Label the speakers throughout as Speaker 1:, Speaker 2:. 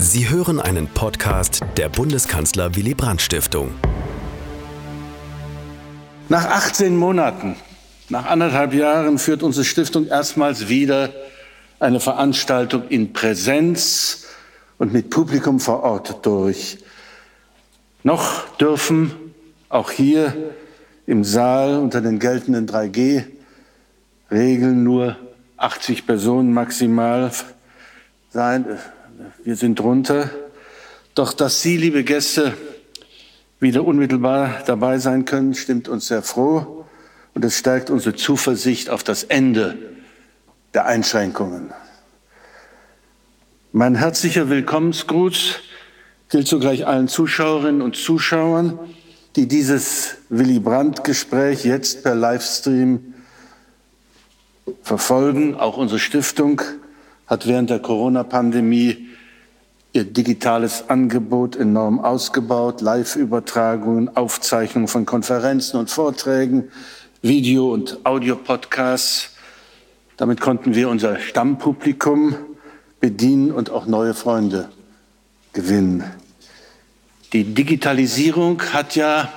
Speaker 1: Sie hören einen Podcast der Bundeskanzler Willy Brandt Stiftung.
Speaker 2: Nach 18 Monaten, nach anderthalb Jahren führt unsere Stiftung erstmals wieder eine Veranstaltung in Präsenz und mit Publikum vor Ort durch. Noch dürfen auch hier im Saal unter den geltenden 3G-Regeln nur 80 Personen maximal sein. Wir sind drunter. Doch dass Sie, liebe Gäste, wieder unmittelbar dabei sein können, stimmt uns sehr froh und es stärkt unsere Zuversicht auf das Ende der Einschränkungen. Mein herzlicher Willkommensgruß gilt zugleich allen Zuschauerinnen und Zuschauern, die dieses Willy Brandt-Gespräch jetzt per Livestream verfolgen. Auch unsere Stiftung hat während der Corona-Pandemie ihr digitales Angebot enorm ausgebaut, Live-Übertragungen, Aufzeichnungen von Konferenzen und Vorträgen, Video- und Audiopodcasts. Damit konnten wir unser Stammpublikum bedienen und auch neue Freunde gewinnen. Die Digitalisierung hat ja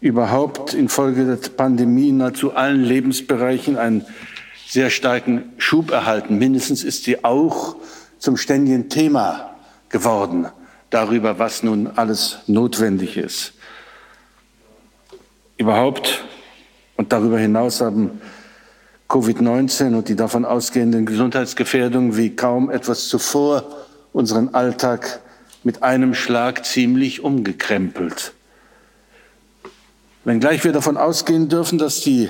Speaker 2: überhaupt infolge der Pandemie nahezu allen Lebensbereichen einen sehr starken Schub erhalten. Mindestens ist sie auch zum ständigen Thema geworden darüber, was nun alles notwendig ist. Überhaupt und darüber hinaus haben Covid-19 und die davon ausgehenden Gesundheitsgefährdungen wie kaum etwas zuvor unseren Alltag mit einem Schlag ziemlich umgekrempelt. Wenngleich wir davon ausgehen dürfen, dass die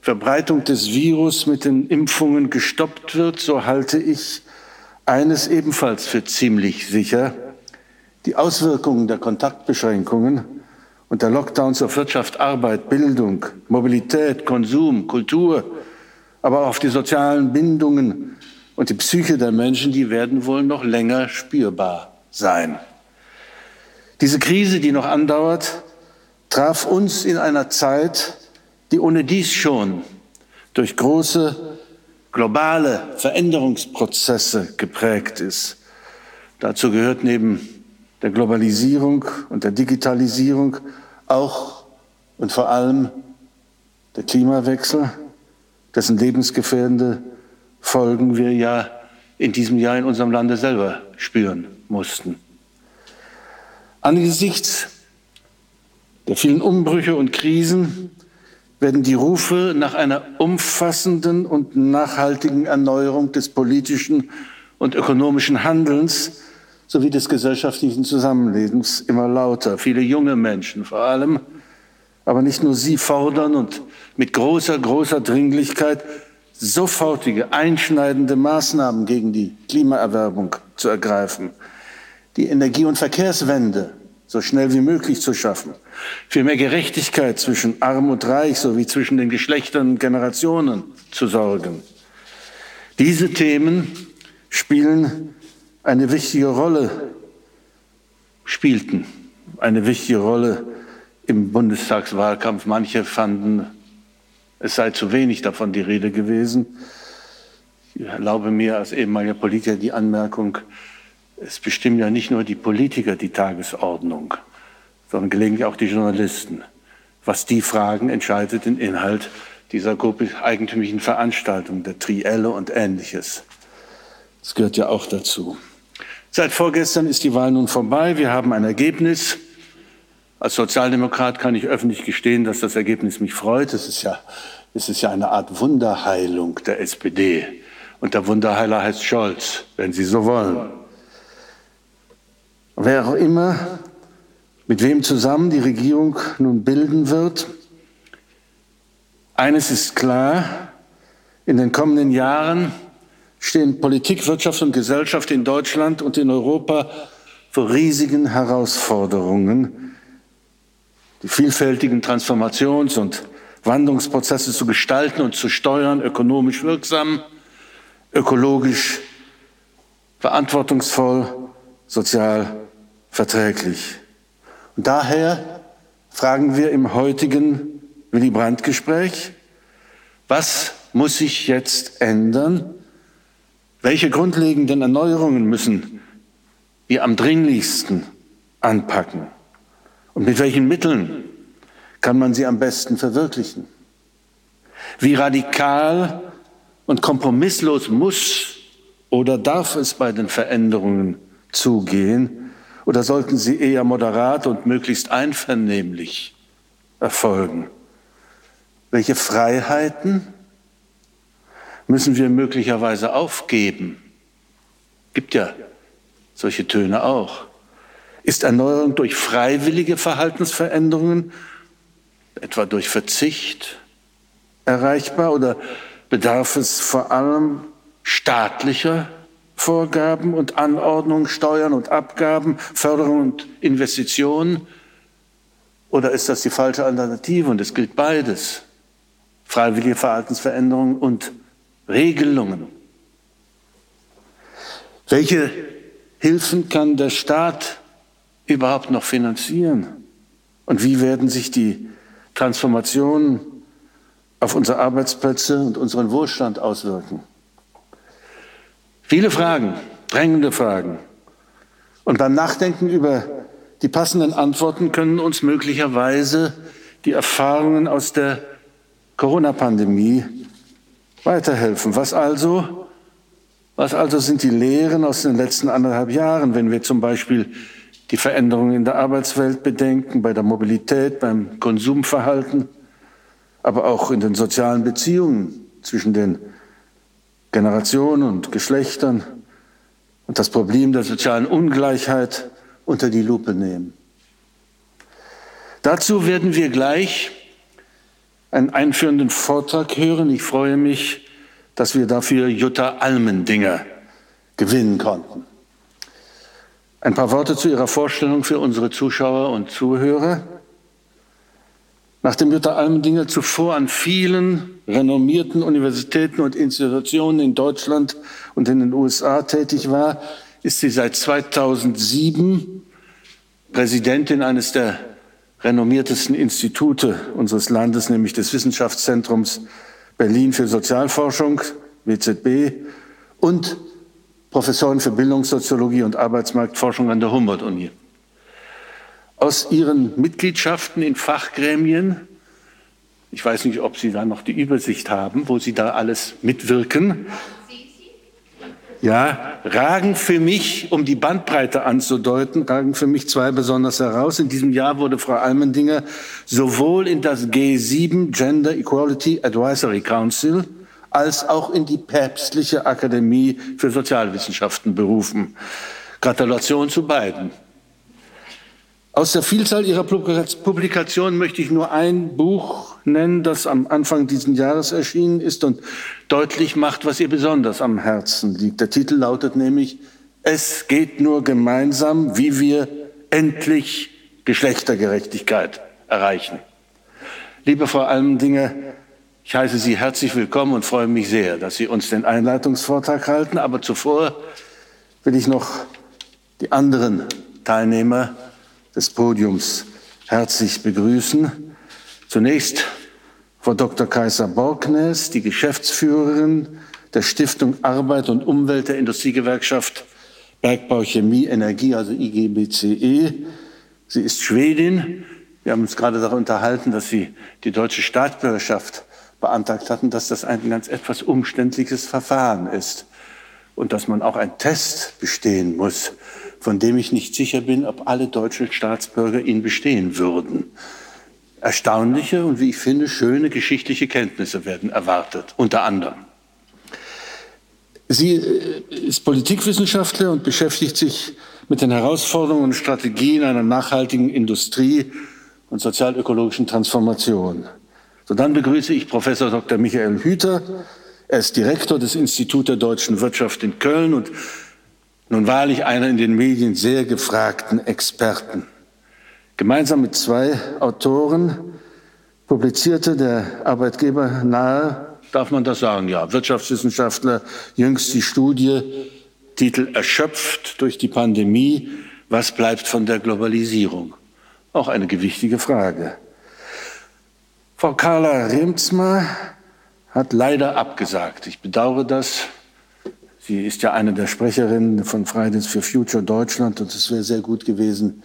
Speaker 2: Verbreitung des Virus mit den Impfungen gestoppt wird, so halte ich eines ebenfalls für ziemlich sicher. Die Auswirkungen der Kontaktbeschränkungen und der Lockdowns auf Wirtschaft, Arbeit, Bildung, Mobilität, Konsum, Kultur, aber auch auf die sozialen Bindungen und die Psyche der Menschen, die werden wohl noch länger spürbar sein. Diese Krise, die noch andauert, traf uns in einer Zeit, die ohne dies schon durch große globale Veränderungsprozesse geprägt ist. Dazu gehört neben der Globalisierung und der Digitalisierung auch und vor allem der Klimawechsel, dessen lebensgefährdende Folgen wir ja in diesem Jahr in unserem Lande selber spüren mussten. Angesichts der vielen Umbrüche und Krisen werden die Rufe nach einer umfassenden und nachhaltigen Erneuerung des politischen und ökonomischen Handelns sowie des gesellschaftlichen Zusammenlebens immer lauter. Viele junge Menschen vor allem, aber nicht nur sie fordern und mit großer, großer Dringlichkeit sofortige, einschneidende Maßnahmen gegen die Klimaerwerbung zu ergreifen die Energie- und Verkehrswende so schnell wie möglich zu schaffen, für mehr Gerechtigkeit zwischen Arm und Reich sowie zwischen den Geschlechtern und Generationen zu sorgen. Diese Themen spielen eine wichtige Rolle, spielten eine wichtige Rolle im Bundestagswahlkampf. Manche fanden, es sei zu wenig davon die Rede gewesen. Ich erlaube mir als ehemaliger Politiker die Anmerkung, es bestimmen ja nicht nur die Politiker die Tagesordnung, sondern gelegentlich auch die Journalisten. Was die fragen, entscheidet den Inhalt dieser eigentümlichen Veranstaltungen, der Trielle und ähnliches. Das gehört ja auch dazu. Seit vorgestern ist die Wahl nun vorbei. Wir haben ein Ergebnis. Als Sozialdemokrat kann ich öffentlich gestehen, dass das Ergebnis mich freut. Es ist ja, es ist ja eine Art Wunderheilung der SPD. Und der Wunderheiler heißt Scholz, wenn Sie so wollen wer auch immer, mit wem zusammen die Regierung nun bilden wird. Eines ist klar, in den kommenden Jahren stehen Politik, Wirtschaft und Gesellschaft in Deutschland und in Europa vor riesigen Herausforderungen, die vielfältigen Transformations- und Wandlungsprozesse zu gestalten und zu steuern, ökonomisch wirksam, ökologisch verantwortungsvoll, sozial verträglich. Und daher fragen wir im heutigen Willy Brandt-Gespräch, was muss sich jetzt ändern? Welche grundlegenden Erneuerungen müssen wir am dringlichsten anpacken? Und mit welchen Mitteln kann man sie am besten verwirklichen? Wie radikal und kompromisslos muss oder darf es bei den Veränderungen zugehen? Oder sollten sie eher moderat und möglichst einvernehmlich erfolgen? Welche Freiheiten müssen wir möglicherweise aufgeben? Gibt ja solche Töne auch. Ist Erneuerung durch freiwillige Verhaltensveränderungen, etwa durch Verzicht, erreichbar oder bedarf es vor allem staatlicher Vorgaben und Anordnungen, Steuern und Abgaben, Förderung und Investitionen? Oder ist das die falsche Alternative und es gilt beides? Freiwillige Verhaltensveränderungen und Regelungen. Welche Hilfen kann der Staat überhaupt noch finanzieren? Und wie werden sich die Transformationen auf unsere Arbeitsplätze und unseren Wohlstand auswirken? Viele Fragen, drängende Fragen. Und beim Nachdenken über die passenden Antworten können uns möglicherweise die Erfahrungen aus der Corona-Pandemie weiterhelfen. Was also? Was also sind die Lehren aus den letzten anderthalb Jahren, wenn wir zum Beispiel die Veränderungen in der Arbeitswelt bedenken, bei der Mobilität, beim Konsumverhalten, aber auch in den sozialen Beziehungen zwischen den Generationen und Geschlechtern und das Problem der sozialen Ungleichheit unter die Lupe nehmen. Dazu werden wir gleich einen einführenden Vortrag hören. Ich freue mich, dass wir dafür Jutta Almendinger gewinnen konnten. Ein paar Worte zu ihrer Vorstellung für unsere Zuschauer und Zuhörer. Nachdem Jutta Almendinger zuvor an vielen renommierten Universitäten und Institutionen in Deutschland und in den USA tätig war, ist sie seit 2007 Präsidentin eines der renommiertesten Institute unseres Landes, nämlich des Wissenschaftszentrums Berlin für Sozialforschung, WZB, und Professorin für Bildungssoziologie und Arbeitsmarktforschung an der Humboldt-Uni. Aus ihren Mitgliedschaften in Fachgremien, ich weiß nicht, ob Sie da noch die Übersicht haben, wo Sie da alles mitwirken, ja, ragen für mich, um die Bandbreite anzudeuten, ragen für mich zwei besonders heraus. In diesem Jahr wurde Frau Almendinger sowohl in das G7 Gender Equality Advisory Council als auch in die Päpstliche Akademie für Sozialwissenschaften berufen. Gratulation zu beiden. Aus der Vielzahl ihrer Publikationen möchte ich nur ein Buch nennen, das am Anfang dieses Jahres erschienen ist und deutlich macht, was ihr besonders am Herzen liegt. Der Titel lautet nämlich Es geht nur gemeinsam, wie wir endlich Geschlechtergerechtigkeit erreichen. Liebe Frau Almendinger, ich heiße Sie herzlich willkommen und freue mich sehr, dass Sie uns den Einleitungsvortrag halten. Aber zuvor will ich noch die anderen Teilnehmer des Podiums herzlich begrüßen. Zunächst Frau Dr. Kaiser Borknes, die Geschäftsführerin der Stiftung Arbeit und Umwelt der Industriegewerkschaft Bergbau, Chemie, Energie, also IGBCE. Sie ist Schwedin. Wir haben uns gerade darüber unterhalten, dass Sie die deutsche Staatsbürgerschaft beantragt hatten, dass das ein ganz etwas umständliches Verfahren ist und dass man auch einen Test bestehen muss von dem ich nicht sicher bin, ob alle deutschen Staatsbürger ihn bestehen würden. Erstaunliche und wie ich finde schöne geschichtliche Kenntnisse werden erwartet, unter anderem. Sie äh, ist Politikwissenschaftler und beschäftigt sich mit den Herausforderungen und Strategien einer nachhaltigen Industrie und sozialökologischen Transformation. So dann begrüße ich Professor Dr. Michael Hüter. Er ist Direktor des Instituts der deutschen Wirtschaft in Köln und nun wahrlich einer in den Medien sehr gefragten Experten. Gemeinsam mit zwei Autoren publizierte der Arbeitgeber nahe, darf man das sagen, ja, Wirtschaftswissenschaftler, jüngst die Studie, Titel Erschöpft durch die Pandemie, was bleibt von der Globalisierung? Auch eine gewichtige Frage. Frau Carla Remzma hat leider abgesagt. Ich bedauere das. Sie ist ja eine der Sprecherinnen von Fridays for Future Deutschland und es wäre sehr gut gewesen,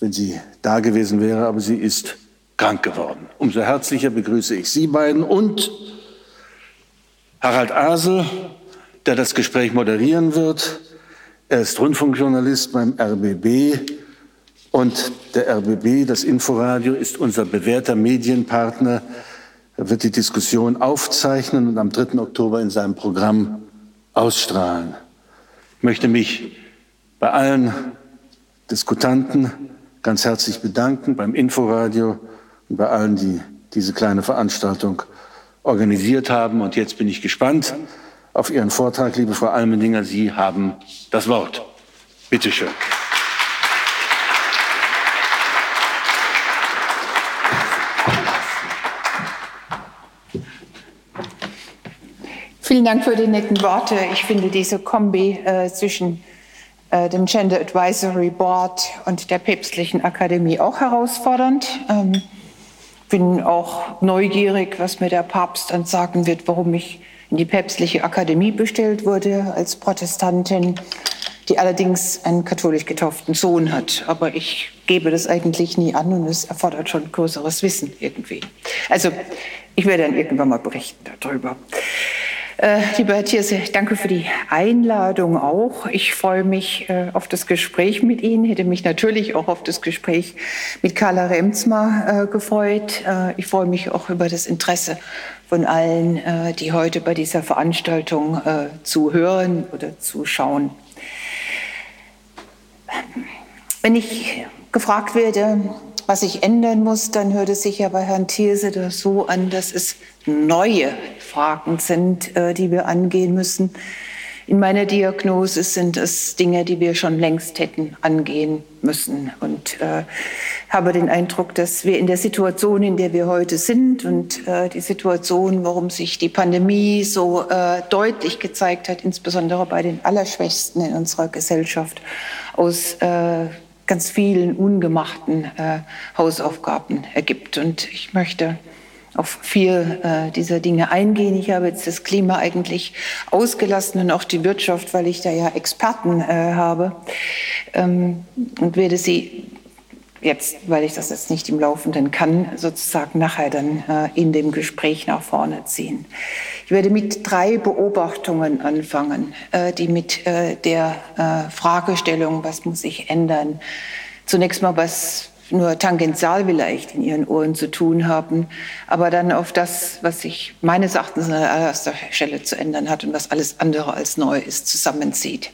Speaker 2: wenn sie da gewesen wäre, aber sie ist krank geworden. Umso herzlicher begrüße ich Sie beiden und Harald Asel, der das Gespräch moderieren wird. Er ist Rundfunkjournalist beim RBB und der RBB, das Inforadio, ist unser bewährter Medienpartner. Er wird die Diskussion aufzeichnen und am 3. Oktober in seinem Programm ausstrahlen. Ich möchte mich bei allen Diskutanten ganz herzlich bedanken, beim Inforadio und bei allen, die diese kleine Veranstaltung organisiert haben. Und jetzt bin ich gespannt auf Ihren Vortrag, liebe Frau Almendinger. Sie haben das Wort. Bitte schön.
Speaker 3: Vielen Dank für die netten Worte. Ich finde diese Kombi äh, zwischen äh, dem Gender Advisory Board und der Päpstlichen Akademie auch herausfordernd. Ähm, bin auch neugierig, was mir der Papst dann sagen wird, warum ich in die Päpstliche Akademie bestellt wurde als Protestantin, die allerdings einen katholisch getauften Sohn hat. Aber ich gebe das eigentlich nie an und es erfordert schon größeres Wissen irgendwie. Also ich werde dann irgendwann mal berichten darüber. Äh, lieber Herr Thierse, danke für die Einladung auch. Ich freue mich äh, auf das Gespräch mit Ihnen, hätte mich natürlich auch auf das Gespräch mit Carla Remsmar äh, gefreut. Äh, ich freue mich auch über das Interesse von allen, äh, die heute bei dieser Veranstaltung äh, zuhören oder zuschauen. Wenn ich gefragt werde, was sich ändern muss, dann hört es sich ja bei Herrn Thierse das so an, dass es neue Fragen sind, äh, die wir angehen müssen. In meiner Diagnose sind es Dinge, die wir schon längst hätten angehen müssen. Und äh, habe den Eindruck, dass wir in der Situation, in der wir heute sind und äh, die Situation, warum sich die Pandemie so äh, deutlich gezeigt hat, insbesondere bei den Allerschwächsten in unserer Gesellschaft, aus äh, ganz vielen ungemachten äh, Hausaufgaben ergibt. Und ich möchte auf vier äh, dieser Dinge eingehen. Ich habe jetzt das Klima eigentlich ausgelassen und auch die Wirtschaft, weil ich da ja Experten äh, habe ähm, und werde sie jetzt, weil ich das jetzt nicht im Laufenden kann, sozusagen nachher dann äh, in dem Gespräch nach vorne ziehen. Ich werde mit drei Beobachtungen anfangen, äh, die mit äh, der Fragestellung, was muss sich ändern, zunächst mal was nur tangential vielleicht in ihren Ohren zu tun haben, aber dann auf das, was sich meines Erachtens an allererster Stelle zu ändern hat und was alles andere als neu ist, zusammenzieht.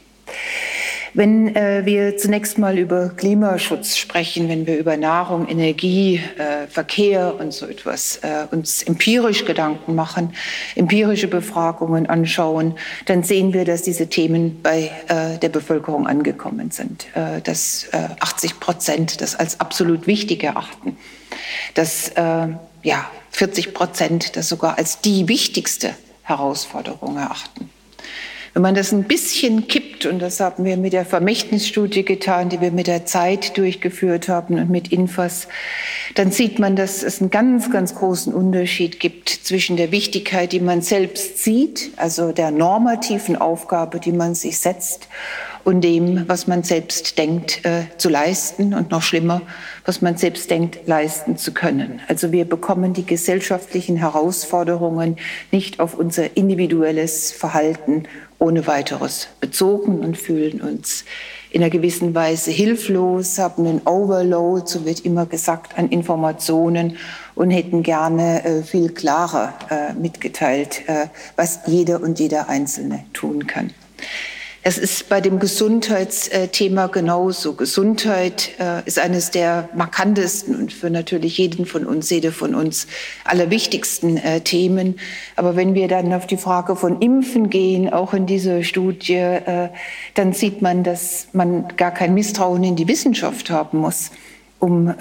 Speaker 3: Wenn äh, wir zunächst mal über Klimaschutz sprechen, wenn wir über Nahrung, Energie, äh, Verkehr und so etwas äh, uns empirisch Gedanken machen, empirische Befragungen anschauen, dann sehen wir, dass diese Themen bei äh, der Bevölkerung angekommen sind, äh, dass 80 äh, Prozent das als absolut wichtig erachten, dass ja, 40 Prozent das sogar als die wichtigste Herausforderung erachten. Wenn man das ein bisschen kippt, und das haben wir mit der Vermächtnisstudie getan, die wir mit der Zeit durchgeführt haben und mit Infos, dann sieht man, dass es einen ganz, ganz großen Unterschied gibt zwischen der Wichtigkeit, die man selbst sieht, also der normativen Aufgabe, die man sich setzt, und dem, was man selbst denkt äh, zu leisten und noch schlimmer, was man selbst denkt leisten zu können. Also wir bekommen die gesellschaftlichen Herausforderungen nicht auf unser individuelles Verhalten ohne weiteres bezogen und fühlen uns in einer gewissen Weise hilflos, haben einen Overload, so wird immer gesagt, an Informationen und hätten gerne äh, viel klarer äh, mitgeteilt, äh, was jeder und jeder Einzelne tun kann. Es ist bei dem Gesundheitsthema genauso. Gesundheit äh, ist eines der markantesten und für natürlich jeden von uns, jede von uns allerwichtigsten äh, Themen. Aber wenn wir dann auf die Frage von Impfen gehen, auch in dieser Studie, äh, dann sieht man, dass man gar kein Misstrauen in die Wissenschaft haben muss, um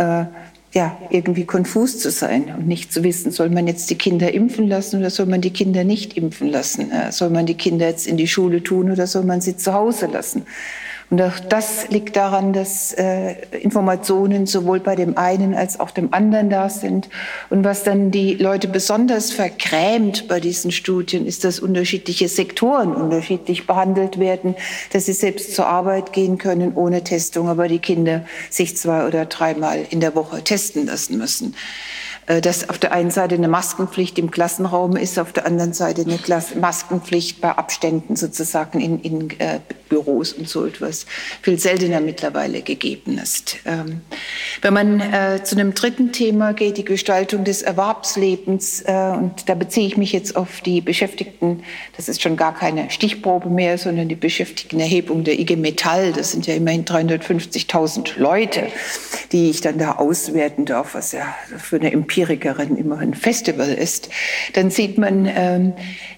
Speaker 3: ja, irgendwie konfus zu sein und nicht zu wissen, soll man jetzt die Kinder impfen lassen oder soll man die Kinder nicht impfen lassen? Äh, soll man die Kinder jetzt in die Schule tun oder soll man sie zu Hause lassen? Und auch das liegt daran, dass äh, Informationen sowohl bei dem einen als auch dem anderen da sind. Und was dann die Leute besonders vergrämt bei diesen Studien, ist, dass unterschiedliche Sektoren unterschiedlich behandelt werden, dass sie selbst zur Arbeit gehen können ohne Testung, aber die Kinder sich zwei oder dreimal in der Woche testen lassen müssen. Äh, dass auf der einen Seite eine Maskenpflicht im Klassenraum ist, auf der anderen Seite eine Klasse Maskenpflicht bei Abständen sozusagen in, in äh, Büros und so etwas viel seltener mittlerweile gegeben ist. Ähm, wenn man äh, zu einem dritten Thema geht, die Gestaltung des Erwerbslebens, äh, und da beziehe ich mich jetzt auf die Beschäftigten, das ist schon gar keine Stichprobe mehr, sondern die Beschäftigtenerhebung der IG Metall, das sind ja immerhin 350.000 Leute, die ich dann da auswerten darf, was ja für eine Empirikerin immer ein Festival ist, dann sieht man, ähm,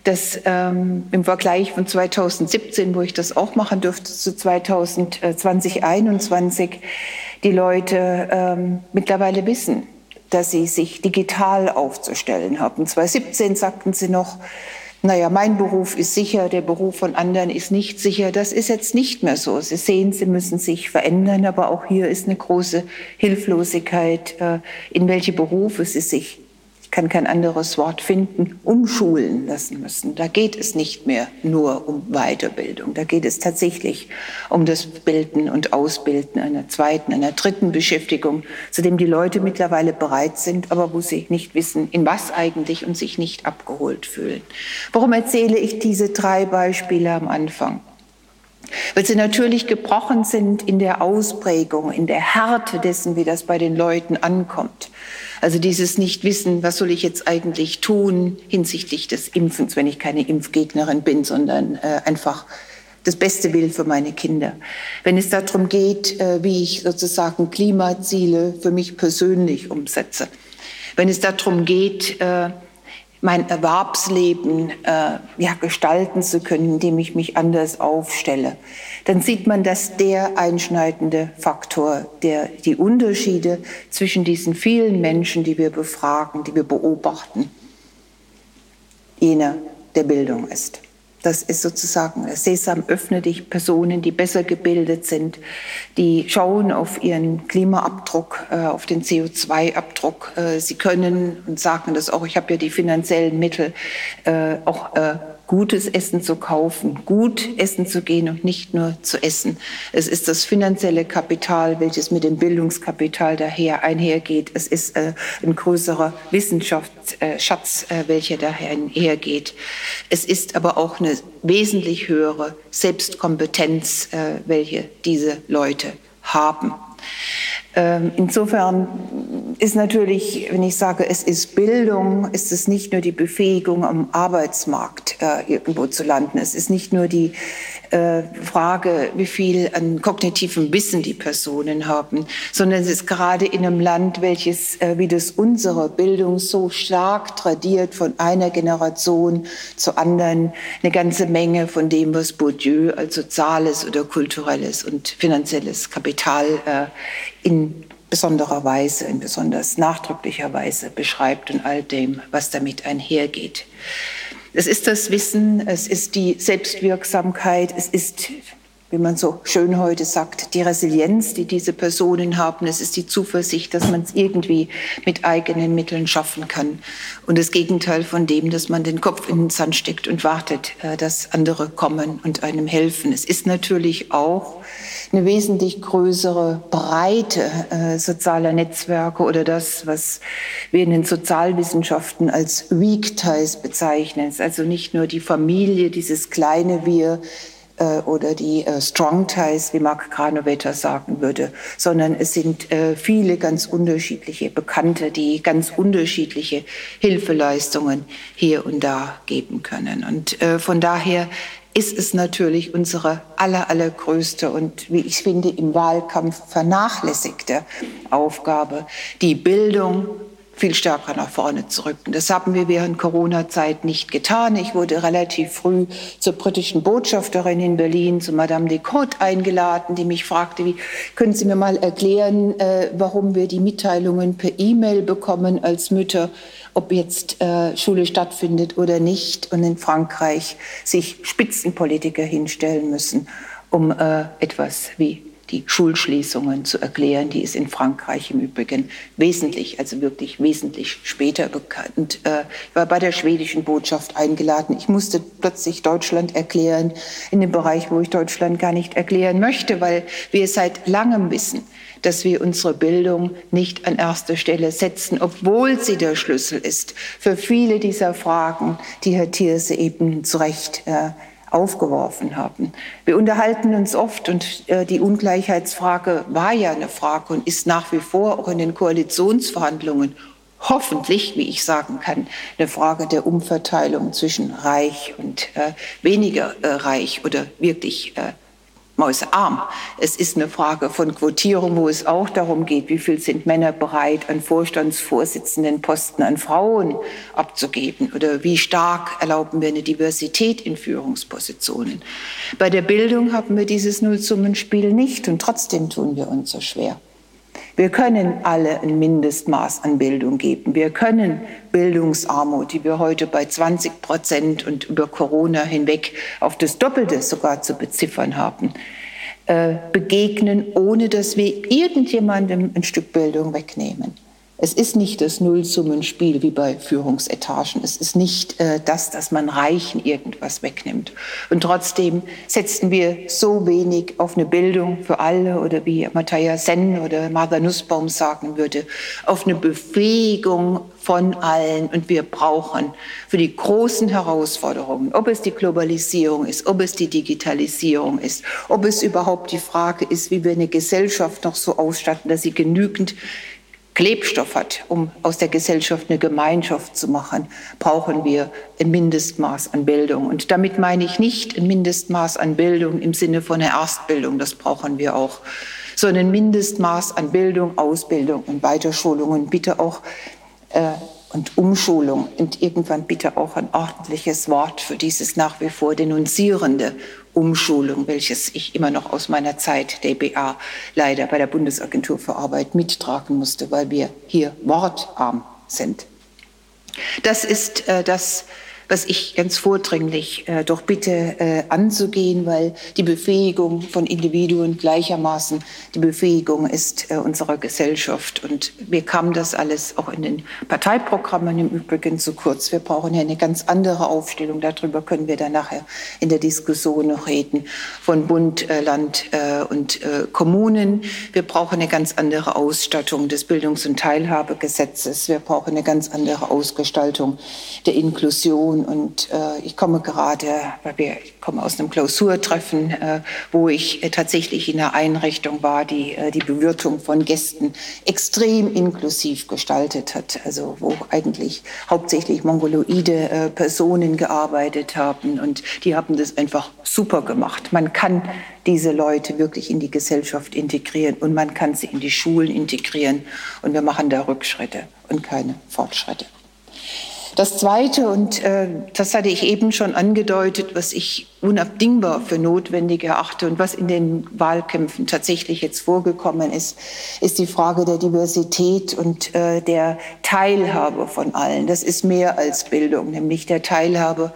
Speaker 3: dass ähm, im Vergleich von 2017, wo ich das auch machen durfte, zu 2020, 2021, die Leute ähm, mittlerweile wissen, dass sie sich digital aufzustellen haben. 2017 sagten sie noch, naja, mein Beruf ist sicher, der Beruf von anderen ist nicht sicher. Das ist jetzt nicht mehr so. Sie sehen, sie müssen sich verändern, aber auch hier ist eine große Hilflosigkeit, äh, in welche Berufe sie sich kann kein anderes Wort finden, umschulen lassen müssen. Da geht es nicht mehr nur um Weiterbildung. Da geht es tatsächlich um das Bilden und Ausbilden einer zweiten, einer dritten Beschäftigung, zu dem die Leute mittlerweile bereit sind, aber wo sie nicht wissen, in was eigentlich und sich nicht abgeholt fühlen. Warum erzähle ich diese drei Beispiele am Anfang? weil sie natürlich gebrochen sind in der Ausprägung, in der Härte dessen, wie das bei den Leuten ankommt. Also dieses Nichtwissen, was soll ich jetzt eigentlich tun hinsichtlich des Impfens, wenn ich keine Impfgegnerin bin, sondern äh, einfach das Beste will für meine Kinder. Wenn es darum geht, äh, wie ich sozusagen Klimaziele für mich persönlich umsetze. Wenn es darum geht, äh, mein Erwerbsleben äh, ja, gestalten zu können, indem ich mich anders aufstelle, dann sieht man, dass der einschneidende Faktor, der die Unterschiede zwischen diesen vielen Menschen, die wir befragen, die wir beobachten, jener der Bildung ist. Das ist sozusagen Sesam, öffne dich Personen, die besser gebildet sind, die schauen auf ihren Klimaabdruck, äh, auf den CO2-Abdruck. Äh, sie können und sagen das auch, ich habe ja die finanziellen Mittel, äh, auch gutes Essen zu kaufen, gut essen zu gehen und nicht nur zu essen. Es ist das finanzielle Kapital, welches mit dem Bildungskapital daher einhergeht. Es ist äh, ein größerer Wissenschaftsschatz, äh, welcher daher einhergeht. Es ist aber auch eine wesentlich höhere Selbstkompetenz, äh, welche diese Leute haben. Ähm, insofern ist natürlich, wenn ich sage, es ist Bildung, ist es nicht nur die Befähigung, am Arbeitsmarkt äh, irgendwo zu landen. Es ist nicht nur die äh, Frage, wie viel an kognitivem Wissen die Personen haben, sondern es ist gerade in einem Land, welches äh, wie das unsere Bildung so stark tradiert von einer Generation zur anderen eine ganze Menge von dem, was Bourdieu als soziales oder kulturelles und finanzielles Kapital äh, in besonderer Weise, in besonders nachdrücklicher Weise beschreibt und all dem, was damit einhergeht. Es ist das Wissen, es ist die Selbstwirksamkeit, es ist, wie man so schön heute sagt, die Resilienz, die diese Personen haben. Es ist die Zuversicht, dass man es irgendwie mit eigenen Mitteln schaffen kann. Und das Gegenteil von dem, dass man den Kopf in den Sand steckt und wartet, äh, dass andere kommen und einem helfen. Es ist natürlich auch eine wesentlich größere Breite äh, sozialer Netzwerke oder das, was wir in den Sozialwissenschaften als Weak Ties bezeichnen. Also nicht nur die Familie, dieses kleine Wir, äh, oder die äh, Strong Ties, wie Mark Granovetter sagen würde, sondern es sind viele ganz unterschiedliche Bekannte, die ganz unterschiedliche Hilfeleistungen hier und da geben können. Und von daher ist es natürlich unsere aller, allergrößte und, wie ich finde, im Wahlkampf vernachlässigte Aufgabe, die Bildung viel stärker nach vorne zu rücken. Das haben wir während Corona-Zeit nicht getan. Ich wurde relativ früh zur britischen Botschafterin in Berlin, zu Madame Descotes eingeladen, die mich fragte, wie können Sie mir mal erklären, äh, warum wir die Mitteilungen per E-Mail bekommen als Mütter ob jetzt äh, Schule stattfindet oder nicht und in Frankreich sich Spitzenpolitiker hinstellen müssen um äh, etwas wie die Schulschließungen zu erklären. Die ist in Frankreich im Übrigen wesentlich, also wirklich wesentlich später bekannt. Äh, ich war bei der schwedischen Botschaft eingeladen. Ich musste plötzlich Deutschland erklären, in dem Bereich, wo ich Deutschland gar nicht erklären möchte, weil wir seit langem wissen, dass wir unsere Bildung nicht an erster Stelle setzen, obwohl sie der Schlüssel ist für viele dieser Fragen, die Herr Thierse eben zu Recht äh, aufgeworfen haben. Wir unterhalten uns oft und äh, die Ungleichheitsfrage war ja eine Frage und ist nach wie vor auch in den Koalitionsverhandlungen hoffentlich, wie ich sagen kann, eine Frage der Umverteilung zwischen reich und äh, weniger äh, reich oder wirklich äh, mäusearm. Es ist eine Frage von Quotierung, wo es auch darum geht, wie viel sind Männer bereit, an Vorstandsvorsitzenden Posten an Frauen abzugeben oder wie stark erlauben wir eine Diversität in Führungspositionen. Bei der Bildung haben wir dieses Nullsummenspiel nicht und trotzdem tun wir uns so schwer. Wir können alle ein Mindestmaß an Bildung geben. Wir können Bildungsarmut, die wir heute bei 20 Prozent und über Corona hinweg auf das Doppelte sogar zu beziffern haben, äh, begegnen, ohne dass wir irgendjemandem ein Stück Bildung wegnehmen. Es ist nicht das Nullsummenspiel wie bei Führungsetagen. Es ist nicht äh, das, dass man Reichen irgendwas wegnimmt. Und trotzdem setzen wir so wenig auf eine Bildung für alle oder wie Matthias Senn oder Martha Nussbaum sagen würde, auf eine Befähigung von allen. Und wir brauchen für die großen Herausforderungen, ob es die Globalisierung ist, ob es die Digitalisierung ist, ob es überhaupt die Frage ist, wie wir eine Gesellschaft noch so ausstatten, dass sie genügend Klebstoff hat, um aus der Gesellschaft eine Gemeinschaft zu machen, brauchen wir ein Mindestmaß an Bildung. Und damit meine ich nicht ein Mindestmaß an Bildung im Sinne von einer Erstbildung, das brauchen wir auch, sondern ein Mindestmaß an Bildung, Ausbildung und Weiterschulung und bitte auch äh, und Umschulung und irgendwann bitte auch ein ordentliches Wort für dieses nach wie vor denunzierende Umschulung, welches ich immer noch aus meiner Zeit der BA leider bei der Bundesagentur für Arbeit mittragen musste, weil wir hier wortarm sind. Das ist äh, das, was ich ganz vordringlich äh, doch bitte äh, anzugehen, weil die Befähigung von Individuen gleichermaßen die Befähigung ist äh, unserer Gesellschaft. Und mir kam das alles auch in den Parteiprogrammen im Übrigen zu kurz. Wir brauchen ja eine ganz andere Aufstellung. Darüber können wir dann nachher in der Diskussion noch reden von Bund, äh, Land äh, und äh, Kommunen. Wir brauchen eine ganz andere Ausstattung des Bildungs- und Teilhabegesetzes. Wir brauchen eine ganz andere Ausgestaltung der Inklusion und äh, ich komme gerade, weil wir ich komme aus einem Klausurtreffen, äh, wo ich äh, tatsächlich in einer Einrichtung war, die äh, die Bewirtung von Gästen extrem inklusiv gestaltet hat, also wo eigentlich hauptsächlich mongoloide äh, Personen gearbeitet haben und die haben das einfach super gemacht. Man kann diese Leute wirklich in die Gesellschaft integrieren und man kann sie in die Schulen integrieren und wir machen da Rückschritte und keine Fortschritte. Das Zweite, und äh, das hatte ich eben schon angedeutet, was ich unabdingbar für notwendig erachte und was in den Wahlkämpfen tatsächlich jetzt vorgekommen ist, ist die Frage der Diversität und äh, der Teilhabe von allen. Das ist mehr als Bildung, nämlich der Teilhabe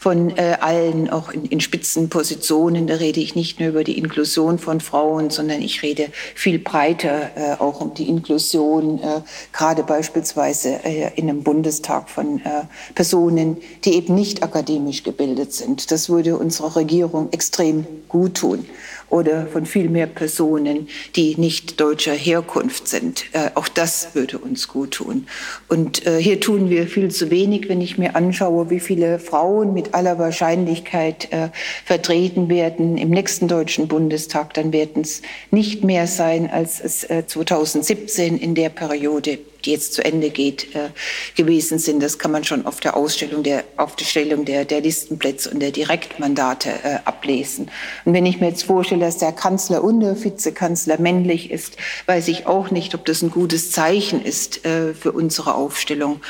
Speaker 3: von äh, allen, auch in, in Spitzenpositionen. Da rede ich nicht nur über die Inklusion von Frauen, sondern ich rede viel breiter äh, auch um die Inklusion, äh, gerade beispielsweise äh, in einem Bundestag von äh, Personen, die eben nicht akademisch gebildet sind. Das würde unserer Regierung extrem gut tun oder von viel mehr Personen, die nicht deutscher Herkunft sind. Äh, auch das würde uns gut tun. Und äh, hier tun wir viel zu wenig, wenn ich mir anschaue, wie viele Frauen mit aller Wahrscheinlichkeit äh, vertreten werden im nächsten Deutschen Bundestag. Dann werden es nicht mehr sein, als es äh, 2017 in der Periode die jetzt zu Ende geht, äh, gewesen sind. Das kann man schon auf der Ausstellung der, auf der Stellung der, der Listenplätze und der Direktmandate äh, ablesen. Und wenn ich mir jetzt vorstelle, dass der Kanzler und der Vizekanzler männlich ist, weiß ich auch nicht, ob das ein gutes Zeichen ist äh, für unsere Aufstellung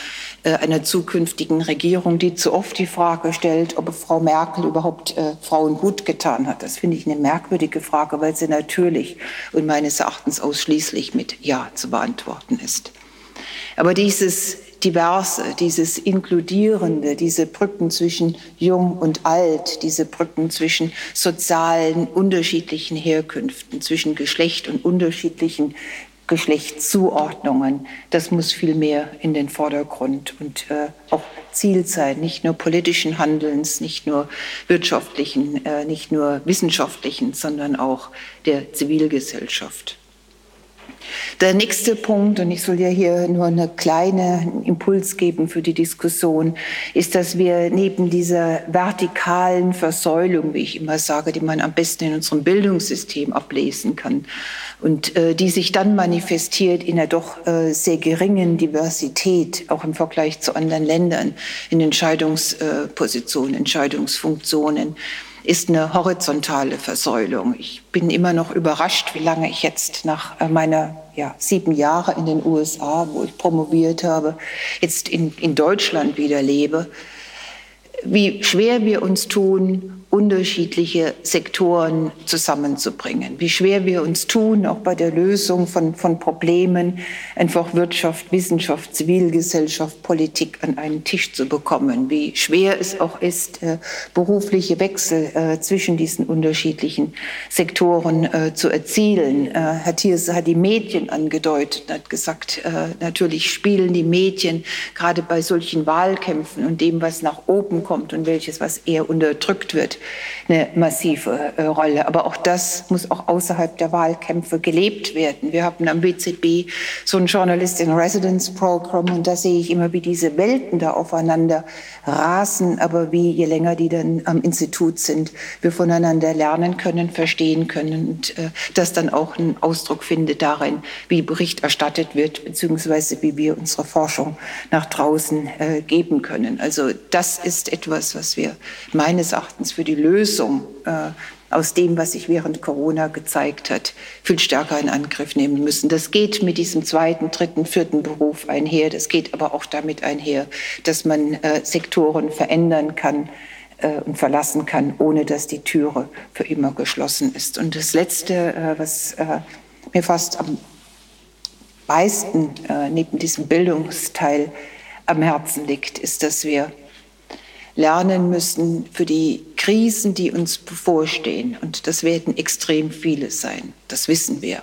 Speaker 3: äh, einer zukünftigen Regierung, die zu oft die Frage stellt, ob Frau Merkel überhaupt äh, Frauen gut getan hat. Das finde ich eine merkwürdige Frage, weil sie natürlich und meines Erachtens ausschließlich mit Ja zu beantworten ist. Aber dieses Diverse, dieses Inkludierende, diese Brücken zwischen Jung und Alt, diese Brücken zwischen sozialen unterschiedlichen Herkünften, zwischen Geschlecht und unterschiedlichen Geschlechtszuordnungen, das muss viel mehr in den Vordergrund und äh, auch Ziel sein, nicht nur politischen Handelns, nicht nur wirtschaftlichen, äh, nicht nur wissenschaftlichen, sondern auch der Zivilgesellschaft. Der nächste Punkt, und ich soll ja hier nur einen kleinen Impuls geben für die Diskussion, ist, dass wir neben dieser vertikalen Versäulung, wie ich immer sage, die man am besten in unserem Bildungssystem ablesen kann, und äh, die sich dann manifestiert in einer doch äh, sehr geringen Diversität, auch im Vergleich zu anderen Ländern, in Entscheidungspositionen, Entscheidungsfunktionen, ist eine horizontale Versäulung. Ich bin immer noch überrascht, wie lange ich jetzt nach äh, meiner ja, sieben Jahre in den USA, wo ich promoviert habe, jetzt in, in Deutschland wieder lebe, wie schwer wir uns tun, unterschiedliche Sektoren zusammenzubringen. Wie schwer wir uns tun, auch bei der Lösung von, von Problemen, einfach Wirtschaft, Wissenschaft, Zivilgesellschaft, Politik an einen Tisch zu bekommen. Wie schwer es auch ist, äh, berufliche Wechsel äh, zwischen diesen unterschiedlichen Sektoren äh, zu erzielen. Herr Thierse hat die Medien angedeutet, hat gesagt, natürlich spielen die Medien gerade bei solchen Wahlkämpfen und dem, was nach oben kommt und welches, was eher unterdrückt wird, eine massive äh, Rolle. Aber auch das muss auch außerhalb der Wahlkämpfe gelebt werden. Wir haben am WZB so ein Journalist in Residence Program und da sehe ich immer, wie diese Welten da aufeinander rasen, aber wie je länger die dann am Institut sind, wir voneinander lernen können, verstehen können und äh, das dann auch einen Ausdruck findet darin, wie Bericht erstattet wird, beziehungsweise wie wir unsere Forschung nach draußen äh, geben können. Also das ist etwas, was wir meines Erachtens für die Lösung äh, aus dem, was sich während Corona gezeigt hat, viel stärker in Angriff nehmen müssen. Das geht mit diesem zweiten, dritten, vierten Beruf einher. Das geht aber auch damit einher, dass man äh, Sektoren verändern kann äh, und verlassen kann, ohne dass die Türe für immer geschlossen ist. Und das Letzte, äh, was äh, mir fast am meisten äh, neben diesem Bildungsteil am Herzen liegt, ist, dass wir lernen müssen für die Krisen, die uns bevorstehen. Und das werden extrem viele sein, das wissen wir.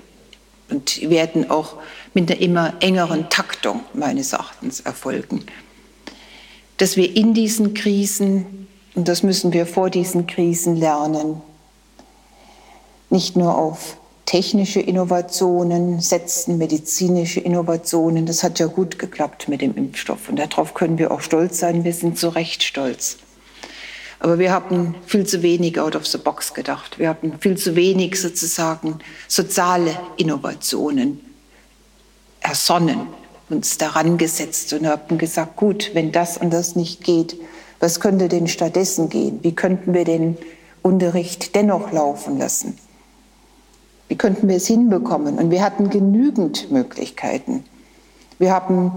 Speaker 3: Und werden auch mit einer immer engeren Taktung meines Erachtens erfolgen. Dass wir in diesen Krisen, und das müssen wir vor diesen Krisen lernen, nicht nur auf technische Innovationen setzen, medizinische Innovationen. Das hat ja gut geklappt mit dem Impfstoff und darauf können wir auch stolz sein. Wir sind zu Recht stolz. Aber wir haben viel zu wenig out of the box gedacht. Wir haben viel zu wenig sozusagen soziale Innovationen ersonnen, uns daran gesetzt und haben gesagt, gut, wenn das und das nicht geht, was könnte denn stattdessen gehen? Wie könnten wir den Unterricht dennoch laufen lassen? Wie könnten wir es hinbekommen? Und wir hatten genügend Möglichkeiten. Wir haben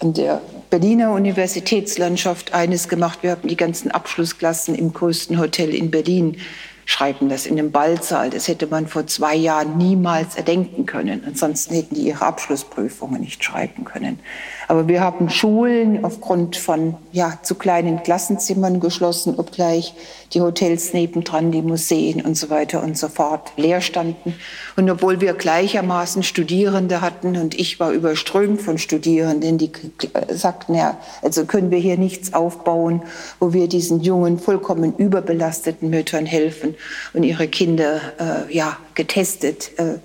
Speaker 3: an der Berliner Universitätslandschaft eines gemacht. Wir haben die ganzen Abschlussklassen im größten Hotel in Berlin schreiben das in dem Ballsaal. Das hätte man vor zwei Jahren niemals erdenken können. Ansonsten hätten die ihre Abschlussprüfungen nicht schreiben können. Aber wir haben Schulen aufgrund von ja, zu kleinen Klassenzimmern geschlossen, obgleich die Hotels nebendran, die Museen und so weiter und so fort leer standen. Und obwohl wir gleichermaßen Studierende hatten und ich war überströmt von Studierenden, die sagten, ja, also können wir hier nichts aufbauen, wo wir diesen jungen, vollkommen überbelasteten Müttern helfen und ihre Kinder äh, ja, getestet äh,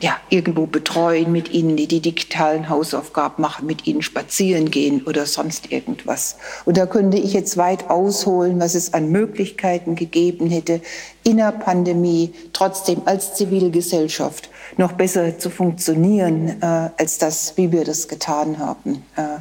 Speaker 3: ja, irgendwo betreuen mit ihnen, die die digitalen Hausaufgaben machen, mit ihnen spazieren gehen oder sonst irgendwas. Und da könnte ich jetzt weit ausholen, was es an Möglichkeiten gegeben hätte, in der Pandemie trotzdem als Zivilgesellschaft noch besser zu funktionieren, äh, als das, wie wir das getan haben. Äh,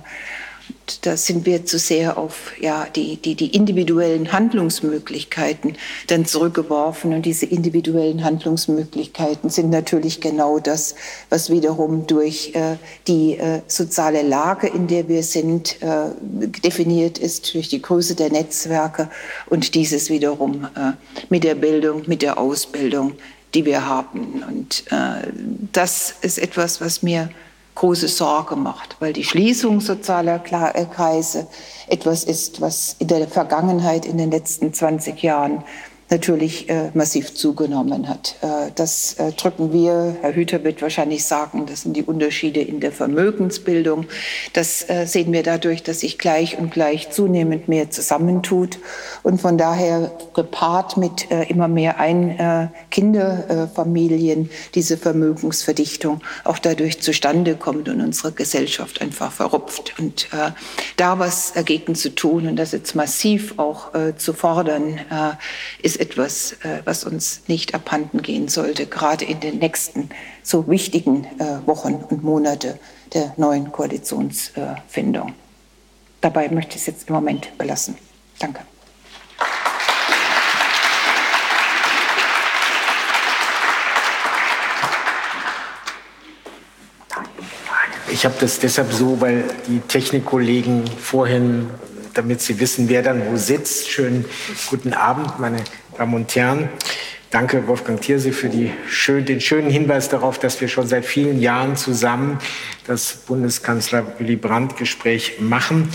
Speaker 3: da sind wir zu sehr auf ja, die, die, die individuellen Handlungsmöglichkeiten dann zurückgeworfen. Und diese individuellen Handlungsmöglichkeiten sind natürlich genau das, was wiederum durch äh, die äh, soziale Lage, in der wir sind, äh, definiert ist, durch die Größe der Netzwerke und dieses wiederum äh, mit der Bildung, mit der Ausbildung, die wir haben. Und äh, das ist etwas, was mir große Sorge macht, weil die Schließung sozialer äh, Kreise etwas ist, was in der Vergangenheit, in den letzten 20 Jahren natürlich äh, massiv zugenommen hat. Äh, das äh, drücken wir, Herr Hüter wird wahrscheinlich sagen, das sind die Unterschiede in der Vermögensbildung. Das äh, sehen wir dadurch, dass sich gleich und gleich zunehmend mehr zusammentut und von daher gepaart mit äh, immer mehr Ein-Kinderfamilien diese Vermögensverdichtung auch dadurch zustande kommt und unsere Gesellschaft einfach verrupft. Und äh, da was dagegen zu tun und das jetzt massiv auch zu fordern, ist ist etwas, äh, was uns nicht abhanden gehen sollte, gerade in den nächsten so wichtigen äh, Wochen und Monate der neuen Koalitionsfindung. Dabei möchte ich es jetzt im Moment belassen. Danke.
Speaker 4: Ich habe das deshalb so, weil die Technikkollegen vorhin, damit sie wissen, wer dann wo sitzt, schönen guten Abend, meine Damen und Herren. Danke, Wolfgang Thierse, für schön, den schönen Hinweis darauf, dass wir schon seit vielen Jahren zusammen das Bundeskanzler Willy Brandt-Gespräch machen.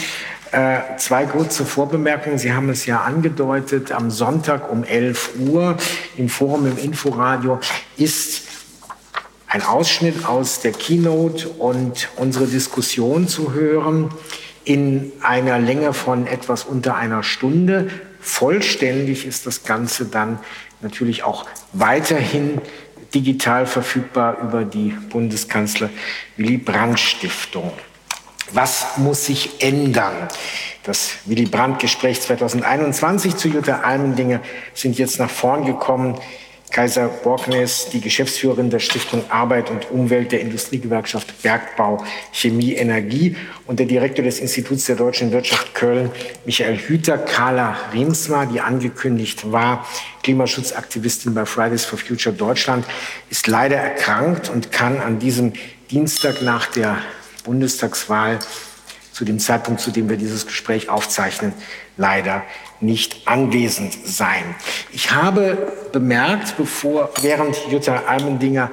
Speaker 4: Äh, zwei kurze Vorbemerkungen. Sie haben es ja angedeutet, am Sonntag um 11 Uhr im Forum im Inforadio ist ein Ausschnitt aus der Keynote und unsere Diskussion zu hören in einer Länge von etwas unter einer Stunde. Vollständig ist das Ganze dann natürlich auch weiterhin digital verfügbar über die Bundeskanzler Willy Brandt Stiftung. Was muss sich ändern? Das Willy Brandt Gespräch 2021 zu Jutta Almendinger sind jetzt nach vorn gekommen. Kaiser Borgnes, die Geschäftsführerin der Stiftung Arbeit und Umwelt der Industriegewerkschaft Bergbau, Chemie, Energie und der Direktor des Instituts der deutschen Wirtschaft Köln, Michael Hüter, Carla Riemsma, die angekündigt war, Klimaschutzaktivistin bei Fridays for Future Deutschland, ist leider erkrankt und kann an diesem Dienstag nach der Bundestagswahl zu dem Zeitpunkt, zu dem wir dieses Gespräch aufzeichnen, leider nicht anwesend sein. Ich habe bemerkt, bevor, während Jutta Almendinger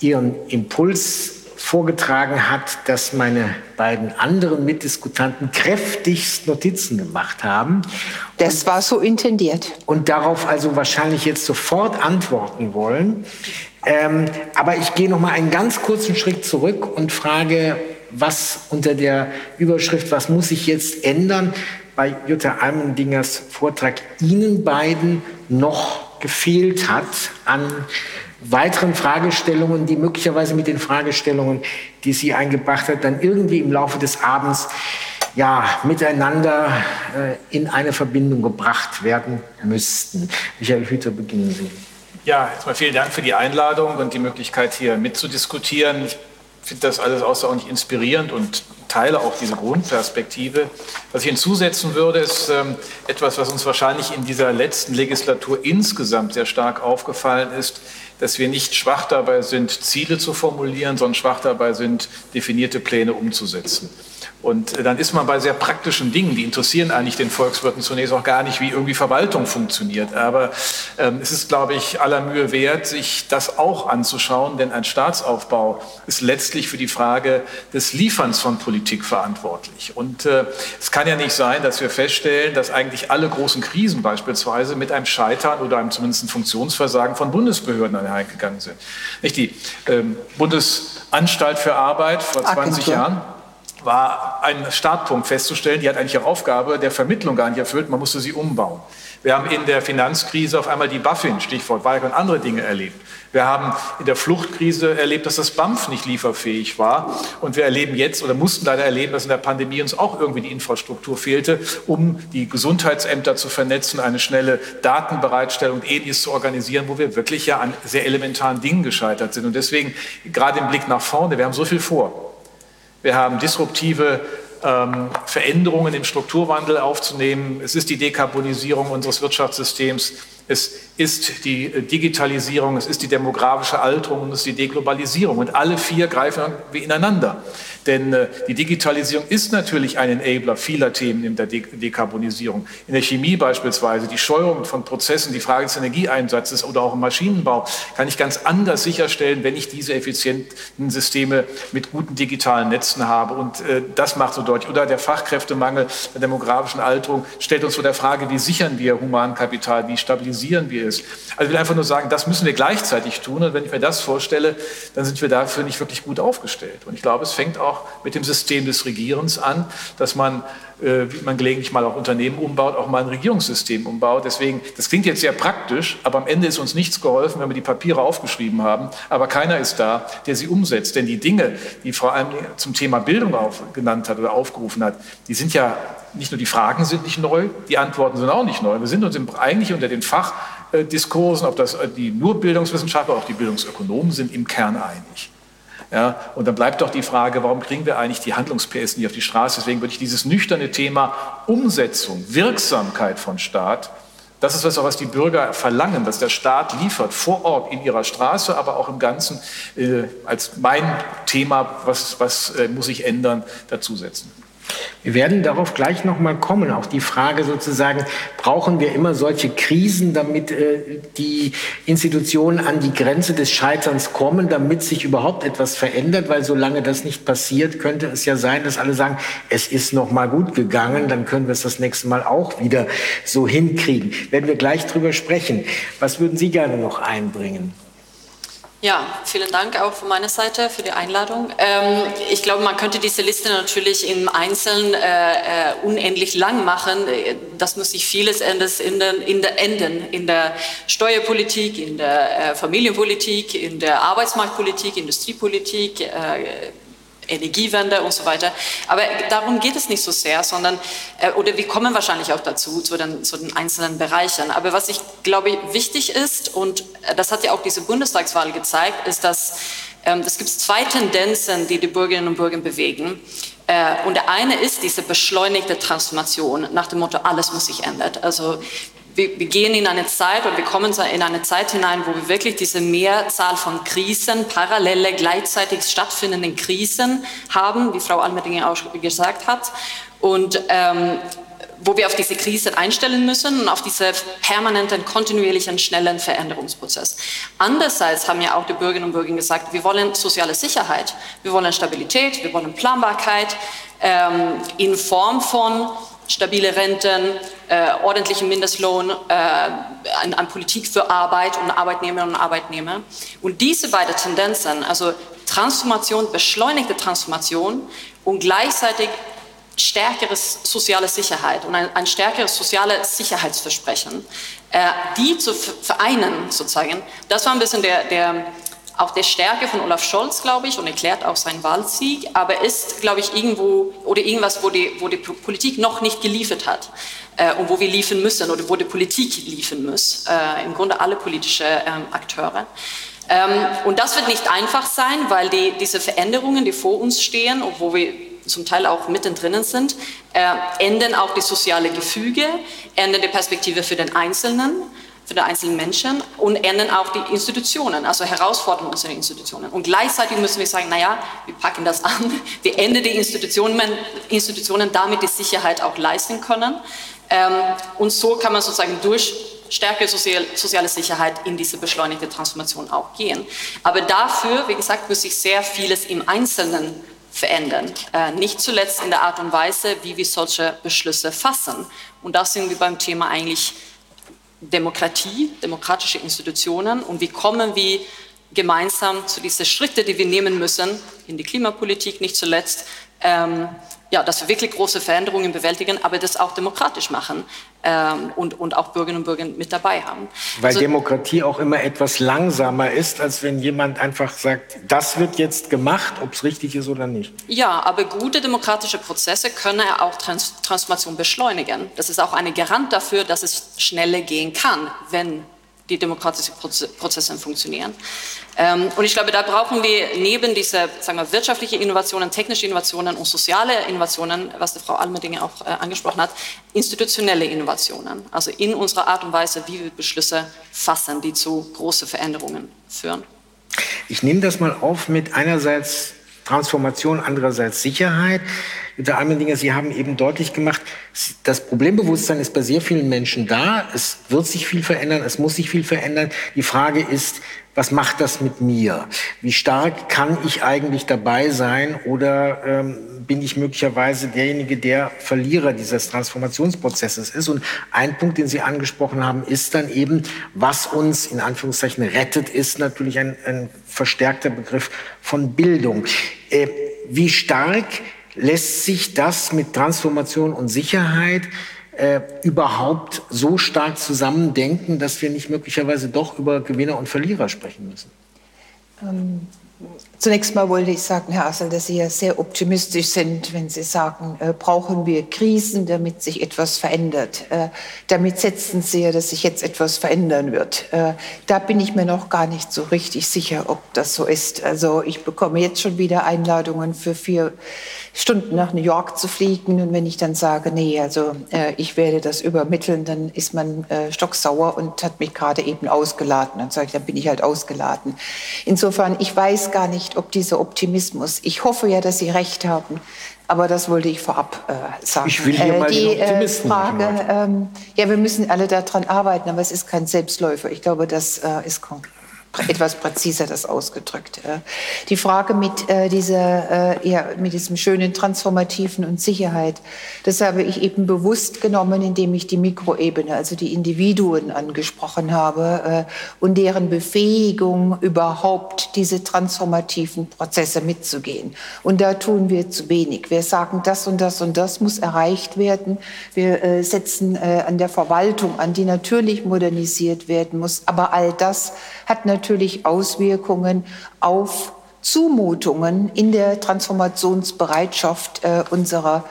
Speaker 4: ihren Impuls vorgetragen hat, dass meine beiden anderen Mitdiskutanten kräftigst Notizen gemacht haben.
Speaker 3: Das war so intendiert.
Speaker 4: Und darauf also wahrscheinlich jetzt sofort antworten wollen. Ähm, aber ich gehe noch mal einen ganz kurzen Schritt zurück und frage, was unter der Überschrift, was muss sich jetzt ändern, bei Jutta Almendingers Vortrag Ihnen beiden noch gefehlt hat an weiteren Fragestellungen, die möglicherweise mit den Fragestellungen, die sie eingebracht hat, dann irgendwie im Laufe des Abends ja, miteinander äh, in eine Verbindung gebracht werden müssten. Michael Hüter, beginnen Sie.
Speaker 5: Ja, erstmal vielen Dank für die Einladung und die Möglichkeit, hier mitzudiskutieren. Ich finde das alles außerordentlich inspirierend und teile auch diese Grundperspektive. Was ich hinzusetzen würde, ist ähm, etwas, was uns wahrscheinlich in dieser letzten Legislatur insgesamt sehr stark aufgefallen ist, dass wir nicht schwach dabei sind, Ziele zu formulieren, sondern schwach dabei sind, definierte Pläne umzusetzen. Und äh, dann ist man bei sehr praktischen Dingen, die interessieren eigentlich den Volkswirten zunächst auch gar nicht, wie irgendwie Verwaltung funktioniert. Aber ähm, es ist, glaube ich, aller Mühe wert, sich das auch anzuschauen, denn ein Staatsaufbau ist letztlich für die Frage des Lieferns von Politik verantwortlich. Und äh, es kann ja nicht sein, dass wir feststellen, dass eigentlich alle großen Krisen beispielsweise mit einem Scheitern oder einem zumindest Funktionsversagen von Bundesbehörden einhergegangen sind. Nicht die ähm, Bundesanstalt für Arbeit vor 20 Agentur. Jahren war ein Startpunkt festzustellen, die hat eigentlich ihre Aufgabe der Vermittlung gar nicht erfüllt, man musste sie umbauen. Wir haben in der Finanzkrise auf einmal die BaFin, Stichwort Weig und andere Dinge erlebt. Wir haben in der Fluchtkrise erlebt, dass das BAMF nicht lieferfähig war. Und wir erleben jetzt oder mussten leider erleben, dass in der Pandemie uns auch irgendwie die Infrastruktur fehlte, um die Gesundheitsämter zu vernetzen, eine schnelle Datenbereitstellung und ähnliches zu organisieren, wo wir wirklich ja an sehr elementaren Dingen gescheitert sind. Und deswegen, gerade im Blick nach vorne, wir haben so viel vor. Wir haben disruptive ähm, Veränderungen im Strukturwandel aufzunehmen. Es ist die Dekarbonisierung unseres Wirtschaftssystems. Es ist die äh, Digitalisierung, es ist die demografische Alterung und es ist die Deglobalisierung. Und alle vier greifen wie ineinander. Denn äh, die Digitalisierung ist natürlich ein Enabler vieler Themen in der De Dekarbonisierung. In der Chemie beispielsweise, die Steuerung von Prozessen, die Frage des Energieeinsatzes oder auch im Maschinenbau kann ich ganz anders sicherstellen, wenn ich diese effizienten Systeme mit guten digitalen Netzen habe. Und äh, das macht so deutlich. Oder der Fachkräftemangel der demografischen Alterung stellt uns vor der Frage, wie sichern wir Humankapital, wie stabilisieren wir es. Also ich will einfach nur sagen, das müssen wir gleichzeitig tun. Und wenn ich mir das vorstelle, dann sind wir dafür nicht wirklich gut aufgestellt. Und ich glaube, es fängt auch mit dem System des Regierens an, dass man äh, wie man gelegentlich mal auch Unternehmen umbaut, auch mal ein Regierungssystem umbaut. Deswegen, das klingt jetzt sehr praktisch, aber am Ende ist uns nichts geholfen, wenn wir die Papiere aufgeschrieben haben, aber keiner ist da, der sie umsetzt. Denn die Dinge, die vor allem zum Thema Bildung auf, genannt hat oder aufgerufen hat, die sind ja, nicht nur die Fragen sind nicht neu, die Antworten sind auch nicht neu. Wir sind uns eigentlich unter den Fachdiskursen, ob das die nur Bildungswissenschaftler, auch die Bildungsökonomen sind, im Kern einig. Ja, und dann bleibt doch die Frage, warum kriegen wir eigentlich die Handlungs-PS nicht auf die Straße? Deswegen würde ich dieses nüchterne Thema Umsetzung, Wirksamkeit von Staat, das ist was, was die Bürger verlangen, dass der Staat liefert, vor Ort in ihrer Straße, aber auch im Ganzen äh, als mein Thema, was, was äh, muss sich ändern, dazusetzen.
Speaker 4: Wir werden darauf gleich noch mal kommen. Auch die Frage sozusagen, brauchen wir immer solche Krisen, damit äh, die Institutionen an die Grenze des Scheiterns kommen, damit sich überhaupt etwas verändert? Weil solange das nicht passiert, könnte es ja sein, dass alle sagen, es ist noch mal gut gegangen, dann können wir es das nächste Mal auch wieder so hinkriegen. Werden wir gleich drüber sprechen. Was würden Sie gerne noch einbringen?
Speaker 6: Ja, vielen Dank auch von meiner Seite für die Einladung. Ähm, ich glaube, man könnte diese Liste natürlich im Einzelnen äh, äh, unendlich lang machen. Das muss sich vieles in den, in der enden, in der Steuerpolitik, in der äh, Familienpolitik, in der Arbeitsmarktpolitik, Industriepolitik, äh, Energiewende und so weiter. Aber darum geht es nicht so sehr, sondern, äh, oder wir kommen wahrscheinlich auch dazu, zu den, zu den einzelnen Bereichen. Aber was ich glaube wichtig ist, und äh, das hat ja auch diese Bundestagswahl gezeigt, ist, dass ähm, es gibt zwei Tendenzen, die die Bürgerinnen und Bürger bewegen. Äh, und der eine ist diese beschleunigte Transformation nach dem Motto, alles muss sich ändern. Also wir, wir, gehen in eine Zeit und wir kommen in eine Zeit hinein, wo wir wirklich diese Mehrzahl von Krisen, parallele, gleichzeitig stattfindenden Krisen haben, wie Frau Almedinger auch gesagt hat. Und ähm, wo wir auf diese Krise einstellen müssen und auf diesen permanenten, kontinuierlichen, schnellen Veränderungsprozess. Andererseits haben ja auch die Bürgerinnen und Bürger gesagt, wir wollen soziale Sicherheit, wir wollen Stabilität, wir wollen Planbarkeit ähm, in Form von stabile Renten, äh, ordentlichen Mindestlohn, äh, an, an, Politik für Arbeit und Arbeitnehmerinnen und Arbeitnehmer. Und diese beiden Tendenzen, also Transformation, beschleunigte Transformation und gleichzeitig stärkere soziale Sicherheit und ein, ein stärkeres soziales Sicherheitsversprechen, äh, die zu vereinen sozusagen, das war ein bisschen der, der auch der Stärke von Olaf Scholz, glaube ich, und erklärt auch seinen Wahlsieg, aber ist, glaube ich, irgendwo oder irgendwas, wo die, wo die Politik noch nicht geliefert hat äh, und wo wir liefern müssen oder wo die Politik liefern muss, äh, im Grunde alle politischen ähm, Akteure. Ähm, und das wird nicht einfach sein, weil die, diese Veränderungen, die vor uns stehen, wo wir zum Teil auch mittendrin sind, äh, ändern auch die soziale Gefüge, ändern die Perspektive für den Einzelnen für den einzelnen Menschen und ändern auch die Institutionen, also herausfordern unsere Institutionen. Und gleichzeitig müssen wir sagen, naja, wir packen das an, wir ändern die Institutionen, Institutionen damit die Sicherheit auch leisten können. Ähm, und so kann man sozusagen durch stärkere soziale Sicherheit in diese beschleunigte Transformation auch gehen. Aber dafür, wie gesagt, muss sich sehr vieles im Einzelnen verändern. Äh, nicht zuletzt in der Art und Weise, wie wir solche Beschlüsse fassen. Und da sind wir beim Thema eigentlich Demokratie, demokratische Institutionen und wie kommen wir gemeinsam zu diesen Schritten, die wir nehmen müssen, in die Klimapolitik nicht zuletzt, ähm, ja, dass wir wirklich große Veränderungen bewältigen, aber das auch demokratisch machen ähm, und, und auch Bürgerinnen und Bürger mit dabei haben.
Speaker 4: Weil also, Demokratie auch immer etwas langsamer ist, als wenn jemand einfach sagt, das wird jetzt gemacht, ob es richtig ist oder nicht.
Speaker 6: Ja, aber gute demokratische Prozesse können auch Trans Transformation beschleunigen. Das ist auch eine Garant dafür, dass es schneller gehen kann, wenn die demokratischen Prozesse funktionieren. Ähm, und ich glaube, da brauchen wir neben dieser sagen wir, wirtschaftliche Innovationen, technische Innovationen und soziale Innovationen, was die Frau Almedinger auch äh, angesprochen hat, institutionelle Innovationen. Also in unserer Art und Weise, wie wir Beschlüsse fassen, die zu großen Veränderungen führen.
Speaker 4: Ich nehme das mal auf mit einerseits Transformation, andererseits Sicherheit. Jutta Almendinger, Sie haben eben deutlich gemacht, das Problembewusstsein ist bei sehr vielen Menschen da. Es wird sich viel verändern, es muss sich viel verändern. Die Frage ist, was macht das mit mir? Wie stark kann ich eigentlich dabei sein oder ähm, bin ich möglicherweise derjenige, der Verlierer dieses Transformationsprozesses ist? Und ein Punkt, den Sie angesprochen haben, ist dann eben, was uns in Anführungszeichen rettet, ist natürlich ein, ein verstärkter Begriff von Bildung. Äh, wie stark lässt sich das mit Transformation und Sicherheit äh, überhaupt so stark zusammendenken, dass wir nicht möglicherweise doch über Gewinner und Verlierer sprechen müssen?
Speaker 3: Ähm, Zunächst mal wollte ich sagen, Herr Assel, dass Sie ja sehr optimistisch sind, wenn Sie sagen, äh, brauchen wir Krisen, damit sich etwas verändert. Äh, damit setzen Sie ja, dass sich jetzt etwas verändern wird. Äh, da bin ich mir noch gar nicht so richtig sicher, ob das so ist. Also ich bekomme jetzt schon wieder Einladungen für vier Stunden nach New York zu fliegen. Und wenn ich dann sage, nee, also äh, ich werde das übermitteln, dann ist man äh, stocksauer und hat mich gerade eben ausgeladen. Dann sage ich, dann bin ich halt ausgeladen. Insofern, ich weiß gar nicht, ob dieser Optimismus, ich hoffe ja, dass Sie recht haben, aber das wollte ich vorab äh, sagen.
Speaker 4: Ich will hier äh, mal
Speaker 3: die äh, Frage, ähm, ja, wir müssen alle daran arbeiten, aber es ist kein Selbstläufer. Ich glaube, das äh, ist konkret etwas präziser das ausgedrückt. Die Frage mit, äh, dieser, äh, ja, mit diesem schönen Transformativen und Sicherheit, das habe ich eben bewusst genommen, indem ich die Mikroebene, also die Individuen angesprochen habe äh, und deren Befähigung, überhaupt diese transformativen Prozesse mitzugehen. Und da tun wir zu wenig. Wir sagen, das und das und das muss erreicht werden. Wir setzen an der Verwaltung an, die natürlich modernisiert werden muss. Aber all das hat natürlich Auswirkungen auf Zumutungen in der Transformationsbereitschaft äh, unserer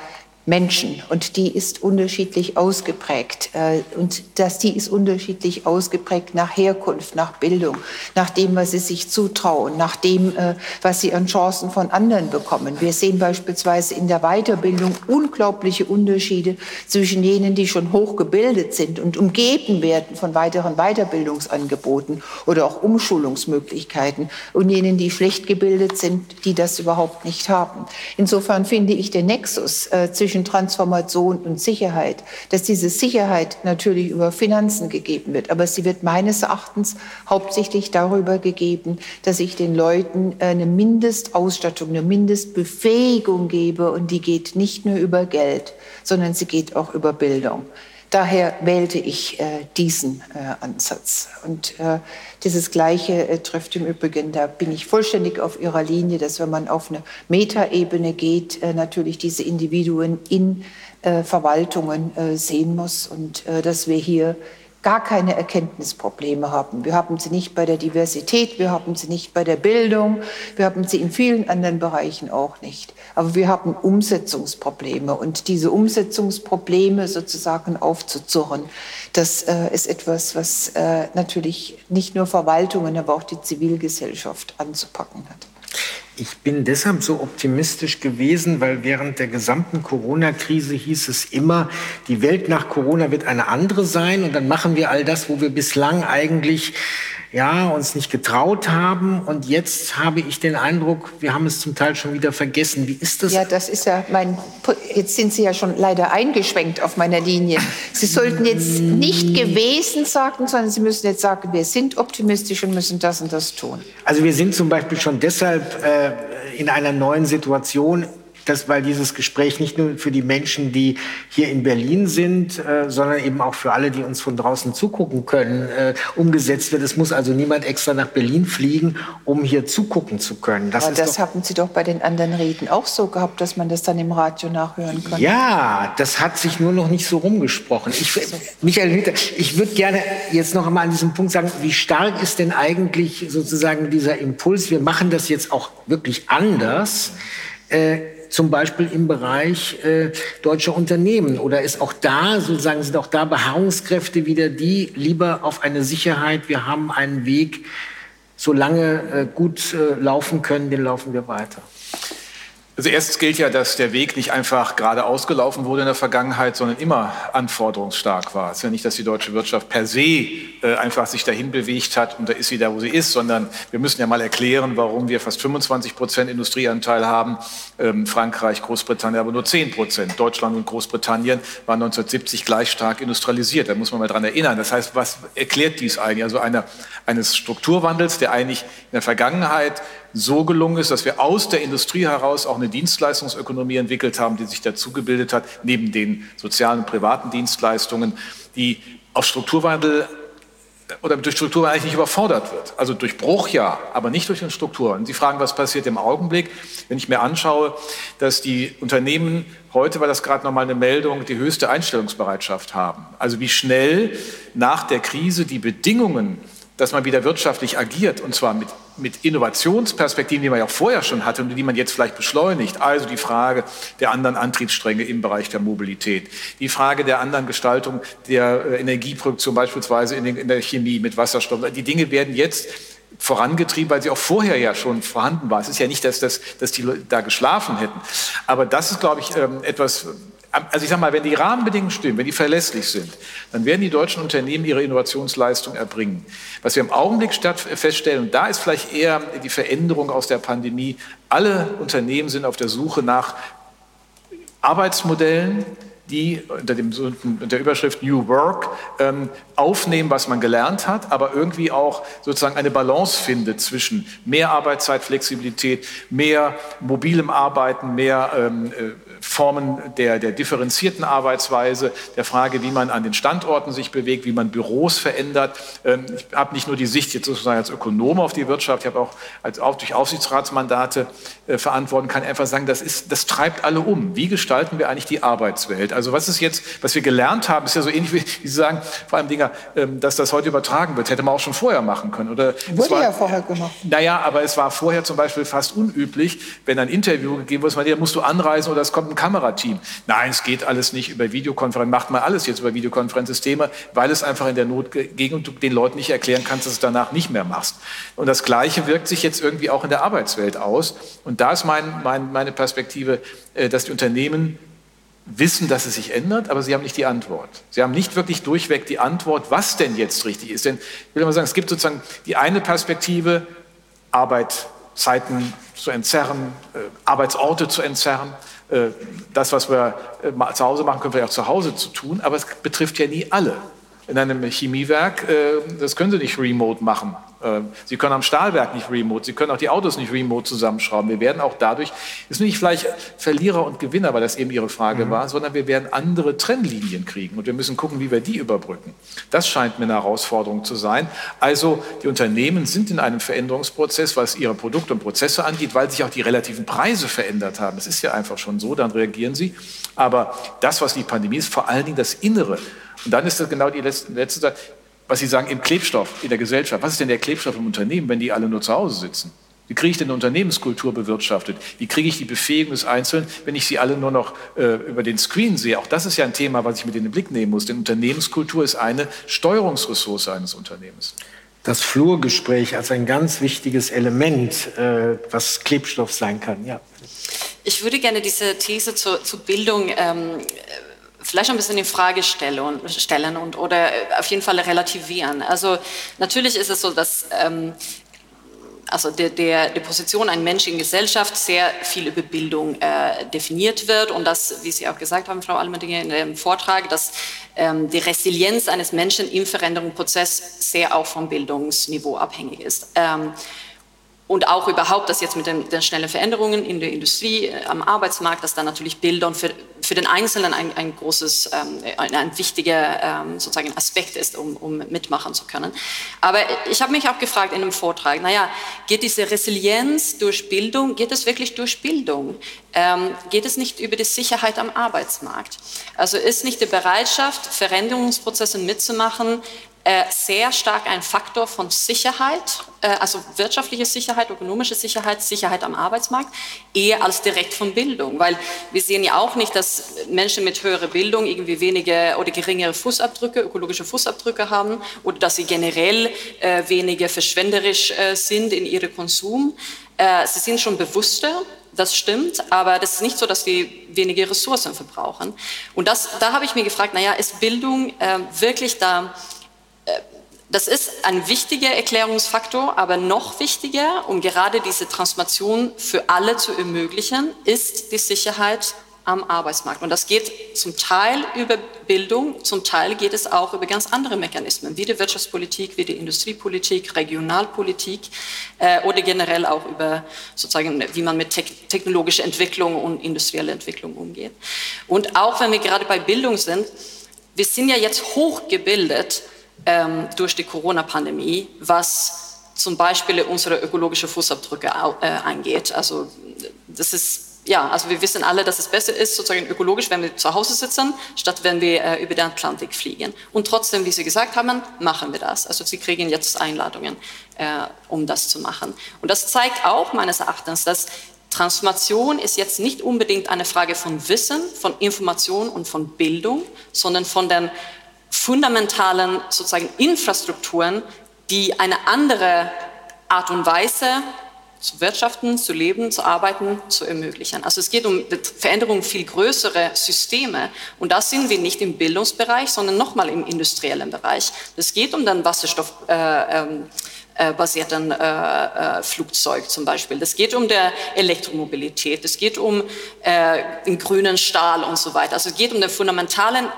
Speaker 3: Menschen und die ist unterschiedlich ausgeprägt. Äh, und dass die ist unterschiedlich ausgeprägt nach Herkunft, nach Bildung, nach dem, was sie sich zutrauen, nach dem, äh, was sie an Chancen von anderen bekommen. Wir sehen beispielsweise in der Weiterbildung unglaubliche Unterschiede zwischen jenen, die schon hochgebildet sind und umgeben werden von weiteren Weiterbildungsangeboten oder auch Umschulungsmöglichkeiten und jenen, die schlecht gebildet sind, die das überhaupt nicht haben. Insofern finde ich den Nexus äh, zwischen zwischen Transformation und Sicherheit, dass diese Sicherheit natürlich über Finanzen gegeben wird, aber sie wird meines Erachtens hauptsächlich darüber gegeben, dass ich den Leuten eine Mindestausstattung, eine Mindestbefähigung gebe und die geht nicht nur über Geld, sondern sie geht auch über Bildung. Daher wählte ich äh, diesen äh, Ansatz. Und äh, dieses Gleiche äh, trifft im Übrigen, da bin ich vollständig auf Ihrer Linie, dass wenn man auf eine Metaebene geht, äh, natürlich diese Individuen in äh, Verwaltungen sehen muss und dass wir hier gar keine Erkenntnisprobleme haben. Wir haben sie nicht bei der Diversität, wir haben sie nicht bei der Bildung, wir haben sie in vielen anderen Bereichen auch nicht. Aber wir haben Umsetzungsprobleme und diese Umsetzungsprobleme sozusagen aufzuzurren, das äh, ist etwas, was äh, natürlich nicht nur Verwaltungen, aber auch die Zivilgesellschaft anzupacken hat.
Speaker 4: Ich bin deshalb so optimistisch gewesen, weil während der gesamten Corona-Krise hieß es immer, die Welt nach Corona wird eine andere sein und dann machen wir all das, wo wir bislang eigentlich ja, uns nicht getraut haben. Und jetzt habe ich den Eindruck, wir haben es zum Teil schon wieder vergessen. Wie ist das?
Speaker 3: Ja, das ist ja mein. Jetzt sind Sie ja schon leider eingeschwenkt auf meiner Linie. Sie sollten jetzt nicht gewesen sagen, sondern Sie müssen jetzt sagen, wir sind optimistisch und müssen das und das tun.
Speaker 4: Also wir sind zum Beispiel schon deshalb äh, in einer neuen Situation dass, weil dieses Gespräch nicht nur für die Menschen, die hier in Berlin sind, äh, sondern eben auch für alle, die uns von draußen zugucken können, äh, umgesetzt wird. Es muss also niemand extra nach Berlin fliegen, um hier zugucken zu können.
Speaker 3: Das, Aber das haben Sie doch bei den anderen Reden auch so gehabt, dass man das dann im Radio nachhören kann.
Speaker 4: Ja, das hat sich nur noch nicht so rumgesprochen. Ich, Michael Hüter, ich würde gerne jetzt noch einmal an diesem Punkt sagen, wie stark ist denn eigentlich sozusagen dieser Impuls? Wir machen das jetzt auch wirklich anders. Äh, zum Beispiel im Bereich äh, deutscher Unternehmen? Oder ist auch da, sozusagen, sind auch da Beharrungskräfte wieder die lieber auf eine Sicherheit, wir haben einen Weg, solange äh, gut äh, laufen können, den laufen wir weiter?
Speaker 5: Also erstens gilt ja, dass der Weg nicht einfach gerade ausgelaufen wurde in der Vergangenheit, sondern immer anforderungsstark war. Es ist ja nicht, dass die deutsche Wirtschaft per se äh, einfach sich dahin bewegt hat und da ist sie da, wo sie ist, sondern wir müssen ja mal erklären, warum wir fast 25 Prozent Industrieanteil haben. Ähm, Frankreich, Großbritannien aber nur 10 Prozent. Deutschland und Großbritannien waren 1970 gleich stark industrialisiert. Da muss man mal dran erinnern. Das heißt, was erklärt dies eigentlich? Also eine, eines Strukturwandels, der eigentlich in der Vergangenheit so gelungen ist, dass wir aus der Industrie heraus auch eine Dienstleistungsökonomie entwickelt haben, die sich dazu gebildet hat, neben den sozialen und privaten Dienstleistungen, die auf Strukturwandel oder durch Strukturwandel eigentlich nicht überfordert wird. Also durch Bruch ja, aber nicht durch den Struktur. Und Sie fragen, was passiert im Augenblick, wenn ich mir anschaue, dass die Unternehmen heute, war das gerade nochmal eine Meldung, die höchste Einstellungsbereitschaft haben. Also wie schnell nach der Krise die Bedingungen dass man wieder wirtschaftlich agiert, und zwar mit, mit Innovationsperspektiven, die man ja auch vorher schon hatte und die man jetzt vielleicht beschleunigt. Also die Frage der anderen Antriebsstränge im Bereich der Mobilität, die Frage der anderen Gestaltung der äh, Energieproduktion, beispielsweise in, den, in der Chemie mit Wasserstoff. Die Dinge werden jetzt vorangetrieben, weil sie auch vorher ja schon vorhanden war. Es ist ja nicht, dass, das, dass die da geschlafen hätten. Aber das ist, glaube ich, ähm, etwas, also ich sage mal, wenn die Rahmenbedingungen stimmen, wenn die verlässlich sind, dann werden die deutschen Unternehmen ihre Innovationsleistung erbringen. Was wir im Augenblick feststellen, und da ist vielleicht eher die Veränderung aus der Pandemie, alle Unternehmen sind auf der Suche nach Arbeitsmodellen, die unter, dem, unter der Überschrift New Work ähm, aufnehmen, was man gelernt hat, aber irgendwie auch sozusagen eine Balance findet zwischen mehr Arbeitszeitflexibilität, mehr mobilem Arbeiten, mehr ähm, äh, Formen der, der differenzierten Arbeitsweise, der Frage, wie man an den Standorten sich bewegt, wie man Büros verändert. Ähm, ich habe nicht nur die Sicht jetzt sozusagen als Ökonom auf die Wirtschaft, ich habe auch als, auch durch Aufsichtsratsmandate äh, verantworten, kann einfach sagen, das, ist, das treibt alle um. Wie gestalten wir eigentlich die Arbeitswelt? Also was ist jetzt, was wir gelernt haben, ist ja so ähnlich wie, Sie sagen, vor allem Dinger, ähm, dass das heute übertragen wird, hätte man auch schon vorher machen können. Oder
Speaker 3: Wurde war, ja vorher gemacht.
Speaker 5: Naja, aber es war vorher zum Beispiel fast unüblich, wenn ein Interview gegeben wurde, man, musst du anreisen oder es kommt ein Kamerateam. Nein, es geht alles nicht über Videokonferenz, macht man alles jetzt über Videokonferenzsysteme, weil es einfach in der Not ging und du den Leuten nicht erklären kannst, dass du es danach nicht mehr machst. Und das Gleiche wirkt sich jetzt irgendwie auch in der Arbeitswelt aus. Und da ist mein, mein, meine Perspektive, äh, dass die Unternehmen wissen, dass es sich ändert, aber sie haben nicht die Antwort. Sie haben nicht wirklich durchweg die Antwort, was denn jetzt richtig ist. Denn ich will mal sagen, es gibt sozusagen die eine Perspektive, Arbeitszeiten zu entzerren, äh, Arbeitsorte zu entzerren. Äh, das, was wir äh, zu Hause machen, können wir auch zu Hause zu tun, aber es betrifft ja nie alle. In einem Chemiewerk, das können Sie nicht remote machen. Sie können am Stahlwerk nicht remote, Sie können auch die Autos nicht remote zusammenschrauben. Wir werden auch dadurch, es ist nicht vielleicht Verlierer und Gewinner, weil das eben Ihre Frage mhm. war, sondern wir werden andere Trennlinien kriegen und wir müssen gucken, wie wir die überbrücken. Das scheint mir eine Herausforderung zu sein. Also die Unternehmen sind in einem Veränderungsprozess, was ihre Produkte und Prozesse angeht, weil sich auch die relativen Preise verändert haben. Das ist ja einfach schon so, dann reagieren sie. Aber das, was die Pandemie ist, vor allen Dingen das Innere. Und dann ist das genau die letzte, letzte Sache, was Sie sagen, im Klebstoff in der Gesellschaft. Was ist denn der Klebstoff im Unternehmen, wenn die alle nur zu Hause sitzen? Wie kriege ich denn eine Unternehmenskultur bewirtschaftet? Wie kriege ich die Befähigung des Einzelnen, wenn ich sie alle nur noch äh, über den Screen sehe? Auch das ist ja ein Thema, was ich mit in den Blick nehmen muss. Denn Unternehmenskultur ist eine Steuerungsressource eines Unternehmens.
Speaker 4: Das Flurgespräch als ein ganz wichtiges Element, äh, was Klebstoff sein kann. Ja.
Speaker 6: Ich würde gerne diese These zur, zur Bildung ähm, vielleicht ein bisschen in Frage stellen, und oder auf jeden Fall relativieren. Also natürlich ist es so, dass ähm, also der, der, die Position ein Mensch in Gesellschaft sehr viel über Bildung äh, definiert wird und das, wie Sie auch gesagt haben, Frau Almendinger, in dem Vortrag, dass ähm, die Resilienz eines Menschen im Veränderungsprozess sehr auch vom Bildungsniveau abhängig ist. Ähm, und auch überhaupt, dass jetzt mit den, den, schnellen Veränderungen in der Industrie, äh, am Arbeitsmarkt, dass dann natürlich Bildung für, für den Einzelnen ein, ein großes, ähm, ein, ein, wichtiger ähm, sozusagen Aspekt ist, um, um mitmachen zu können. Aber ich habe mich auch gefragt in einem Vortrag, naja, geht diese Resilienz durch Bildung, geht es wirklich durch Bildung? Ähm, geht es nicht über die Sicherheit am Arbeitsmarkt? Also ist nicht die Bereitschaft, Veränderungsprozesse mitzumachen, sehr stark ein Faktor von Sicherheit, äh, also wirtschaftliche Sicherheit, ökonomische Sicherheit, Sicherheit am Arbeitsmarkt, eher als direkt von Bildung. Weil wir sehen ja auch nicht, dass Menschen mit höherer Bildung irgendwie weniger oder geringere Fußabdrücke, ökologische Fußabdrücke haben oder dass sie generell äh, weniger verschwenderisch sind in ihrem Konsum. sie sind schon bewusster das stimmt, aber das ist nicht so, dass wir wenige Ressourcen verbrauchen. Und das, da habe ich mir gefragt, naja, ist Bildung äh, wirklich da das ist ein wichtiger Erklärungsfaktor, aber noch wichtiger, um gerade diese Transformation für alle zu ermöglichen, ist die Sicherheit am Arbeitsmarkt. Und das geht zum Teil über Bildung, zum Teil geht es auch über ganz andere Mechanismen, wie die Wirtschaftspolitik, wie die Industriepolitik, Regionalpolitik äh, oder generell auch über sozusagen, wie man mit te technologischer Entwicklung und industrieller Entwicklung umgeht. Und auch wenn wir gerade bei Bildung sind, wir sind ja jetzt hochgebildet, ähm, durch die Corona-Pandemie, was zum Beispiel unsere ökologischen Fußabdrücke äh, angeht. Also das ist ja, also wir wissen alle, dass es besser ist, sozusagen ökologisch, wenn wir zu Hause sitzen, statt wenn wir äh, über den Atlantik fliegen. Und trotzdem, wie Sie gesagt haben, machen wir das. Also Sie kriegen jetzt Einladungen, äh, um das zu machen. Und das zeigt auch meines Erachtens, dass Transformation ist jetzt nicht unbedingt eine Frage von Wissen, von Information und von Bildung, sondern von den fundamentalen sozusagen Infrastrukturen, die eine andere Art und Weise zu wirtschaften, zu leben, zu arbeiten, zu ermöglichen. Also es geht um Veränderungen viel größere Systeme und da sind wir nicht im Bildungsbereich, sondern nochmal im industriellen Bereich. Es geht um den wasserstoffbasierten äh, ähm, äh, äh, Flugzeug zum Beispiel. Das geht um der Elektromobilität, es geht um äh, den grünen Stahl und so weiter. Also es geht um den fundamentalen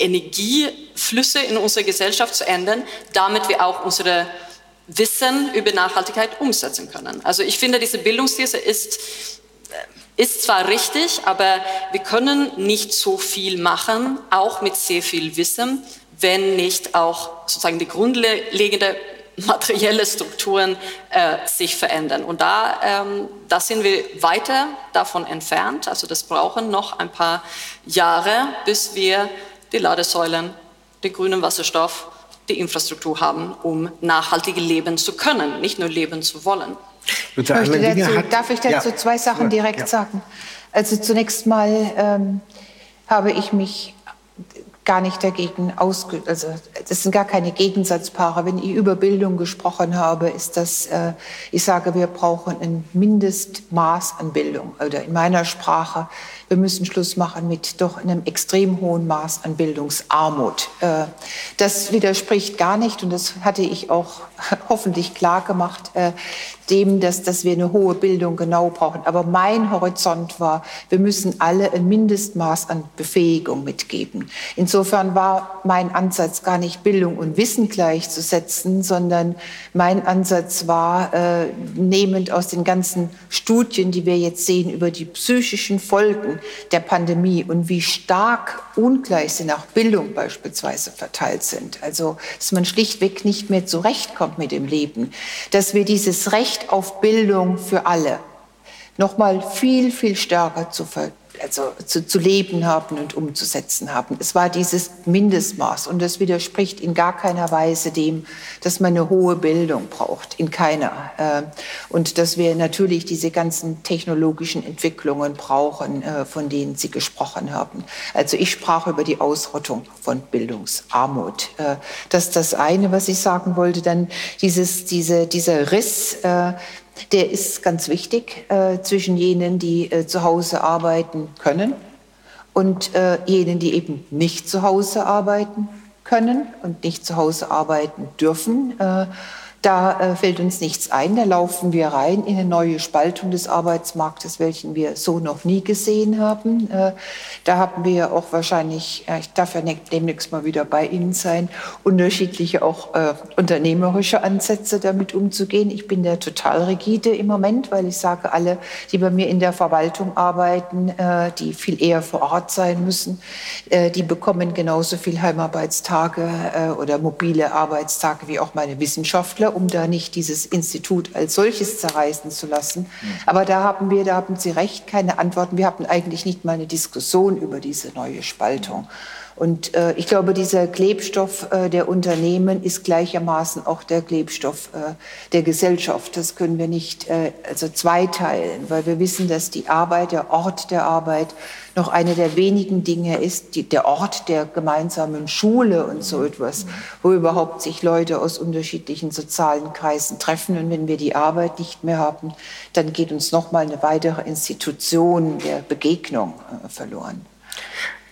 Speaker 6: Energieflüsse in unserer Gesellschaft zu ändern, damit wir auch unsere Wissen über Nachhaltigkeit umsetzen können. Also ich finde, diese Bildungsthese ist, äh, ist zwar richtig, aber wir können nicht so viel machen, auch mit sehr viel Wissen, wenn nicht auch sozusagen die grundlegende materielle Strukturen äh, sich verändern. Und da, ähm, da sind wir weiter davon entfernt. Also das brauchen noch ein paar Jahre, bis wir die Ladesäulen, den grünen Wasserstoff, die Infrastruktur haben, um nachhaltig leben zu können, nicht nur leben zu wollen.
Speaker 3: Dazu, hat, darf ich dazu ja, zwei Sachen direkt ja. sagen? Also zunächst mal ähm, habe ich mich gar nicht dagegen ausge... Also das sind gar keine Gegensatzpaare. Wenn ich über Bildung gesprochen habe, ist das, äh, ich sage, wir brauchen ein Mindestmaß an Bildung. Oder in meiner Sprache wir müssen Schluss machen mit doch einem extrem hohen Maß an Bildungsarmut. Äh, das widerspricht gar nicht, und das hatte ich auch hoffentlich klar gemacht, äh, dem, dass, dass wir eine hohe Bildung genau brauchen. Aber mein Horizont war, wir müssen alle ein Mindestmaß an Befähigung mitgeben. Insofern war mein Ansatz gar nicht Bildung und Wissen gleichzusetzen, sondern mein Ansatz war, äh, nehmend aus den ganzen Studien, die wir jetzt sehen über die psychischen Folgen der Pandemie und wie stark ungleich sie nach Bildung beispielsweise verteilt sind. Also, dass man schlichtweg nicht mehr zurechtkommt mit dem Leben, dass wir dieses Recht auf Bildung für alle. Noch mal viel, viel stärker zu, ver also zu, zu leben haben und umzusetzen haben. Es war dieses Mindestmaß und das widerspricht in gar keiner Weise dem, dass man eine hohe Bildung braucht, in keiner. Äh, und dass wir natürlich diese ganzen technologischen Entwicklungen brauchen, äh, von denen Sie gesprochen haben. Also ich sprach über die Ausrottung von Bildungsarmut. Äh, das ist das eine, was ich sagen wollte. Dann dieses, diese, dieser Riss der ist ganz wichtig äh, zwischen jenen, die äh, zu Hause arbeiten können und äh, jenen, die eben nicht zu Hause arbeiten können und nicht zu Hause arbeiten dürfen. Äh, da äh, fällt uns nichts ein, da laufen wir rein in eine neue Spaltung des Arbeitsmarktes, welchen wir so noch nie gesehen haben. Äh, da haben wir auch wahrscheinlich, äh, ich darf ja demnächst mal wieder bei Ihnen sein, unterschiedliche auch äh, unternehmerische Ansätze damit umzugehen. Ich bin da total rigide im Moment, weil ich sage, alle, die bei mir in der Verwaltung arbeiten, äh, die viel eher vor Ort sein müssen, äh, die bekommen genauso viel Heimarbeitstage oder mobile Arbeitstage wie auch meine Wissenschaftler um da nicht dieses Institut als solches zerreißen zu lassen. Aber da haben wir, da haben Sie recht, keine Antworten. Wir hatten eigentlich nicht mal eine Diskussion über diese neue Spaltung. Und äh, ich glaube, dieser Klebstoff äh, der Unternehmen ist gleichermaßen auch der Klebstoff äh, der Gesellschaft. Das können wir nicht äh, also zweiteilen, weil wir wissen, dass die Arbeit, der Ort der Arbeit noch eine der wenigen Dinge ist, die, der Ort der gemeinsamen Schule und so etwas, wo überhaupt sich Leute aus unterschiedlichen sozialen Kreisen treffen. Und wenn wir die Arbeit nicht mehr haben, dann geht uns noch mal eine weitere Institution der Begegnung äh, verloren.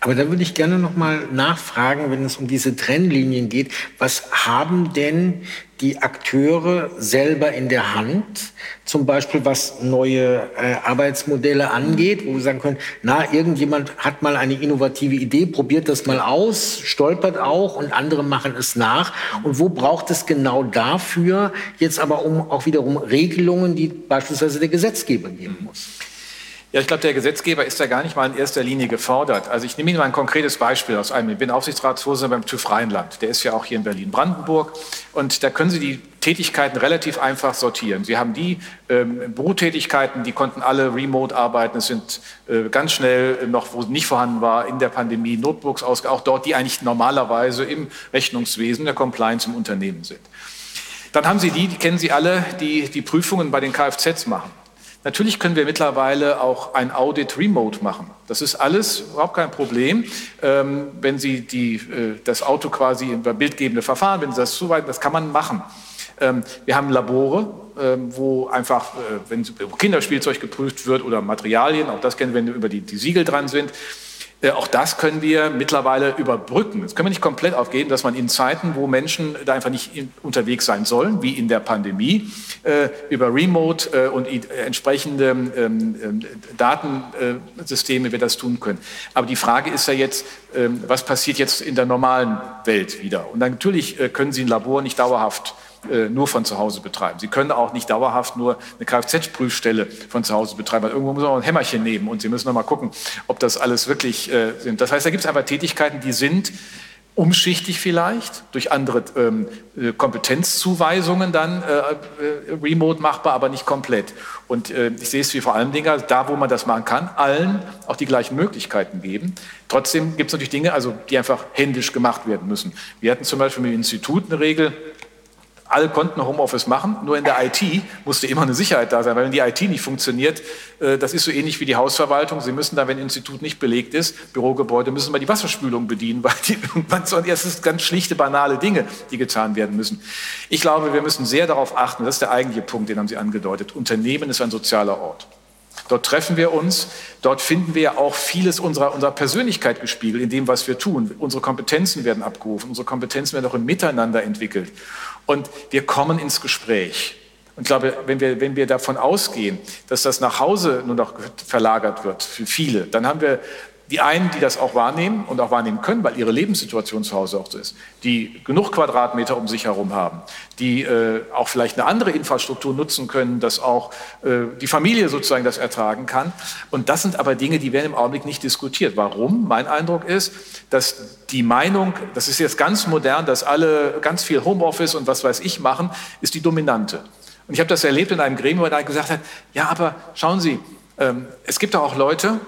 Speaker 4: Aber da würde ich gerne noch mal nachfragen, wenn es um diese Trennlinien geht. Was haben denn die Akteure selber in der Hand, zum Beispiel was neue äh, Arbeitsmodelle angeht, wo wir sagen können, na, irgendjemand hat mal eine innovative Idee, probiert das mal aus, stolpert auch und andere machen es nach. Und wo braucht es genau dafür jetzt aber um auch wiederum Regelungen, die beispielsweise der Gesetzgeber geben muss?
Speaker 5: Ja, ich glaube, der Gesetzgeber ist da gar nicht mal in erster Linie gefordert. Also ich nehme Ihnen mal ein konkretes Beispiel aus einem. Ich bin Aufsichtsratsvorsitzender beim TÜV Rheinland. Der ist ja auch hier in Berlin-Brandenburg. Und da können Sie die Tätigkeiten relativ einfach sortieren. Sie haben die ähm, Bürotätigkeiten, die konnten alle remote arbeiten. Es sind äh, ganz schnell noch, wo nicht vorhanden war, in der Pandemie Notebooks aus, auch dort, die eigentlich normalerweise im Rechnungswesen, der Compliance im Unternehmen sind. Dann haben Sie die, die kennen Sie alle, die die Prüfungen bei den Kfz machen. Natürlich können wir mittlerweile auch ein Audit remote machen. Das ist alles überhaupt kein Problem. Ähm, wenn Sie die, äh, das Auto quasi über bildgebende Verfahren, wenn Sie das zuweisen, das kann man machen. Ähm, wir haben Labore, ähm, wo einfach, äh, wenn Kinderspielzeug geprüft wird oder Materialien, auch das kennen wir, wenn über die, die Siegel dran sind, auch das können wir mittlerweile überbrücken. Das können wir nicht komplett aufgeben, dass man in Zeiten, wo Menschen da einfach nicht unterwegs sein sollen, wie in der Pandemie, äh, über Remote äh, und entsprechende ähm, ähm, Datensysteme wir das tun können. Aber die Frage ist ja jetzt, ähm, was passiert jetzt in der normalen Welt wieder? Und natürlich können Sie ein Labor nicht dauerhaft äh, nur von zu Hause betreiben. Sie können auch nicht dauerhaft nur eine Kfz-Prüfstelle von zu Hause betreiben. Weil irgendwo muss man auch ein Hämmerchen nehmen und Sie müssen noch mal gucken, ob das alles wirklich äh, sind. Das heißt, da gibt es einfach Tätigkeiten, die sind umschichtig vielleicht, durch andere ähm, äh, Kompetenzzuweisungen dann äh, äh, remote machbar, aber nicht komplett. Und äh, ich sehe es wie vor allen Dingen, da wo man das machen kann, allen auch die gleichen Möglichkeiten geben. Trotzdem gibt es natürlich Dinge, also die einfach händisch gemacht werden müssen. Wir hatten zum Beispiel im Institut eine Regel, alle konnten Homeoffice machen, nur in der IT musste immer eine Sicherheit da sein, weil wenn die IT nicht funktioniert, äh, das ist so ähnlich wie die Hausverwaltung. Sie müssen da, wenn ein Institut nicht belegt ist, Bürogebäude, müssen wir die Wasserspülung bedienen, weil die irgendwann so, das ist ganz schlichte, banale Dinge, die getan werden müssen. Ich glaube, wir müssen sehr darauf achten, das ist der eigentliche Punkt, den haben Sie angedeutet. Unternehmen ist ein sozialer Ort. Dort treffen wir uns, dort finden wir auch vieles unserer, unserer Persönlichkeit gespiegelt in dem, was wir tun. Unsere Kompetenzen werden abgerufen, unsere Kompetenzen werden auch im Miteinander entwickelt. Und wir kommen ins Gespräch. Und ich glaube, wenn wir, wenn wir davon ausgehen, dass das nach Hause nur noch verlagert wird für viele, dann haben wir die einen, die das auch wahrnehmen und auch wahrnehmen können, weil ihre Lebenssituation zu Hause auch so ist, die genug Quadratmeter um sich herum haben, die äh, auch vielleicht eine andere Infrastruktur nutzen können, dass auch äh, die Familie sozusagen das ertragen kann. Und das sind aber Dinge, die werden im Augenblick nicht diskutiert. Warum? Mein Eindruck ist, dass die Meinung, das ist jetzt ganz modern, dass alle ganz viel Homeoffice und was weiß ich machen, ist die dominante. Und ich habe das erlebt in einem Gremium, wo einer gesagt hat, ja, aber schauen Sie, ähm, es gibt auch Leute,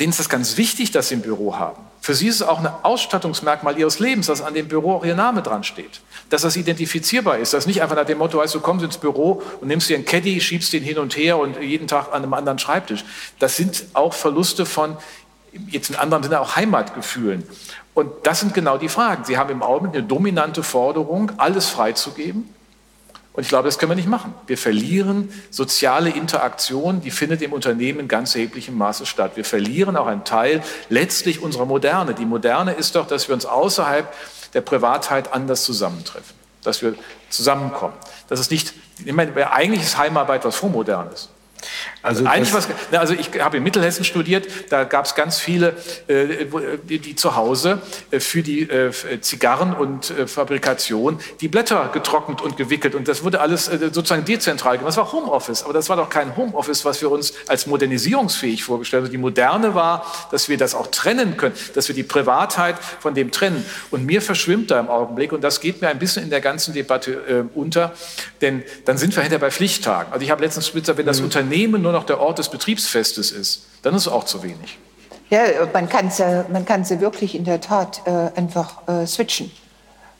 Speaker 5: denen ist das ganz wichtig, dass sie ein Büro haben. Für sie ist es auch ein Ausstattungsmerkmal ihres Lebens, dass an dem Büro auch ihr Name dran steht. Dass das identifizierbar ist, dass nicht einfach nach dem Motto heißt, du kommst ins Büro und nimmst dir einen Caddy, schiebst den hin und her und jeden Tag an einem anderen Schreibtisch. Das sind auch Verluste von, jetzt in anderem Sinne auch Heimatgefühlen. Und das sind genau die Fragen. Sie haben im Augenblick eine dominante Forderung, alles freizugeben. Und ich glaube, das können wir nicht machen. Wir verlieren soziale Interaktion, die findet im Unternehmen in ganz erheblichem Maße statt. Wir verlieren auch einen Teil letztlich unserer Moderne. Die Moderne ist doch, dass wir uns außerhalb der Privatheit anders zusammentreffen, dass wir zusammenkommen. Das ist nicht, ich meine, eigentlich ist Heimarbeit was Vormodernes. Also, Eigentlich was, also ich habe in Mittelhessen studiert, da gab es ganz viele, äh, die, die, zu Hause äh, für die äh, Zigarren und äh, Fabrikation die Blätter getrocknet und gewickelt und das wurde alles sozusagen dezentral gemacht. Das war Homeoffice, aber das war doch kein Homeoffice, was wir uns als modernisierungsfähig vorgestellt haben. Die Moderne war, dass wir das auch trennen können, dass wir die Privatheit von dem trennen. Und mir verschwimmt da im Augenblick und das geht mir ein bisschen in der ganzen Debatte unter, denn dann sind wir hinter bei Pflichttagen. Also ich habe letztens gesagt, wenn das mhm. Unternehmen nur noch der Ort des Betriebsfestes ist, dann ist es auch zu wenig.
Speaker 3: Ja, man kann es ja, man kann's ja wirklich in der Tat äh, einfach äh, switchen.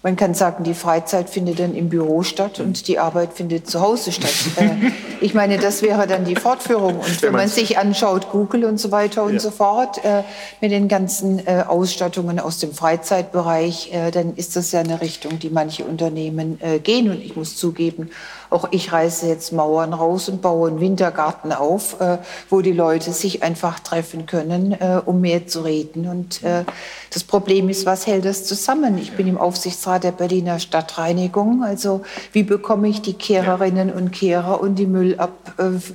Speaker 3: Man kann sagen, die Freizeit findet dann im Büro statt und die Arbeit findet zu Hause statt. Äh, ich meine, das wäre dann die Fortführung. Und wenn man sich anschaut, Google und so weiter und ja. so fort, äh, mit den ganzen äh, Ausstattungen aus dem Freizeitbereich, dann ist das ja eine Richtung, die manche Unternehmen gehen. Und ich muss zugeben, auch ich reiße jetzt Mauern raus und baue einen Wintergarten auf, äh, wo die Leute sich einfach treffen können, äh, um mehr zu reden. Und äh, das Problem ist, was hält das zusammen? Ich bin im Aufsichtsrat der Berliner Stadtreinigung. Also wie bekomme ich die Kehrerinnen und Kehrer und die Müllabfuhr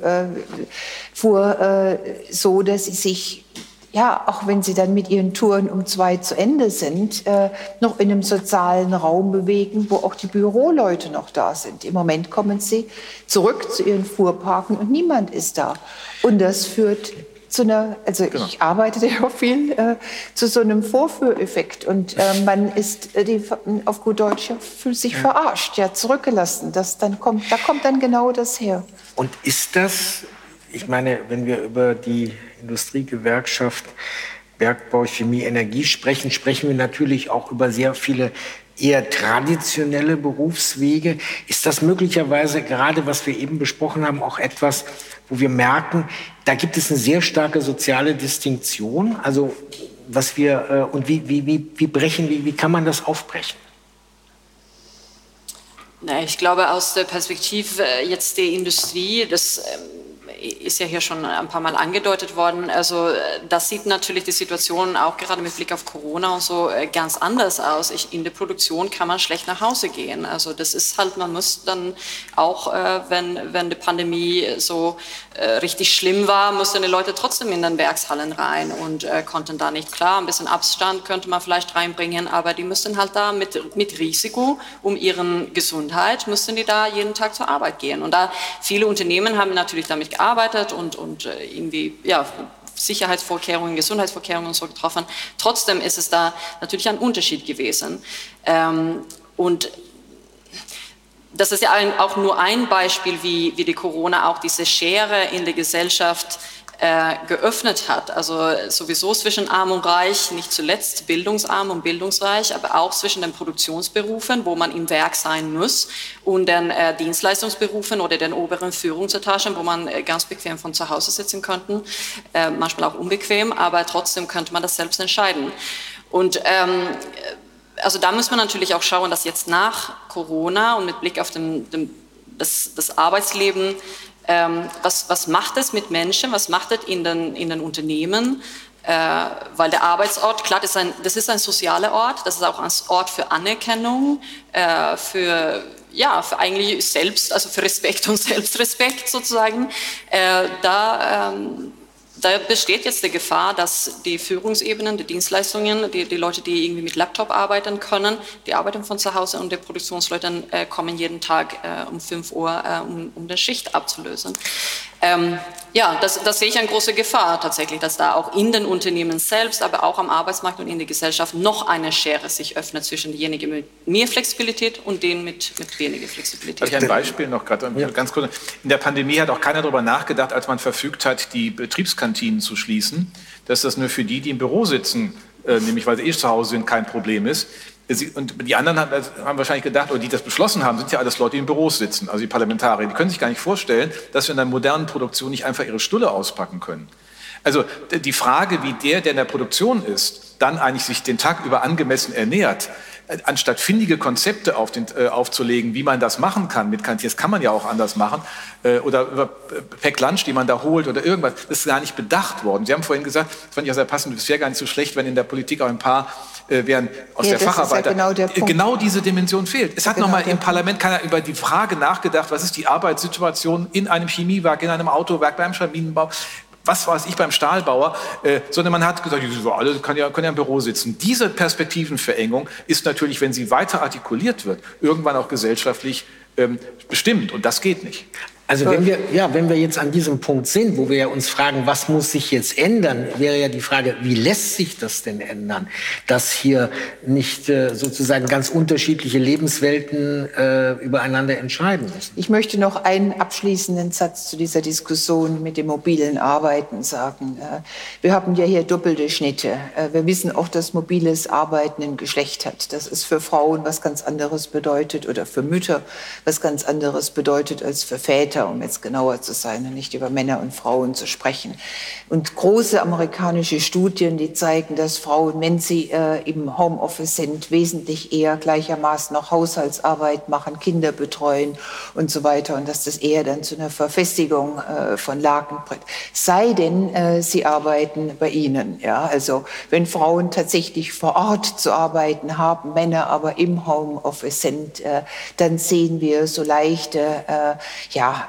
Speaker 3: äh, äh, so, dass sie sich ja, auch wenn sie dann mit ihren Touren um zwei zu Ende sind, äh, noch in einem sozialen Raum bewegen, wo auch die Büroleute noch da sind. Im Moment kommen sie zurück zu ihren Fuhrparken und niemand ist da. Und das führt zu einer, also genau. ich arbeite ja auch viel, äh, zu so einem Vorführeffekt. Und äh, man ist, äh, die, auf gut Deutsch, fühlt sich ja. verarscht, ja, zurückgelassen. Das dann kommt, da kommt dann genau das her.
Speaker 4: Und ist das, ich meine, wenn wir über die Industriegewerkschaft Bergbau, Chemie, Energie sprechen, sprechen wir natürlich auch über sehr viele eher traditionelle Berufswege. Ist das möglicherweise gerade, was wir eben besprochen haben, auch etwas, wo wir merken, da gibt es eine sehr starke soziale Distinktion? Also was wir äh, und wie, wie, wie, wie brechen, wie, wie kann man das aufbrechen?
Speaker 6: ich glaube, aus der Perspektive jetzt der Industrie, das ähm, ist ja hier schon ein paar Mal angedeutet worden. Also das sieht natürlich die Situation auch gerade mit Blick auf Corona und so äh, ganz anders aus. Ich, in der Produktion kann man schlecht nach Hause gehen. Also das ist halt, man muss dann auch, äh, wenn, wenn die Pandemie so äh, richtig schlimm war, mussten die Leute trotzdem in den Werkshallen rein und äh, konnten da nicht klar. Ein bisschen Abstand könnte man vielleicht reinbringen, aber die müssten halt da mit, mit Risiko um ihren Gesundheit, müssten die da jeden Tag zur Arbeit gehen. Und da viele Unternehmen haben natürlich damit gearbeitet gearbeitet und, und äh, irgendwie ja, Sicherheitsvorkehrungen, Gesundheitsvorkehrungen und so getroffen. Trotzdem ist es da natürlich ein Unterschied gewesen. Ähm, und das ist ja auch nur ein Beispiel, wie, wie die Corona auch diese Schere in der Gesellschaft äh, geöffnet hat. Also sowieso zwischen Arm und Reich, nicht zuletzt bildungsarm und bildungsreich, aber auch zwischen den Produktionsberufen, wo man im Werk sein muss, und den äh, Dienstleistungsberufen oder den oberen Führungsetagen, wo man äh, ganz bequem von zu Hause sitzen könnte, äh, manchmal auch unbequem, aber trotzdem könnte man das selbst entscheiden. Und ähm, also da muss man natürlich auch schauen, dass jetzt nach Corona und mit Blick auf den, den, das, das Arbeitsleben was, was macht es mit Menschen, was macht es in den, in den Unternehmen, äh, weil der Arbeitsort, klar, das ist, ein, das ist ein sozialer Ort, das ist auch ein Ort für Anerkennung, äh, für, ja, für eigentlich selbst, also für Respekt und Selbstrespekt sozusagen. Äh, da, ähm, da besteht jetzt die Gefahr, dass die Führungsebenen, die Dienstleistungen, die, die Leute, die irgendwie mit Laptop arbeiten können, die arbeiten von zu Hause und die Produktionsleute äh, kommen jeden Tag äh, um 5 Uhr, äh, um, um die Schicht abzulösen. Ähm, ja, das, das, sehe ich eine große Gefahr tatsächlich, dass da auch in den Unternehmen selbst, aber auch am Arbeitsmarkt und in der Gesellschaft noch eine Schere sich öffnet zwischen denjenigen mit mehr Flexibilität und denen mit, mit weniger Flexibilität.
Speaker 5: Habe ich ein Beispiel noch gerade, ja. ganz kurz. In der Pandemie hat auch keiner darüber nachgedacht, als man verfügt hat, die Betriebskantinen zu schließen, dass das nur für die, die im Büro sitzen, äh, nämlich weil sie eh zu Hause sind, kein Problem ist. Und die anderen haben wahrscheinlich gedacht, oder die das beschlossen haben, sind ja alles Leute, die in Büros sitzen, also die Parlamentarier. Die können sich gar nicht vorstellen, dass wir in einer modernen Produktion nicht einfach ihre Stulle auspacken können. Also die Frage, wie der, der in der Produktion ist, dann eigentlich sich den Tag über angemessen ernährt, äh, anstatt findige Konzepte auf den, äh, aufzulegen, wie man das machen kann mit Kantiers, kann man ja auch anders machen, äh, oder über äh, Pack Lunch, die man da holt oder irgendwas, das ist gar nicht bedacht worden. Sie haben vorhin gesagt, das fand ich auch sehr passend, es wäre gar nicht so schlecht, wenn in der Politik auch ein paar äh, wären aus ja, der Facharbeiter. Ja genau, der genau, diese Dimension fehlt. Es hat genau nochmal im Parlament keiner über die Frage nachgedacht, was ist die Arbeitssituation in einem Chemiewerk, in einem Autowerk, beim Schabinenbau was weiß ich beim Stahlbauer, äh, sondern man hat gesagt, so, alle können ja, können ja im Büro sitzen. Diese Perspektivenverengung ist natürlich, wenn sie weiter artikuliert wird, irgendwann auch gesellschaftlich ähm, bestimmt und das geht nicht.
Speaker 4: Also wenn wir, ja, wenn wir jetzt an diesem Punkt sind, wo wir ja uns fragen, was muss sich jetzt ändern, wäre ja die Frage, wie lässt sich das denn ändern, dass hier nicht äh, sozusagen ganz unterschiedliche Lebenswelten äh, übereinander entscheiden müssen.
Speaker 3: Ich möchte noch einen abschließenden Satz zu dieser Diskussion mit dem mobilen Arbeiten sagen. Äh, wir haben ja hier doppelte Schnitte. Äh, wir wissen auch, dass mobiles Arbeiten ein Geschlecht hat. Das ist für Frauen was ganz anderes bedeutet oder für Mütter was ganz anderes bedeutet als für Väter Väter, um jetzt genauer zu sein und nicht über Männer und Frauen zu sprechen. Und große amerikanische Studien, die zeigen, dass Frauen, wenn sie äh, im Homeoffice sind, wesentlich eher gleichermaßen noch Haushaltsarbeit machen, Kinder betreuen und so weiter und dass das eher dann zu einer Verfestigung äh, von Lagen bringt. Sei denn, äh, sie arbeiten bei Ihnen. Ja? Also wenn Frauen tatsächlich vor Ort zu arbeiten haben, Männer aber im Homeoffice sind, äh, dann sehen wir so leichte äh, ja,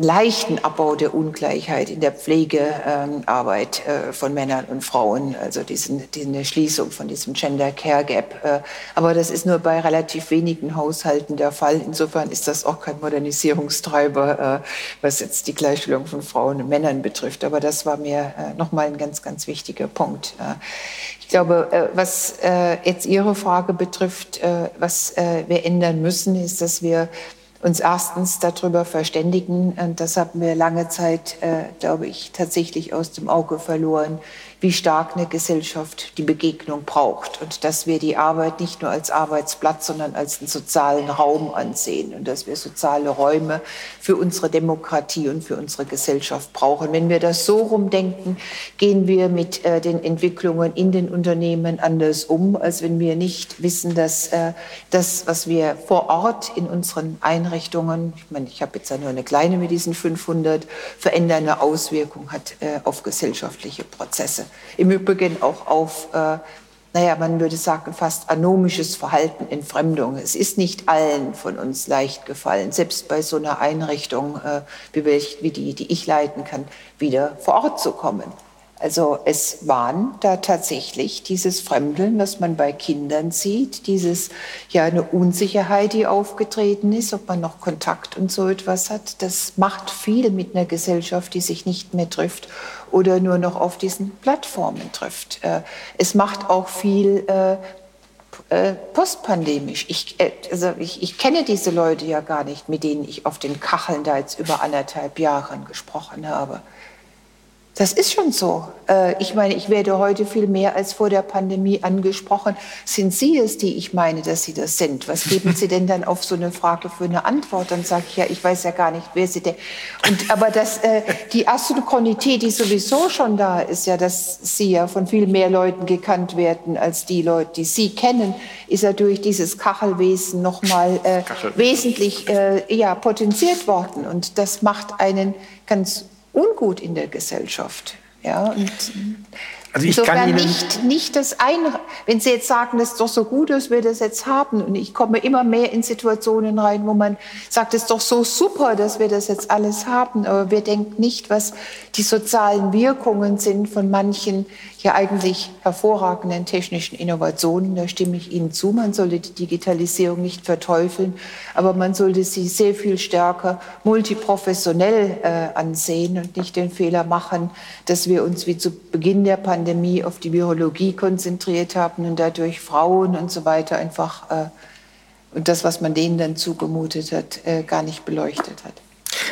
Speaker 3: leichten Abbau der Ungleichheit in der Pflegearbeit äh, von Männern und Frauen, also diesen, diese Schließung von diesem Gender Care Gap. Äh, aber das ist nur bei relativ wenigen Haushalten der Fall. Insofern ist das auch kein Modernisierungstreiber, äh, was jetzt die Gleichstellung von Frauen und Männern betrifft. Aber das war mir äh, nochmal ein ganz, ganz wichtiger Punkt. Äh, ich glaube, äh, was jetzt Ihre Frage betrifft, was wir ändern müssen, ist, dass wir uns erstens darüber verständigen, und das haben wir lange Zeit, äh, glaube ich, tatsächlich aus dem Auge verloren, wie stark eine Gesellschaft die Begegnung braucht und dass wir die Arbeit nicht nur als Arbeitsplatz, sondern als einen sozialen Raum ansehen und dass wir soziale Räume für unsere Demokratie und für unsere Gesellschaft brauchen. Wenn wir das so rumdenken, gehen wir mit äh, den Entwicklungen in den Unternehmen anders um, als wenn wir nicht wissen, dass äh, das, was wir vor Ort in unseren Einrichtungen, ich meine, ich habe jetzt ja nur eine kleine mit diesen 500, verändernde Auswirkung hat äh, auf gesellschaftliche Prozesse. Im Übrigen auch auf, äh, naja, man würde sagen, fast anomisches Verhalten, Entfremdung. Es ist nicht allen von uns leicht gefallen, selbst bei so einer Einrichtung, äh, wie, wie die, die ich leiten kann, wieder vor Ort zu kommen. Also es waren da tatsächlich dieses Fremdeln, was man bei Kindern sieht, dieses ja eine Unsicherheit, die aufgetreten ist, ob man noch Kontakt und so etwas hat. Das macht viel mit einer Gesellschaft, die sich nicht mehr trifft oder nur noch auf diesen Plattformen trifft. Äh, es macht auch viel äh, äh, postpandemisch. Ich, also ich, ich kenne diese Leute ja gar nicht, mit denen ich auf den Kacheln da jetzt über anderthalb Jahren gesprochen habe. Das ist schon so. Äh, ich meine, ich werde heute viel mehr als vor der Pandemie angesprochen. Sind Sie es, die ich meine, dass Sie das sind? Was geben Sie denn dann auf so eine Frage für eine Antwort? Dann sage ich ja, ich weiß ja gar nicht, wer Sie denn. Und, aber das, äh, die Asynchronität, die sowieso schon da ist, ja, dass Sie ja von viel mehr Leuten gekannt werden als die Leute, die Sie kennen, ist ja durch dieses Kachelwesen nochmal äh, wesentlich äh, ja, potenziert worden. Und das macht einen ganz ungut in der Gesellschaft. Ja, und also ich Insofern kann Ihnen nicht, nicht das ein, wenn Sie jetzt sagen, das ist doch so gut, dass wir das jetzt haben. Und ich komme immer mehr in Situationen rein, wo man sagt, es ist doch so super, dass wir das jetzt alles haben. Aber wir denken nicht, was die sozialen Wirkungen sind von manchen ja eigentlich hervorragenden technischen Innovationen. Da stimme ich Ihnen zu. Man sollte die Digitalisierung nicht verteufeln, aber man sollte sie sehr viel stärker multiprofessionell äh, ansehen und nicht den Fehler machen, dass wir uns wie zu Beginn der Pandemie auf die Virologie konzentriert haben und dadurch Frauen und so weiter einfach äh, und das, was man denen dann zugemutet hat, äh, gar nicht beleuchtet hat.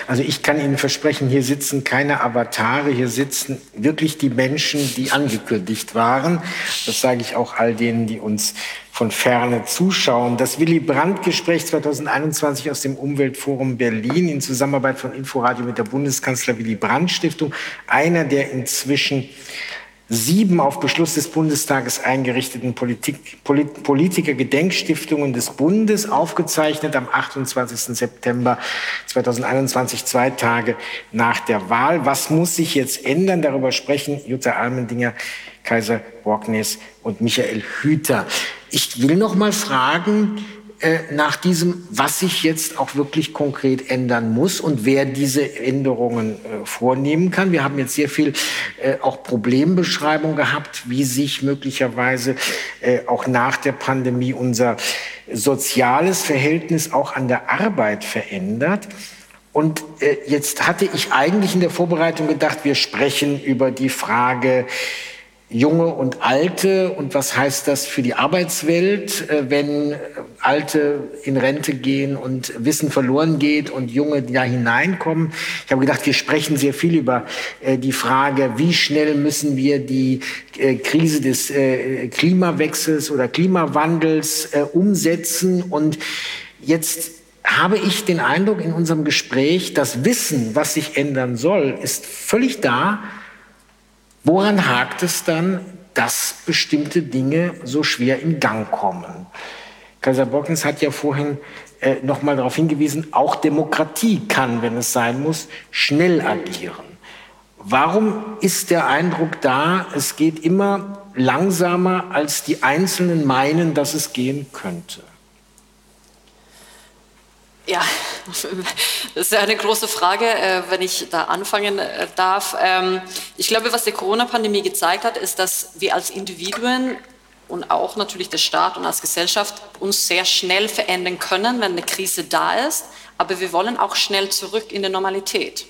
Speaker 4: Also ich kann Ihnen versprechen, hier sitzen keine Avatare, hier sitzen wirklich die Menschen, die angekündigt waren. Das sage ich auch all denen, die uns von ferne zuschauen. Das Willy Brandt-Gespräch 2021 aus dem Umweltforum Berlin in Zusammenarbeit von Inforadio mit der Bundeskanzler Willy Brandt Stiftung, einer der inzwischen sieben auf Beschluss des Bundestages eingerichteten Politik, Polit, Politiker-Gedenkstiftungen des Bundes, aufgezeichnet am 28. September 2021, zwei Tage nach der Wahl. Was muss sich jetzt ändern? Darüber sprechen Jutta Almendinger, Kaiser Borgnes und Michael Hüter. Ich will noch mal fragen, nach diesem, was sich jetzt auch wirklich konkret ändern muss und wer diese Änderungen äh, vornehmen kann. Wir haben jetzt sehr viel äh, auch Problembeschreibung gehabt, wie sich möglicherweise äh, auch nach der Pandemie unser soziales Verhältnis auch an der Arbeit verändert. Und äh, jetzt hatte ich eigentlich in der Vorbereitung gedacht, wir sprechen über die Frage, Junge und Alte und was heißt das für die Arbeitswelt, äh, wenn Alte in Rente gehen und Wissen verloren geht und Junge da hineinkommen. Ich habe gedacht, wir sprechen sehr viel über äh, die Frage, wie schnell müssen wir die äh, Krise des Klimawechsels oder Klimawandels umsetzen und jetzt habe ich den Eindruck in unserem Gespräch, das Wissen, was sich ändern soll, ist völlig da, Woran hakt es dann, dass bestimmte Dinge so schwer in Gang kommen? Kaiser Borkens hat ja vorhin äh, noch mal darauf hingewiesen, auch Demokratie kann, wenn es sein muss, schnell agieren. Warum ist der Eindruck da, es geht immer langsamer, als die Einzelnen meinen, dass es gehen könnte?
Speaker 6: Ja, das ist eine große Frage, äh, wenn ich da anfangen äh, darf. Ähm, ich glaube, was die Corona-Pandemie gezeigt hat, ist, dass wir als Individuen und auch natürlich der Staat und als Gesellschaft uns sehr schnell verändern können, wenn eine Krise da ist. Aber wir wollen auch schnell zurück in die Normalität.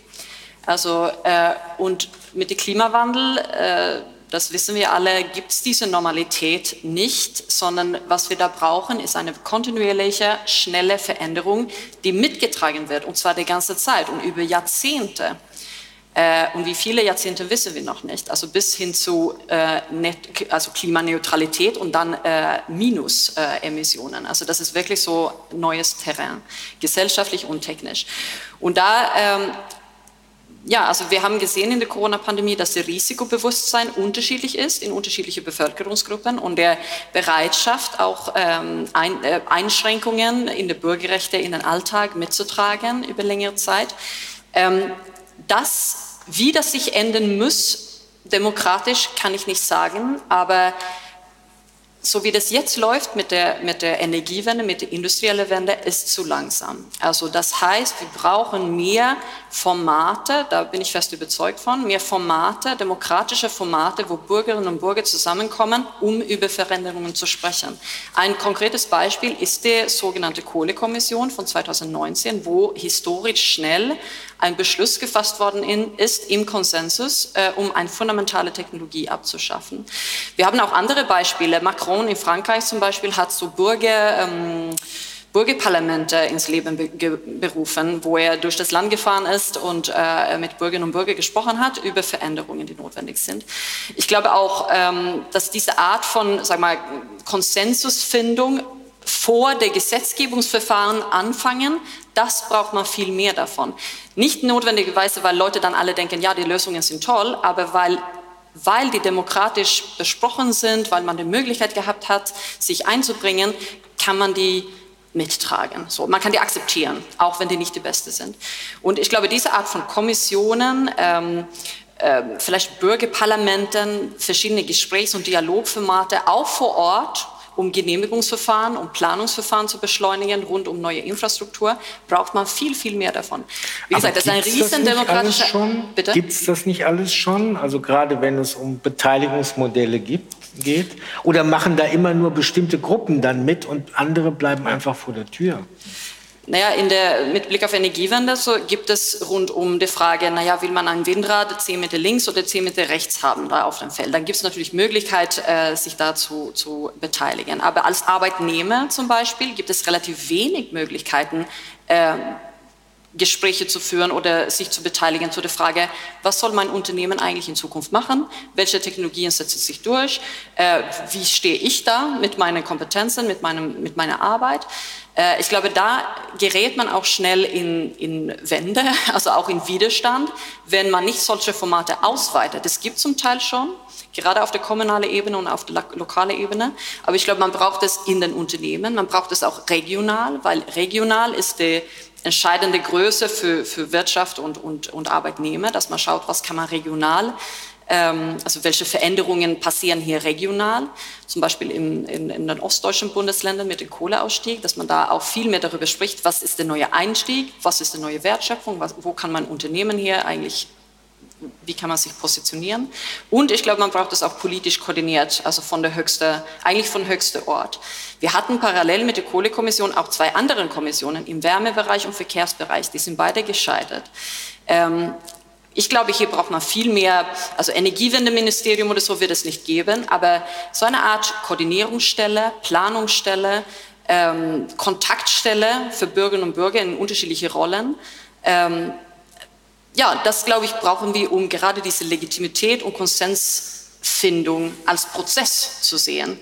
Speaker 6: Also, äh, und mit dem Klimawandel, das wissen wir alle, gibt es diese Normalität nicht, sondern was wir da brauchen, ist eine kontinuierliche, schnelle Veränderung, die mitgetragen wird, und zwar die ganze Zeit und über Jahrzehnte. Äh, und wie viele Jahrzehnte wissen wir noch nicht. Also bis hin zu äh, Net, also Klimaneutralität und dann äh, Minusemissionen. also das ist wirklich so neues Terrain, gesellschaftlich und technisch. Und da ähm, ja, also wir haben gesehen in der Corona-Pandemie, dass das Risikobewusstsein unterschiedlich ist in unterschiedliche Bevölkerungsgruppen und der Bereitschaft, auch ähm, ein, äh, Einschränkungen in der Bürgerrechte in den Alltag mitzutragen über längere Zeit. Ähm, das, wie das sich ändern muss, demokratisch kann ich nicht sagen, aber so wie das jetzt läuft mit der, mit der Energiewende, mit der industriellen Wende, ist zu langsam. Also das heißt, wir brauchen mehr Formate, da bin ich fest überzeugt von, mehr Formate, demokratische Formate, wo Bürgerinnen und Bürger zusammenkommen, um über Veränderungen zu sprechen. Ein konkretes Beispiel ist die sogenannte Kohlekommission von 2019, wo historisch schnell ein Beschluss gefasst worden ist im Konsensus, äh, um eine fundamentale Technologie abzuschaffen. Wir haben auch andere Beispiele. Macron in Frankreich zum Beispiel hat so Bürger, ähm, Bürgerparlamente ins Leben berufen, wo er durch das Land gefahren ist und äh, mit Bürgerinnen und Bürgern gesprochen hat über Veränderungen, die notwendig sind. Ich glaube auch, ähm, dass diese Art von sag mal, Konsensusfindung vor der Gesetzgebungsverfahren anfangen, das braucht man viel mehr davon. Nicht notwendigerweise, weil Leute dann alle denken, ja, die Lösungen sind toll, aber weil weil die demokratisch besprochen sind, weil man die Möglichkeit gehabt hat, sich einzubringen, kann man die mittragen. So, man kann die akzeptieren, auch wenn die nicht die beste sind. Und ich glaube, diese Art von Kommissionen, ähm, äh, vielleicht Bürgerparlamenten, verschiedene Gesprächs- und Dialogformate, auch vor Ort, um Genehmigungsverfahren, um Planungsverfahren zu beschleunigen rund um neue Infrastruktur, braucht man viel, viel mehr davon.
Speaker 4: Wie gesagt, das ist ein riesen demokratischer... Gibt es das nicht alles schon? Also gerade wenn es um Beteiligungsmodelle gibt, geht? Oder machen da immer nur bestimmte Gruppen dann mit und andere bleiben einfach vor der Tür?
Speaker 6: Naja, in der, mit Blick auf Energiewende so gibt es rund um die Frage, naja, will man ein Windrad 10 Meter links oder 10 Meter rechts haben da auf dem Feld? Dann gibt es natürlich Möglichkeit, äh, sich dazu zu beteiligen. Aber als Arbeitnehmer zum Beispiel gibt es relativ wenig Möglichkeiten, äh, Gespräche zu führen oder sich zu beteiligen zu der Frage, was soll mein Unternehmen eigentlich in Zukunft machen? Welche Technologien setzen sich durch? Äh, wie stehe ich da mit meinen Kompetenzen, mit, meinem, mit meiner Arbeit? Äh, ich glaube, da gerät man auch schnell in, in Wände, also auch in Widerstand, wenn man nicht solche Formate ausweitet. Das gibt zum Teil schon, gerade auf der kommunalen Ebene und auf der lokalen Ebene. Aber ich glaube, man braucht es in den Unternehmen, man braucht es auch regional, weil regional ist die entscheidende Größe für, für Wirtschaft und, und, und Arbeitnehmer, dass man schaut, was kann man regional Ähm, also welche Veränderungen passieren hier regional, zum Beispiel in, in, in, den ostdeutschen Bundesländern mit dem Kohleausstieg, dass man da auch viel mehr darüber spricht, was ist der neue Einstieg, was ist die neue Wertschöpfung, was, wo kann man Unternehmen hier eigentlich wie kann man sich positionieren. Und ich glaube, man braucht es auch politisch koordiniert, also von der höchste, eigentlich von höchster Ort. Wir hatten parallel mit der Kohlekommission auch zwei andere Kommissionen im Wärmebereich und Verkehrsbereich. Die sind beide gescheitert. Ähm, ich glaube, hier braucht man viel mehr, also Energiewendeministerium oder so wird es nicht geben, aber so eine Art Koordinierungsstelle, Planungsstelle, ähm, Kontaktstelle für Bürgerinnen und Bürger in unterschiedliche Rollen. Ähm, ja, das glaube ich brauchen wir, um gerade diese Legitimität und Konsensfindung als Prozess zu sehen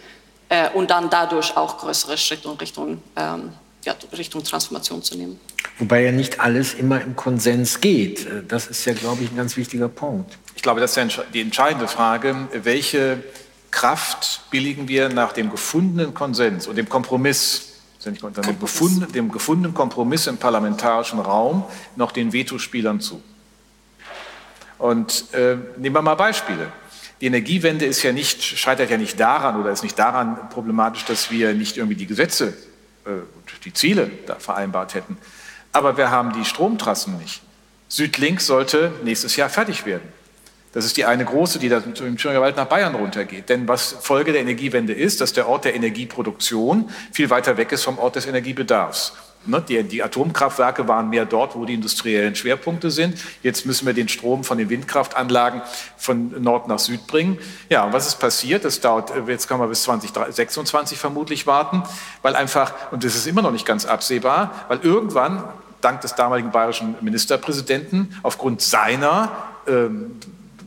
Speaker 6: äh, und dann dadurch auch größere Schritte in Richtung, ähm, ja, Richtung Transformation zu nehmen.
Speaker 4: Wobei ja nicht alles immer im Konsens geht. Äh, das ist ja, glaube ich, ein ganz wichtiger Punkt.
Speaker 5: Ich glaube, das ist die entscheidende Frage. Welche Kraft billigen wir nach dem gefundenen Konsens und dem Kompromiss unter dem gefundenen, dem gefundenen Kompromiss im parlamentarischen Raum noch den Vetospielern zu. Und äh, nehmen wir mal Beispiele. Die Energiewende ist ja nicht, scheitert ja nicht daran oder ist nicht daran problematisch, dass wir nicht irgendwie die Gesetze, äh, die Ziele da vereinbart hätten. Aber wir haben die Stromtrassen nicht. Südlink sollte nächstes Jahr fertig werden. Das ist die eine große, die da im Thüringer Wald nach Bayern runtergeht. Denn was Folge der Energiewende ist, dass der Ort der Energieproduktion viel weiter weg ist vom Ort des Energiebedarfs. Ne, die, die, Atomkraftwerke waren mehr dort, wo die industriellen Schwerpunkte sind. Jetzt müssen wir den Strom von den Windkraftanlagen von Nord nach Süd bringen. Ja, und was ist passiert? Das dauert, jetzt kann man bis 2026 vermutlich warten, weil einfach, und das ist immer noch nicht ganz absehbar, weil irgendwann, dank des damaligen bayerischen Ministerpräsidenten, aufgrund seiner ähm,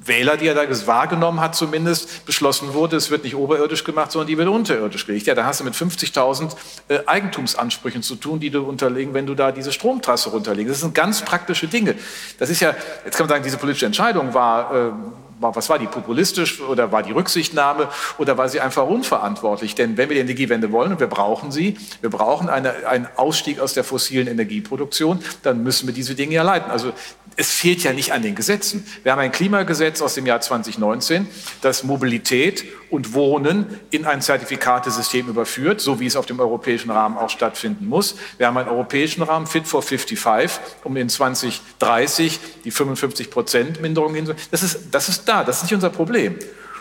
Speaker 5: Wähler, die er da wahrgenommen hat zumindest, beschlossen wurde, es wird nicht oberirdisch gemacht, sondern die wird unterirdisch gelegt. Ja, da hast du mit 50.000 äh, Eigentumsansprüchen zu tun, die du unterlegen, wenn du da diese Stromtrasse runterlegst. Das sind ganz praktische Dinge. Das ist ja, jetzt kann man sagen, diese politische Entscheidung war, äh, was war die populistisch oder war die Rücksichtnahme oder war sie einfach unverantwortlich? Denn wenn wir die Energiewende wollen und wir brauchen sie, wir brauchen eine, einen Ausstieg aus der fossilen Energieproduktion, dann müssen wir diese Dinge ja leiten. Also es fehlt ja nicht an den Gesetzen. Wir haben ein Klimagesetz aus dem Jahr 2019, das Mobilität und Wohnen in ein Zertifikatesystem überführt, so wie es auf dem europäischen Rahmen auch stattfinden muss. Wir haben einen europäischen Rahmen, Fit for 55, um in 2030 die 55 Prozent Minderung hinzubekommen. Das ist, das ist da, das ist nicht unser Problem.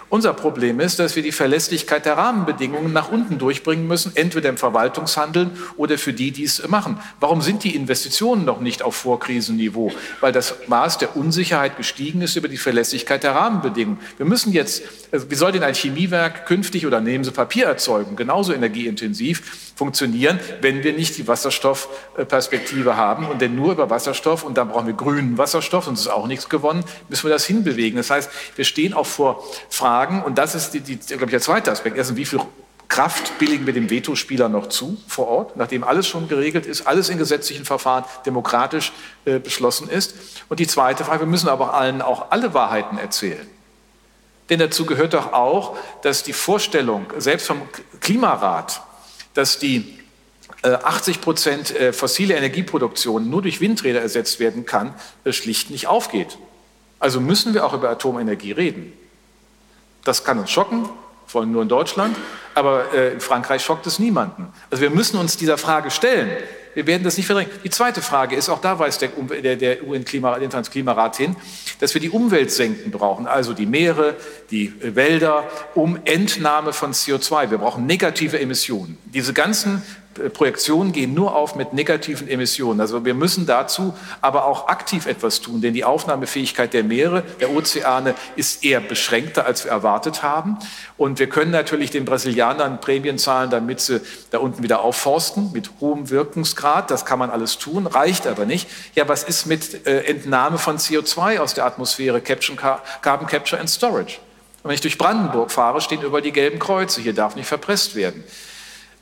Speaker 5: Unser Problem ist, dass wir die Verlässlichkeit der Rahmenbedingungen nach unten durchbringen müssen, entweder im Verwaltungshandeln oder für die, die es machen. Warum sind die Investitionen noch nicht auf Vorkrisenniveau? Weil das Maß der Unsicherheit gestiegen ist über die Verlässlichkeit der Rahmenbedingungen. Wir müssen jetzt, also wie soll denn ein Chemiewerk künftig oder nehmen Sie Papier erzeugen, genauso energieintensiv funktionieren, wenn wir nicht die Wasserstoffperspektive haben und denn nur über Wasserstoff und dann brauchen wir grünen Wasserstoff, sonst ist auch nichts gewonnen, müssen wir das hinbewegen. Das heißt, wir stehen auch vor Fragen, und das ist, die, die, glaube ich, der zweite Aspekt. Erstens, wie viel Kraft billigen wir dem Vetospieler noch zu vor Ort, nachdem alles schon geregelt ist, alles in gesetzlichen Verfahren demokratisch äh, beschlossen ist. Und die zweite Frage, wir müssen aber allen auch alle Wahrheiten erzählen. Denn dazu gehört doch auch, dass die Vorstellung, selbst vom Klimarat, dass die äh, 80 Prozent äh, fossile Energieproduktion nur durch Windräder ersetzt werden kann, äh, schlicht nicht aufgeht. Also müssen wir auch über Atomenergie reden. Das kann uns schocken, vor allem nur in Deutschland, aber äh, in Frankreich schockt es niemanden. Also wir müssen uns dieser Frage stellen. Wir werden das nicht verdrängen. Die zweite Frage ist, auch da weist der, der, der UN-Klimarat hin, dass wir die Umweltsenken brauchen, also die Meere, die Wälder, um Entnahme von CO2. Wir brauchen negative Emissionen. Diese ganzen Projektionen gehen nur auf mit negativen Emissionen. Also wir müssen dazu aber auch aktiv etwas tun, denn die Aufnahmefähigkeit der Meere, der Ozeane ist eher beschränkter, als wir erwartet haben. Und wir können natürlich den Brasilianern Prämien zahlen, damit sie da unten wieder aufforsten mit hohem Wirkungsgrad. Das kann man alles tun, reicht aber nicht. Ja, was ist mit äh, Entnahme von CO2 aus der Atmosphäre, Carbon Capture and Storage? Und wenn ich durch Brandenburg fahre, stehen über die gelben Kreuze. Hier darf nicht verpresst werden.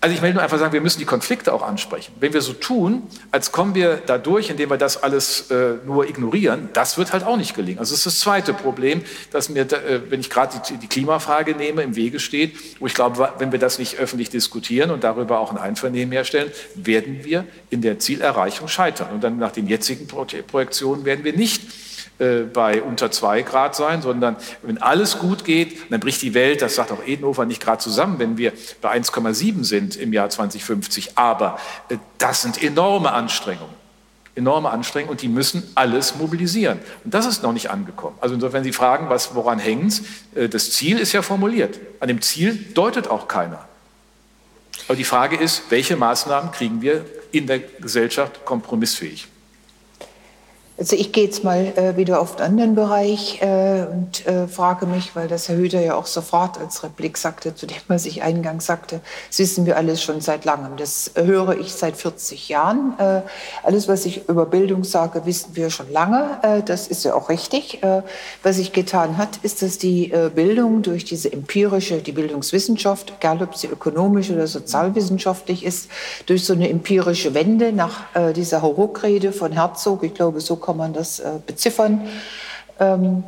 Speaker 5: Also ich will nur einfach sagen, wir müssen die Konflikte auch ansprechen. Wenn wir so tun, als kommen wir da durch, indem wir das alles äh, nur ignorieren, das wird halt auch nicht gelingen. Also das ist das zweite Problem, das mir, äh, wenn ich gerade die, die, Klimafrage nehme, im Wege steht, wo ich glaube, wenn wir das nicht öffentlich diskutieren und darüber auch ein Einvernehmen herstellen, werden wir in der Zielerreichung scheitern. Und dann nach den jetzigen Projektionen werden wir nicht äh, bei unter zwei Grad sein, sondern wenn alles gut geht, dann bricht die Welt, das sagt auch Edenhofer, nicht gerade zusammen, wenn wir bei 1,7 sind im Jahr 2050. Aber äh, das sind enorme Anstrengungen enorme Anstrengungen und die müssen alles mobilisieren. Und das ist noch nicht angekommen. Also insofern Sie fragen, was, woran hängt? Äh, das Ziel ist ja formuliert. An dem Ziel deutet auch keiner. Aber die Frage ist, welche Maßnahmen kriegen wir in der Gesellschaft kompromissfähig?
Speaker 3: Also ich gehe jetzt mal äh, wieder auf den anderen Bereich äh, und äh, frage mich, weil das Herr Hüter ja auch sofort als Replik sagte, zu dem, was ich eingangs sagte, das wissen wir alles schon seit langem. Das höre ich seit 40 Jahren. Äh, alles, was ich über Bildung sage, wissen wir schon lange. Äh, das ist ja auch richtig. Äh, was sich getan hat, ist, dass die Bildung durch diese empirische, die Bildungswissenschaft, egal ob sie ökonomisch oder sozialwissenschaftlich ist, durch so eine empirische Wende nach dieser Hauruck-Rede von Herzog, ich glaube, so kann man das äh, beziffern, ähm,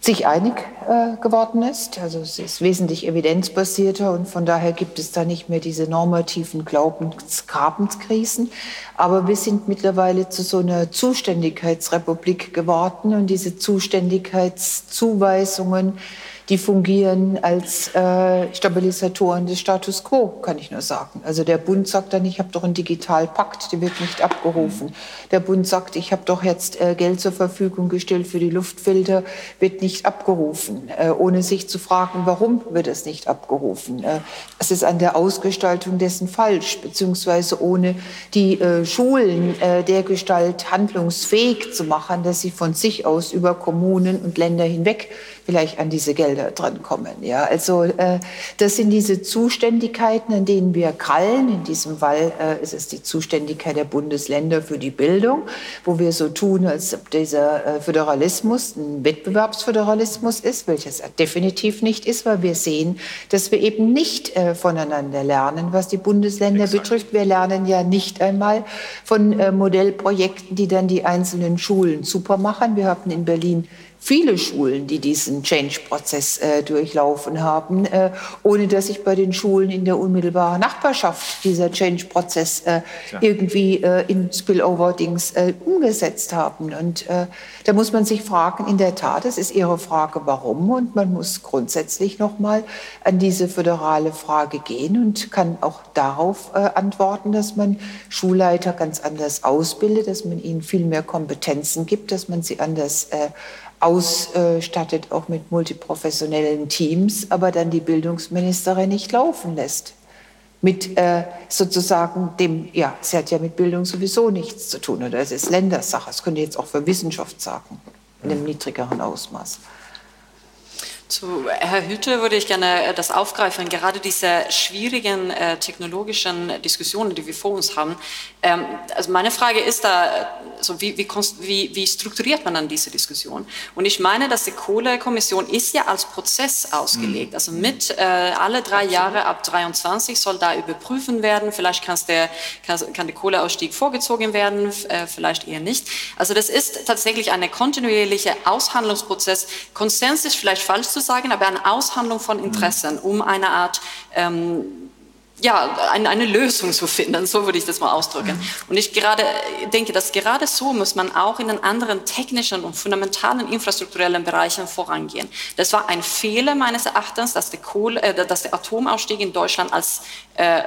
Speaker 3: sich einig äh, geworden ist. Also es ist wesentlich evidenzbasierter und von daher gibt es da nicht mehr diese normativen Glaubensgrabenskrisen. Aber wir sind mittlerweile zu so einer Zuständigkeitsrepublik geworden und diese Zuständigkeitszuweisungen die fungieren als äh, Stabilisatoren des Status quo, kann ich nur sagen. Also der Bund sagt dann, ich habe doch einen Digitalpakt, der wird nicht abgerufen. Der Bund sagt, ich habe doch jetzt äh, Geld zur Verfügung gestellt für die Luftfilter, wird nicht abgerufen, äh, ohne sich zu fragen, warum wird es nicht abgerufen. Äh, es ist an der Ausgestaltung dessen falsch, beziehungsweise ohne die äh, Schulen äh, der Gestalt handlungsfähig zu machen, dass sie von sich aus über Kommunen und Länder hinweg vielleicht an diese Gelder drankommen. Ja, also äh, das sind diese Zuständigkeiten, an denen wir krallen. In diesem Fall äh, ist es die Zuständigkeit der Bundesländer für die Bildung, wo wir so tun, als ob dieser äh, Föderalismus ein Wettbewerbsföderalismus ist, welches er definitiv nicht ist, weil wir sehen, dass wir eben nicht äh, voneinander lernen, was die Bundesländer Exakt. betrifft. Wir lernen ja nicht einmal von äh, Modellprojekten, die dann die einzelnen Schulen super machen. Wir hatten in Berlin viele Schulen, die diesen Change-Prozess äh, durchlaufen haben, äh, ohne dass sich bei den Schulen in der unmittelbaren Nachbarschaft dieser Change-Prozess äh, irgendwie äh, in Spillover-Dings äh, umgesetzt haben. Und äh, da muss man sich fragen, in der Tat, es ist Ihre Frage, warum, und man muss grundsätzlich nochmal an diese föderale Frage gehen und kann auch darauf antworten, dass man Schulleiter ganz anders ausbildet, dass man ihnen viel mehr Kompetenzen gibt, dass man sie anders ausstattet, auch mit multiprofessionellen Teams, aber dann die Bildungsministerin nicht laufen lässt. Mit äh, sozusagen dem, ja, sie hat ja mit Bildung sowieso nichts zu tun, oder es ist Ländersache. Das könnte jetzt auch für Wissenschaft sagen, in einem niedrigeren Ausmaß.
Speaker 6: Zu Herr Hütte würde ich gerne äh, das aufgreifen. Gerade diese schwierigen äh, technologischen Diskussionen, die wir vor uns haben. Ähm, also meine Frage ist da, also wie, wie, wie, wie, strukturiert man dann diese Diskussion? Und ich meine, dass die Kohlekommission ist ja als Prozess ausgelegt. Mhm. Also mit äh, alle drei Jahre ab 23 soll da überprüfen werden. Vielleicht der, kann, kann der Kohleausstieg vorgezogen werden, äh, vielleicht eher nicht. Also das ist tatsächlich ein kontinuierlicher Aushandlungsprozess. Konsens ist vielleicht falsch zu sagen, aber eine Aushandlung von Interessen, um eine Art ähm, ja, eine, eine, Lösung zu finden, so würde ich das mal ausdrücken. Und ich gerade denke, dass gerade so muss man auch in den anderen technischen und fundamentalen infrastrukturellen Bereichen vorangehen. Das war ein Fehler meines Erachtens, dass der, Kohle, äh, dass der Atomausstieg in Deutschland als äh,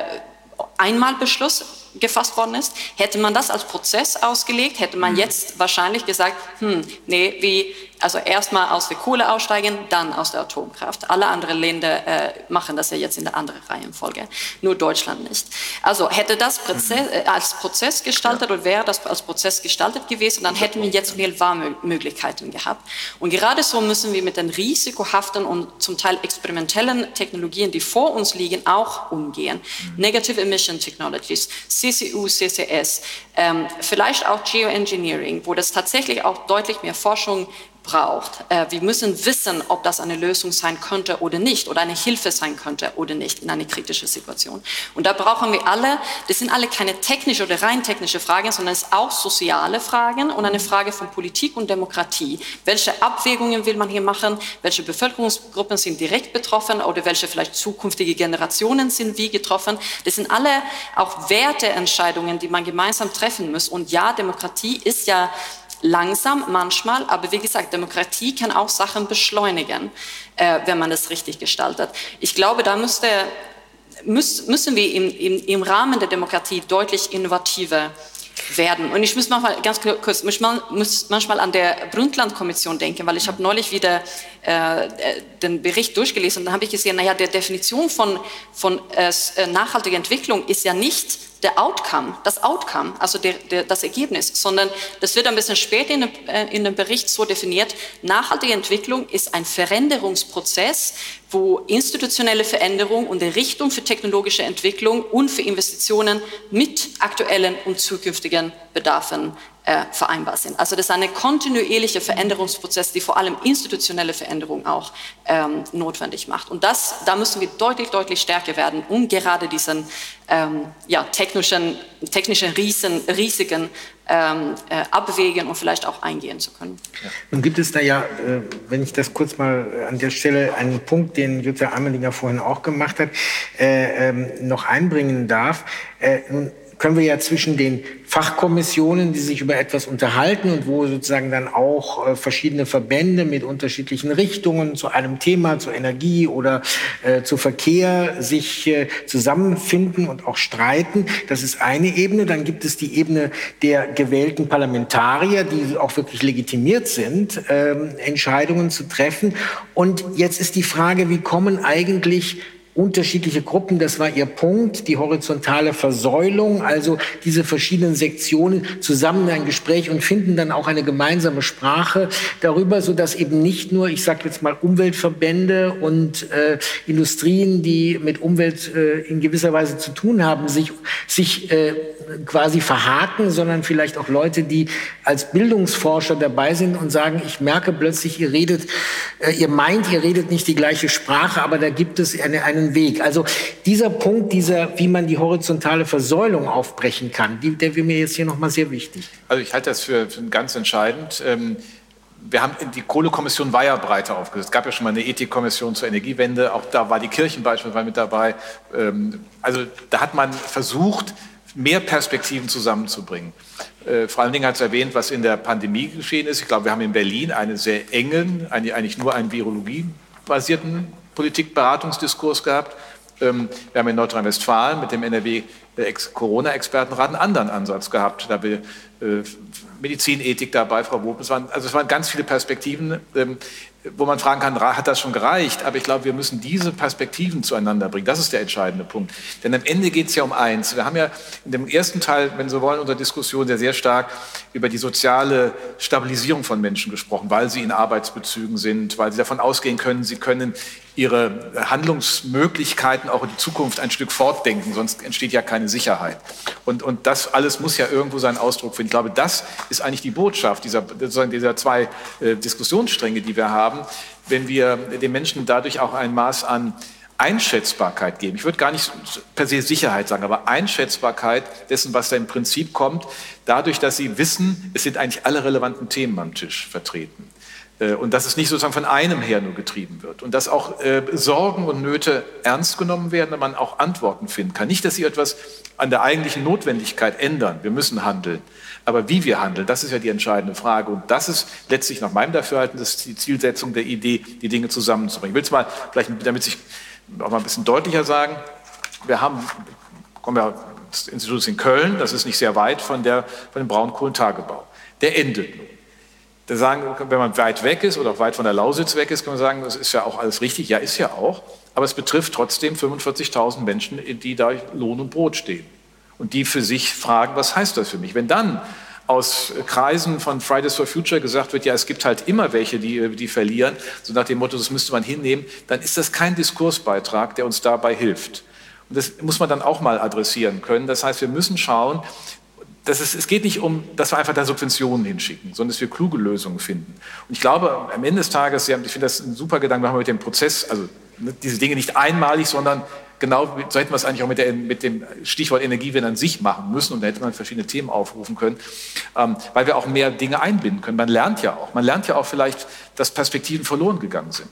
Speaker 6: Einmalbeschluss gefasst worden ist. Hätte man das als Prozess ausgelegt, hätte man mhm. jetzt wahrscheinlich gesagt, hm, nee, wie also erstmal aus der Kohle aussteigen, dann aus der Atomkraft. Alle anderen Länder äh, machen das ja jetzt in der anderen Reihenfolge, nur Deutschland nicht. Also hätte das Prozess, äh, als Prozess gestaltet ja. oder wäre das als Prozess gestaltet gewesen, dann hätten wir jetzt mehr Wahlmöglichkeiten gehabt. Und gerade so müssen wir mit den risikohaften und zum Teil experimentellen Technologien, die vor uns liegen, auch umgehen. Mhm. Negative Emission Technologies, CCU, CCS, ähm, vielleicht auch Geoengineering, wo das tatsächlich auch deutlich mehr Forschung braucht. Äh, wir müssen wissen, ob das eine Lösung sein könnte oder nicht oder eine Hilfe sein könnte oder nicht in einer kritischen Situation. Und da brauchen wir alle, das sind alle keine technische oder rein technische Fragen, sondern es sind auch soziale Fragen und eine Frage von Politik und Demokratie. Welche Abwägungen will man hier machen? Welche Bevölkerungsgruppen sind direkt betroffen oder welche vielleicht zukünftige Generationen sind wie getroffen? Das sind alle auch Werteentscheidungen, die man gemeinsam treffen muss. Und ja, Demokratie ist ja langsam manchmal, aber wie gesagt, Demokratie kann auch Sachen beschleunigen, äh, wenn man das richtig gestaltet. Ich glaube, da müsste, müß, müssen wir im, im, im Rahmen der Demokratie deutlich innovativer werden. Und ich muss manchmal ganz kurz, muss, manchmal an der Brundtland-Kommission denken, weil ich habe neulich wieder äh, den Bericht durchgelesen und dann habe ich gesehen, naja, der Definition von, von äh, nachhaltiger Entwicklung ist ja nicht der Outcome, das Outcome, also der, der, das Ergebnis, sondern das wird ein bisschen später in dem, äh, in dem Bericht so definiert. Nachhaltige Entwicklung ist ein Veränderungsprozess, wo institutionelle Veränderung und die Richtung für technologische Entwicklung und für Investitionen mit aktuellen und zukünftigen Bedarfen äh, vereinbar sind. Also das ist ein kontinuierlicher Veränderungsprozess, die vor allem institutionelle Veränderung auch ähm, notwendig macht. Und das, da müssen wir deutlich, deutlich stärker werden, um gerade diesen ähm, ja, technischen, technischen Riesen, Risiken ähm, äh, abwägen und vielleicht auch eingehen zu können.
Speaker 4: Ja. Nun gibt es da ja, äh, wenn ich das kurz mal an der Stelle einen Punkt, den Jutta Amelinger vorhin auch gemacht hat, äh, ähm, noch einbringen darf. Äh, nun können wir ja zwischen den Fachkommissionen, die sich über etwas unterhalten und wo sozusagen dann auch äh, verschiedene Verbände mit unterschiedlichen Richtungen zu einem Thema, zur Energie oder äh, zu Verkehr sich äh, zusammenfinden und auch streiten. Das ist eine Ebene. Dann gibt es die Ebene der gewählten Parlamentarier, die auch wirklich legitimiert sind, ähm, Entscheidungen zu treffen. Und jetzt ist die Frage, wie kommen eigentlich unterschiedliche Gruppen, das war ihr Punkt, die horizontale Versäulung, also diese verschiedenen Sektionen zusammen ein Gespräch und finden dann auch eine gemeinsame Sprache darüber, so dass eben nicht nur, ich sage jetzt mal, Umweltverbände und äh, Industrien, die mit Umwelt äh, in gewisser Weise zu tun haben, sich, sich äh, quasi verhaken, sondern vielleicht auch Leute, die als Bildungsforscher dabei sind und sagen, ich merke plötzlich, ihr redet, äh, ihr meint, ihr redet nicht die gleiche Sprache, aber da gibt es eine, einen Weg. Also dieser Punkt, dieser, wie man die horizontale Versäulung aufbrechen kann, die, der wäre mir jetzt hier nochmal sehr wichtig.
Speaker 5: Also ich halte das für, für ganz entscheidend. Ähm wir haben die Kohlekommission war ja breiter aufgesetzt. Es gab ja schon mal eine Ethikkommission zur Energiewende. Auch da war die Kirchen beispielsweise mit dabei. Ähm, also da hat man versucht, mehr Perspektiven zusammenzubringen. Äh, vor allen Dingen hat es erwähnt, was in der Pandemie geschehen ist. Ich glaube, wir haben in Berlin einen sehr engen, eigentlich nur einen virologiebasierten Politikberatungsdiskurs gehabt. Ähm, wir haben in Nordrhein-Westfalen mit dem NRW Corona-Expertenrat einen anderen Ansatz gehabt. Da wir äh, Medizinethik dabei, Frau Wob. also es waren ganz viele Perspektiven. Wo man fragen kann, hat das schon gereicht? Aber ich glaube, wir müssen diese Perspektiven zueinander bringen. Das ist der entscheidende Punkt. Denn am Ende geht es ja um eins. Wir haben ja in dem ersten Teil, wenn Sie wollen, unserer Diskussion sehr, sehr stark über die soziale Stabilisierung von Menschen gesprochen, weil sie in Arbeitsbezügen sind, weil sie davon ausgehen können, sie können ihre Handlungsmöglichkeiten auch in die Zukunft ein Stück fortdenken, sonst entsteht ja keine Sicherheit. Und, und das alles muss ja irgendwo seinen Ausdruck finden. Ich glaube, das ist eigentlich die Botschaft dieser, dieser zwei äh, Diskussionsstränge, die wir haben, wenn wir den Menschen dadurch auch ein Maß an Einschätzbarkeit geben. Ich würde gar nicht per se Sicherheit sagen, aber Einschätzbarkeit dessen, was da im Prinzip kommt, dadurch, dass sie wissen, es sind eigentlich alle relevanten Themen am Tisch vertreten. Äh, und dass es nicht sozusagen von einem her nur getrieben wird. Und dass auch äh, Sorgen und Nöte ernst genommen werden und man auch Antworten finden kann. Nicht, dass sie etwas an der eigentlichen Notwendigkeit ändern. Wir müssen handeln. Aber wie wir handeln, das ist ja die entscheidende Frage. Und das ist letztlich nach meinem Dafürhalten das die Zielsetzung der Idee, die Dinge zusammenzubringen. Ich will es mal vielleicht, damit ich auch mal ein bisschen deutlicher sagen. Wir haben, kommen wir, das Institut ist in Köln, das ist nicht sehr weit von, der, von dem Braunkohlentagebau. Der endet nun. Da sagen, wenn man weit weg ist oder auch weit von der Lausitz weg ist, kann man sagen, das ist ja auch alles richtig. Ja, ist ja auch. Aber es betrifft trotzdem 45.000 Menschen, die da Lohn und Brot stehen. Und die für sich fragen, was heißt das für mich? Wenn dann aus Kreisen von Fridays for Future gesagt wird, ja, es gibt halt immer welche, die, die verlieren, so nach dem Motto, das müsste man hinnehmen, dann ist das kein Diskursbeitrag, der uns dabei hilft. Und das muss man dann auch mal adressieren können. Das heißt, wir müssen schauen, dass es, es geht nicht um, dass wir einfach da Subventionen hinschicken, sondern dass wir kluge Lösungen finden. Und ich glaube, am Ende des Tages, ich finde das ein super Gedanke, wir mit dem Prozess, also ne, diese Dinge nicht einmalig, sondern genau, so hätten wir es eigentlich auch mit, der, mit dem Stichwort Energiewende an sich machen müssen und da hätte man verschiedene Themen aufrufen können, ähm, weil wir auch mehr Dinge einbinden können. Man lernt ja auch, man lernt ja auch vielleicht, dass Perspektiven verloren gegangen sind.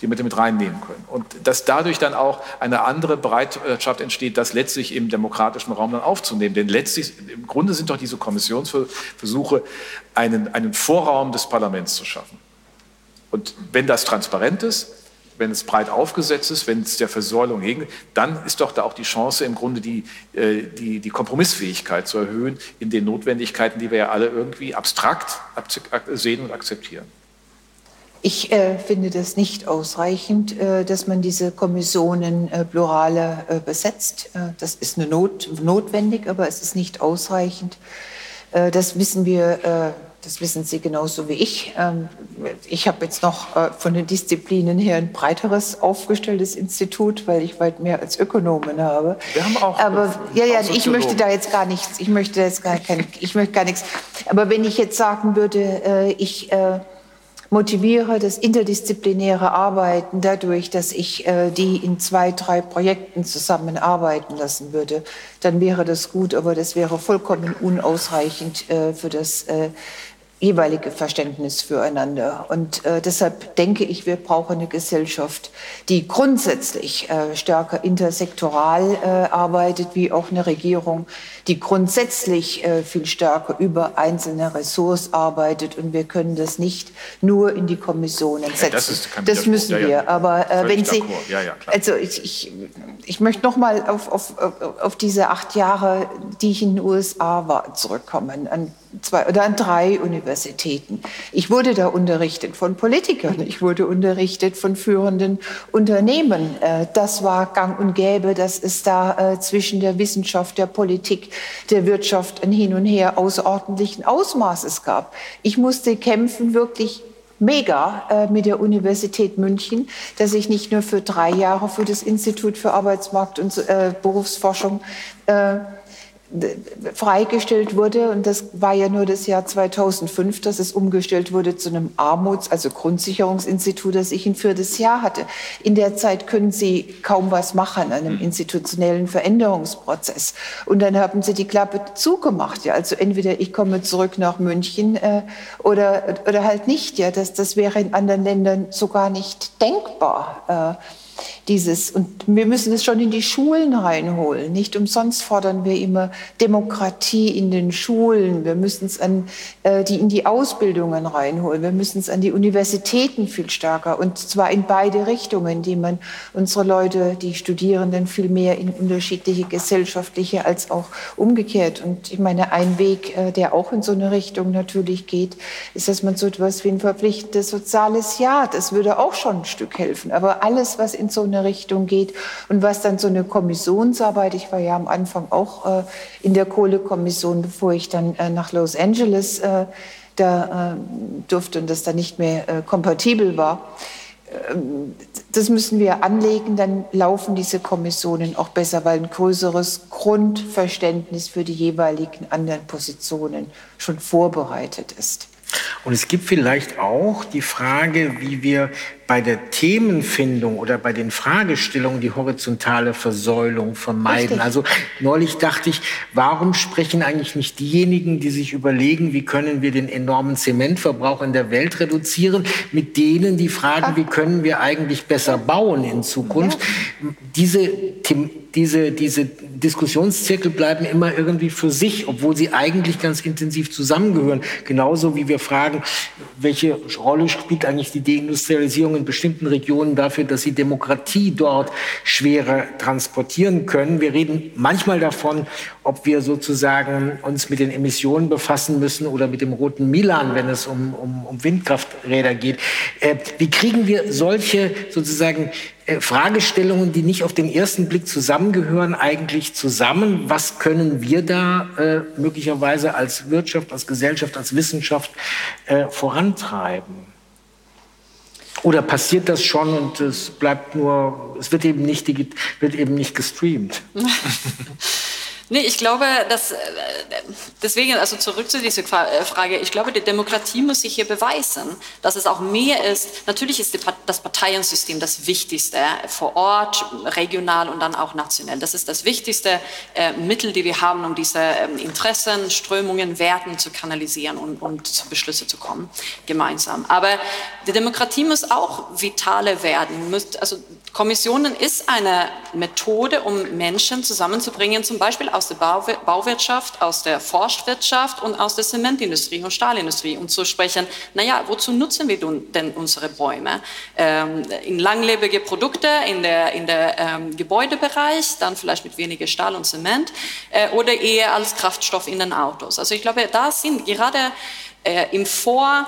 Speaker 5: die wir damit reinnehmen können. Und dass dadurch dann auch eine andere Bereitschaft entsteht, das letztlich im demokratischen Raum dann aufzunehmen. Denn letztlich, im Grunde sind doch diese Kommissionsversuche, einen, einen Vorraum des Parlaments zu schaffen. Und wenn das transparent ist, wenn es breit aufgesetzt ist, wenn es der Versäulung hegen, dann ist doch da auch die Chance, im Grunde die, äh, die, die Kompromissfähigkeit zu erhöhen in den Notwendigkeiten, die wir ja alle irgendwie abstrakt sehen und akzeptieren.
Speaker 3: Ich äh, finde das nicht ausreichend, äh, dass man diese Kommissionen äh, plurale äh, besetzt. Äh, das ist eine Not, notwendig, aber es ist nicht ausreichend. Das wissen wir, das wissen Sie genauso wie ich. Ähm, ich habe jetzt noch von den Disziplinen her ein breiteres aufgestelltes Institut, weil ich weit mehr als Ökonomen habe.
Speaker 5: Wir haben auch.
Speaker 3: Aber ja, ja, ich möchte da jetzt gar nichts. Ich möchte jetzt gar kein, ich möchte gar nichts. Aber wenn ich jetzt sagen würde, ich motiviere das interdisziplinäre Arbeiten dadurch, dass ich äh, die in zwei, drei Projekten zusammenarbeiten lassen würde, dann wäre das gut, aber das wäre vollkommen unausreichend äh, für das äh, jeweilige Verständnis füreinander. Und äh, deshalb denke ich, wir brauchen eine Gesellschaft, die grundsätzlich äh, stärker intersektoral äh, arbeitet, wie auch eine Regierung, die grundsätzlich äh, viel stärker über einzelne Ressorts arbeitet. Und wir können das nicht nur in die Kommissionen setzen. Ja, das, ist, das müssen wir. Ja, ja. Aber äh, wenn Sie, also ich, ich, ich möchte noch mal auf, auf, auf diese acht Jahre, die ich in den USA war, zurückkommen. An zwei oder an drei Universitäten. Ich wurde da unterrichtet von Politikern, ich wurde unterrichtet von führenden Unternehmen. Äh, das war gang und gäbe, dass es da äh, zwischen der Wissenschaft, der Politik, der Wirtschaft ein Hin und Her außerordentlichen Ausmaßes gab. Ich musste kämpfen, wirklich mega äh, mit der Universität München, dass ich nicht nur für drei Jahre für das Institut für Arbeitsmarkt und äh, Berufsforschung äh, freigestellt wurde. Und das war ja nur das Jahr 2005, dass es umgestellt wurde zu einem Armuts-, also Grundsicherungsinstitut, das ich ein viertes Jahr hatte. In der Zeit können Sie kaum was machen an einem institutionellen Veränderungsprozess. Und dann haben Sie die Klappe zugemacht. Ja, also entweder ich komme zurück nach München äh, oder, oder halt nicht. Ja, das, das wäre in anderen Ländern sogar nicht denkbar. Äh, dieses, und wir müssen es schon in die Schulen reinholen. Nicht umsonst fordern wir immer Demokratie in den Schulen. Wir müssen es an äh, die in die Ausbildungen reinholen. Wir müssen es an die Universitäten viel stärker und zwar in beide Richtungen, die man unsere Leute, die Studierenden viel mehr in unterschiedliche gesellschaftliche als auch umgekehrt. Und ich meine, ein Weg, äh, der auch in so eine Richtung natürlich geht, ist, dass man so etwas wie ein verpflichtendes soziales Jahr, das würde auch schon ein Stück helfen. Aber alles, was in so eine Richtung geht und was dann so eine Kommissionsarbeit, ich war ja am Anfang auch äh, in der Kohlekommission, bevor ich dann äh, nach Los Angeles äh, da äh, durfte und das dann nicht mehr äh, kompatibel war. Ähm, das müssen wir anlegen, dann laufen diese Kommissionen auch besser, weil ein größeres Grundverständnis für die jeweiligen anderen Positionen schon vorbereitet ist.
Speaker 4: Und es gibt vielleicht auch die Frage, wie wir bei der Themenfindung oder bei den Fragestellungen die horizontale Versäulung vermeiden. Richtig. Also neulich dachte ich, warum sprechen eigentlich nicht diejenigen, die sich überlegen, wie können wir den enormen Zementverbrauch in der Welt reduzieren, mit denen, die fragen, wie können wir eigentlich besser bauen in Zukunft. Diese, diese, diese Diskussionszirkel bleiben immer irgendwie für sich, obwohl sie eigentlich ganz intensiv zusammengehören. Genauso wie wir fragen, welche Rolle spielt eigentlich die Deindustrialisierung in bestimmten Regionen dafür, dass sie Demokratie dort schwerer transportieren können. Wir reden manchmal davon, ob wir sozusagen uns mit den Emissionen befassen müssen oder mit dem roten Milan, wenn es um, um, um Windkrafträder geht. Äh, wie kriegen wir solche sozusagen äh, Fragestellungen, die nicht auf den ersten Blick zusammengehören, eigentlich zusammen? Was können wir da äh, möglicherweise als Wirtschaft, als Gesellschaft, als Wissenschaft äh, vorantreiben? Oder passiert das schon und es bleibt nur, es wird eben nicht, wird eben nicht gestreamt?
Speaker 6: Nee, ich glaube, dass äh, deswegen, also zurück zu dieser äh, Frage, ich glaube, die Demokratie muss sich hier beweisen, dass es auch mehr ist. Natürlich ist das Parteiensystem das Wichtigste vor Ort, regional und dann auch national. Das ist das wichtigste äh, Mittel, die wir haben, um diese ähm, Interessen, Strömungen, Werten zu kanalisieren und, und zu Beschlüsse zu kommen, gemeinsam. Aber die Demokratie muss auch vitaler werden. Also Kommissionen ist eine Methode, um Menschen zusammenzubringen, zum Beispiel aus der Bauwirtschaft, aus der Forstwirtschaft und aus der Zementindustrie und Stahlindustrie, um zu sprechen, naja, wozu nutzen wir denn unsere Bäume? Ähm, in langlebige Produkte, in der, in der ähm, Gebäudebereich, dann vielleicht mit weniger Stahl und Zement äh, oder eher als Kraftstoff in den Autos. Also ich glaube, da sind gerade äh, im Vor-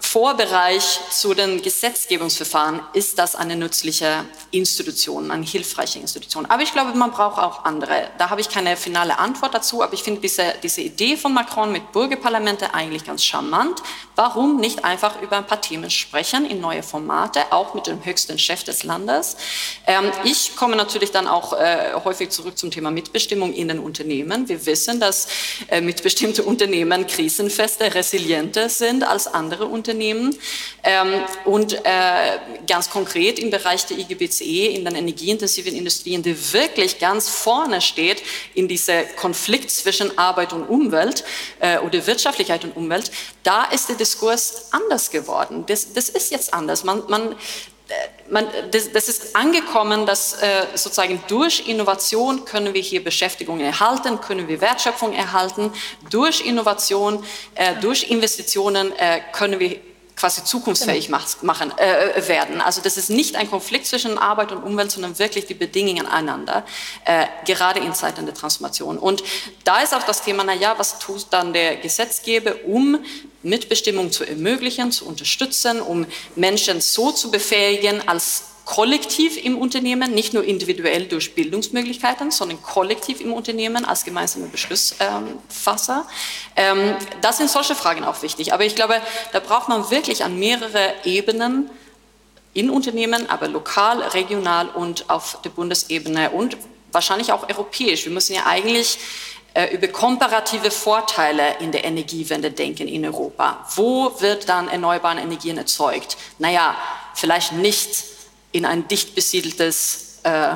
Speaker 6: Vorbereich zu den Gesetzgebungsverfahren ist das eine nützliche Institution, eine hilfreiche Institution. Aber ich glaube, man braucht auch andere. Da habe ich keine finale Antwort dazu, aber ich finde diese, diese Idee von Macron mit Bürgerparlamente eigentlich ganz charmant. Warum nicht einfach über ein paar Themen sprechen in neue Formate, auch mit dem höchsten Chef des Landes? Ähm, ich komme natürlich dann auch äh, häufig zurück zum Thema Mitbestimmung in den Unternehmen. Wir wissen, dass äh, mitbestimmte Unternehmen krisenfester, resilienter sind als andere Unternehmen. Unternehmen. Ähm, und äh, ganz konkret im Bereich der IGBCE, in den energieintensiven Industrien, die wirklich ganz vorne steht in dieser Konflikt zwischen Arbeit und Umwelt äh, oder Wirtschaftlichkeit und Umwelt, da ist der Diskurs anders geworden. Das, das ist jetzt anders. Man, man, man, das, das, ist angekommen, dass äh, sozusagen durch Innovation können wir hier Beschäftigung erhalten, können wir Wertschöpfung erhalten. Durch Innovation, äh, durch Investitionen äh, können wir quasi zukunftsfähig genau. machen, äh, werden. Also das ist nicht ein Konflikt zwischen Arbeit und Umwelt, sondern wirklich die Bedingungen einander, äh, gerade in Zeiten der Transformation. Und da ist auch das Thema, na ja, was tut dann der Gesetzgeber, um Mitbestimmung zu ermöglichen, zu unterstützen, um Menschen so zu befähigen, als kollektiv im Unternehmen, nicht nur individuell durch Bildungsmöglichkeiten, sondern kollektiv im Unternehmen als gemeinsame Beschlussfasser. Ähm, das sind solche Fragen auch wichtig. Aber ich glaube, da braucht man wirklich an mehrere Ebenen in Unternehmen, aber lokal, regional und auf der Bundesebene und wahrscheinlich auch europäisch. Wir müssen ja eigentlich äh, über komparative Vorteile in der Energiewende denken in Europa. Wo wird dann erneuerbare Energien erzeugt? Naja, vielleicht nicht in ein dicht besiedeltes äh,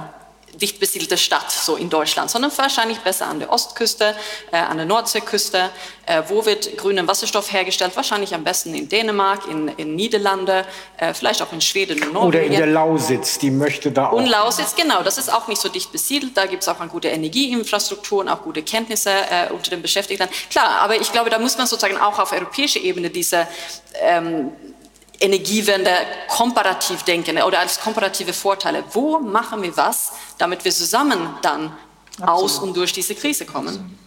Speaker 6: dicht besiedelte Stadt so in Deutschland, sondern wahrscheinlich besser an der Ostküste, äh, an der Nordseeküste. Äh, wo wird grüner Wasserstoff hergestellt? Wahrscheinlich am besten in Dänemark, in, in Niederlande, äh, vielleicht auch in Schweden und Norwegen.
Speaker 4: Oder in der Lausitz, die möchte da auch.
Speaker 6: Und Lausitz, genau, das ist auch nicht so dicht besiedelt. Da gibt es auch eine gute Energieinfrastruktur und auch gute Kenntnisse äh, unter den Beschäftigten. Klar, aber ich glaube, da muss man sozusagen auch auf europäischer Ebene diese ähm, Energiewende komparativ denken oder als komparative Vorteile. Wo machen wir was, damit wir zusammen dann Absolut. aus und durch diese Krise kommen?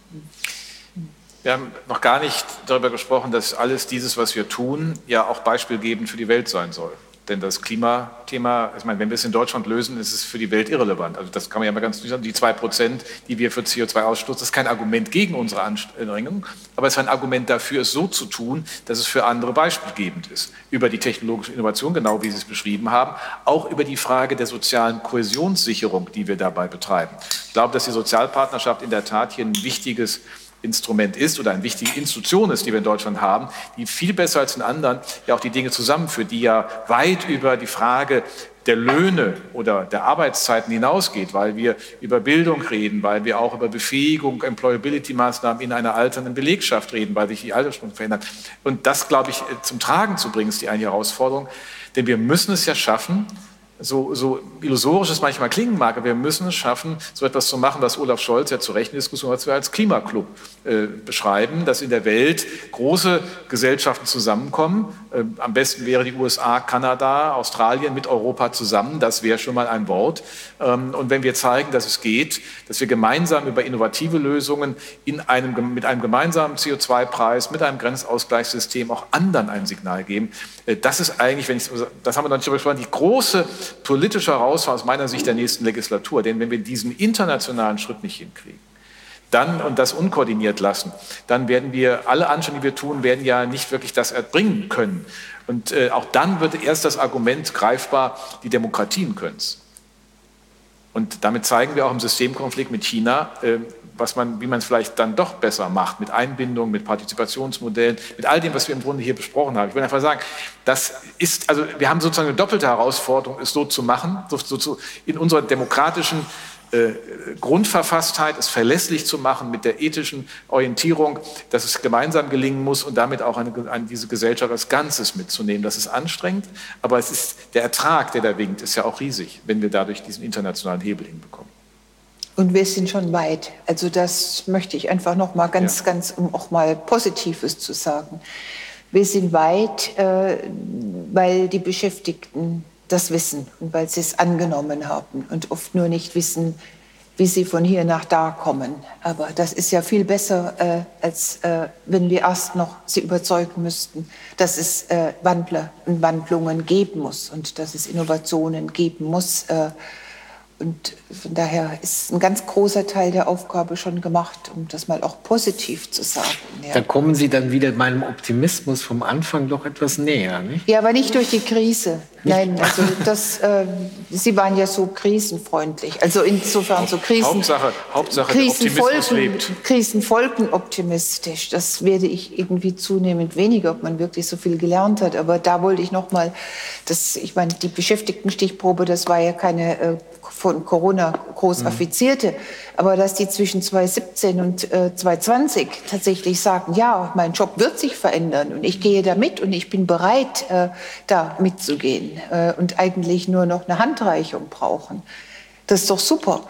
Speaker 5: Wir haben noch gar nicht darüber gesprochen, dass alles dieses, was wir tun, ja auch beispielgebend für die Welt sein soll. Denn das Klimathema, ich meine, wenn wir es in Deutschland lösen, ist es für die Welt irrelevant. Also das kann man ja mal ganz sagen. Die zwei Prozent, die wir für CO2 ausstoßen, ist kein Argument gegen unsere Anstrengung, aber es ist ein Argument dafür, es so zu tun, dass es für andere beispielgebend ist. Über die technologische Innovation, genau wie Sie es beschrieben haben, auch über die Frage der sozialen Kohäsionssicherung, die wir dabei betreiben. Ich glaube, dass die Sozialpartnerschaft in der Tat hier ein wichtiges Instrument ist oder eine wichtige Institution ist, die wir in Deutschland haben, die viel besser als in anderen ja auch die Dinge zusammenführt, die ja weit über die Frage der Löhne oder der Arbeitszeiten hinausgeht, weil wir über Bildung reden, weil wir auch über Befähigung, Employability-Maßnahmen in einer alternden Belegschaft reden, weil sich die Altersstruktur verändert. Und das, glaube ich, zum Tragen zu bringen, ist die eine Herausforderung. Denn wir müssen es ja schaffen, so, so illusorisch es manchmal klingen mag, aber wir müssen es schaffen, so etwas zu machen, was Olaf Scholz ja zu Recht in Diskussion hat, als Klimaclub äh, beschreiben, dass in der Welt große Gesellschaften zusammenkommen. Äh, am besten wäre die USA, Kanada, Australien mit Europa zusammen. Das wäre schon mal ein Wort. Ähm, und wenn wir zeigen, dass es geht, dass wir gemeinsam über innovative Lösungen in einem, mit einem gemeinsamen CO2-Preis, mit einem Grenzausgleichssystem auch anderen ein Signal geben, äh, das ist eigentlich, wenn ich, das haben wir noch nicht besprochen, die große politische Herausforderung aus meiner Sicht der nächsten Legislatur. Denn wenn wir diesen internationalen Schritt nicht hinkriegen, dann und das unkoordiniert lassen, dann werden wir alle Anstrengungen, die wir tun, werden ja nicht wirklich das erbringen können. Und äh, auch dann wird erst das Argument greifbar, die Demokratien können es. Und damit zeigen wir auch im Systemkonflikt mit China, äh, was man, wie man es vielleicht dann doch besser macht, mit Einbindung, mit Partizipationsmodellen, mit all dem, was wir im Grunde hier besprochen haben. Ich will einfach sagen, das ist, also wir haben sozusagen eine doppelte Herausforderung, es so zu machen, so, so zu, in unserer demokratischen äh, Grundverfasstheit, es verlässlich zu machen mit der ethischen Orientierung, dass es gemeinsam gelingen muss und damit auch eine, eine, diese Gesellschaft als Ganzes mitzunehmen. Das ist anstrengend, aber es ist der Ertrag, der da winkt, ist ja auch riesig, wenn wir dadurch diesen internationalen Hebel hinbekommen.
Speaker 3: Und wir sind schon weit. Also das möchte ich einfach noch mal ganz, ja. ganz, um auch mal Positives zu sagen. Wir sind weit, äh, weil die Beschäftigten das wissen und weil sie es angenommen haben und oft nur nicht wissen, wie sie von hier nach da kommen. Aber das ist ja viel besser, äh, als äh, wenn wir erst noch sie überzeugen müssten, dass es äh, Wandler und Wandlungen geben muss und dass es Innovationen geben muss. Äh, und von daher ist ein ganz großer Teil der Aufgabe schon gemacht, um das mal auch positiv zu sagen.
Speaker 4: Ja. Da kommen Sie dann wieder meinem Optimismus vom Anfang doch etwas näher, nicht?
Speaker 3: Ja, aber nicht durch die Krise. Nicht? Nein, also das, äh, Sie waren ja so krisenfreundlich. Also insofern so Krisen,
Speaker 5: Hauptsache, Hauptsache Krisenfolgen,
Speaker 3: Krisenfolgen optimistisch. Das werde ich irgendwie zunehmend weniger, ob man wirklich so viel gelernt hat. Aber da wollte ich noch mal, das, ich meine, die Beschäftigtenstichprobe, das war ja keine äh, von Corona groß affizierte, mhm. aber dass die zwischen 2017 und äh, 2020 tatsächlich sagen, ja, mein Job wird sich verändern und ich gehe da mit und ich bin bereit, äh, da mitzugehen äh, und eigentlich nur noch eine Handreichung brauchen. Das ist doch super.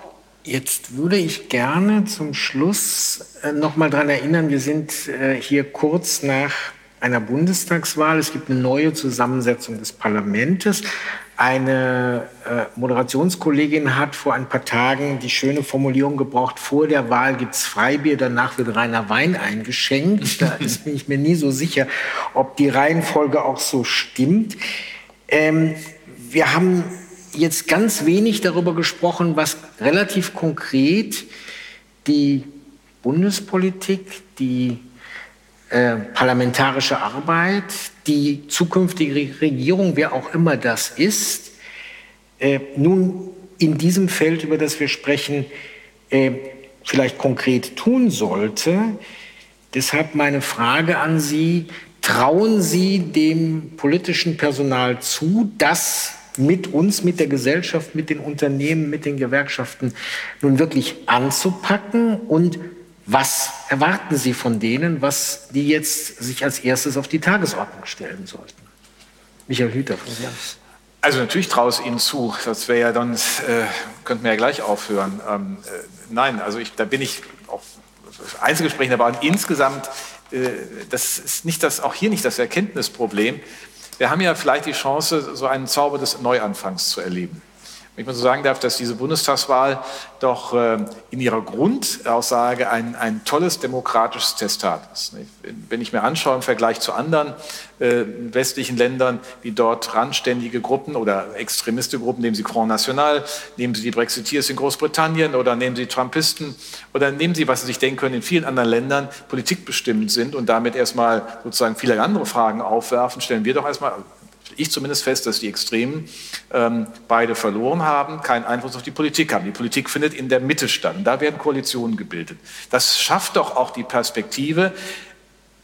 Speaker 4: Jetzt würde ich gerne zum Schluss äh, noch mal daran erinnern, wir sind äh, hier kurz nach einer Bundestagswahl. Es gibt eine neue Zusammensetzung des Parlaments. Eine äh, Moderationskollegin hat vor ein paar Tagen die schöne Formulierung gebraucht, vor der Wahl gibt es Freibier, danach wird reiner Wein eingeschenkt. Da ist, bin ich mir nie so sicher, ob die Reihenfolge auch so stimmt. Ähm, wir haben jetzt ganz wenig darüber gesprochen, was relativ konkret die Bundespolitik, die äh, parlamentarische Arbeit, die zukünftige Regierung, wer auch immer das ist, äh, nun in diesem Feld, über das wir sprechen, äh, vielleicht konkret tun sollte. Deshalb meine Frage an Sie, trauen Sie dem politischen Personal zu, das mit uns, mit der Gesellschaft, mit den Unternehmen, mit den Gewerkschaften nun wirklich anzupacken und was erwarten Sie von denen, was die jetzt sich als erstes auf die Tagesordnung stellen sollten? Michael Hüter von Sie.
Speaker 5: Also natürlich traue ich Ihnen zu. Das wäre ja dann, äh, könnten wir ja gleich aufhören. Ähm, äh, nein, also ich, da bin ich auch Einzelgesprächen, aber insgesamt, äh, das ist nicht das, auch hier nicht das Erkenntnisproblem. Wir haben ja vielleicht die Chance, so einen Zauber des Neuanfangs zu erleben. Wenn ich mal so sagen darf, dass diese Bundestagswahl doch äh, in ihrer Grundaussage ein, ein tolles demokratisches Testat ist. Wenn ich mir anschaue im Vergleich zu anderen äh, westlichen Ländern, wie dort randständige Gruppen oder extremiste Gruppen, nehmen Sie Front National, nehmen Sie die Brexiteers in Großbritannien oder nehmen Sie Trumpisten oder nehmen Sie, was Sie sich denken können, in vielen anderen Ländern politikbestimmt sind und damit erstmal sozusagen viele andere Fragen aufwerfen, stellen wir doch erstmal ich zumindest fest, dass die Extremen ähm, beide verloren haben, keinen Einfluss auf die Politik haben. Die Politik findet in der Mitte statt. Da werden Koalitionen gebildet. Das schafft doch auch die Perspektive,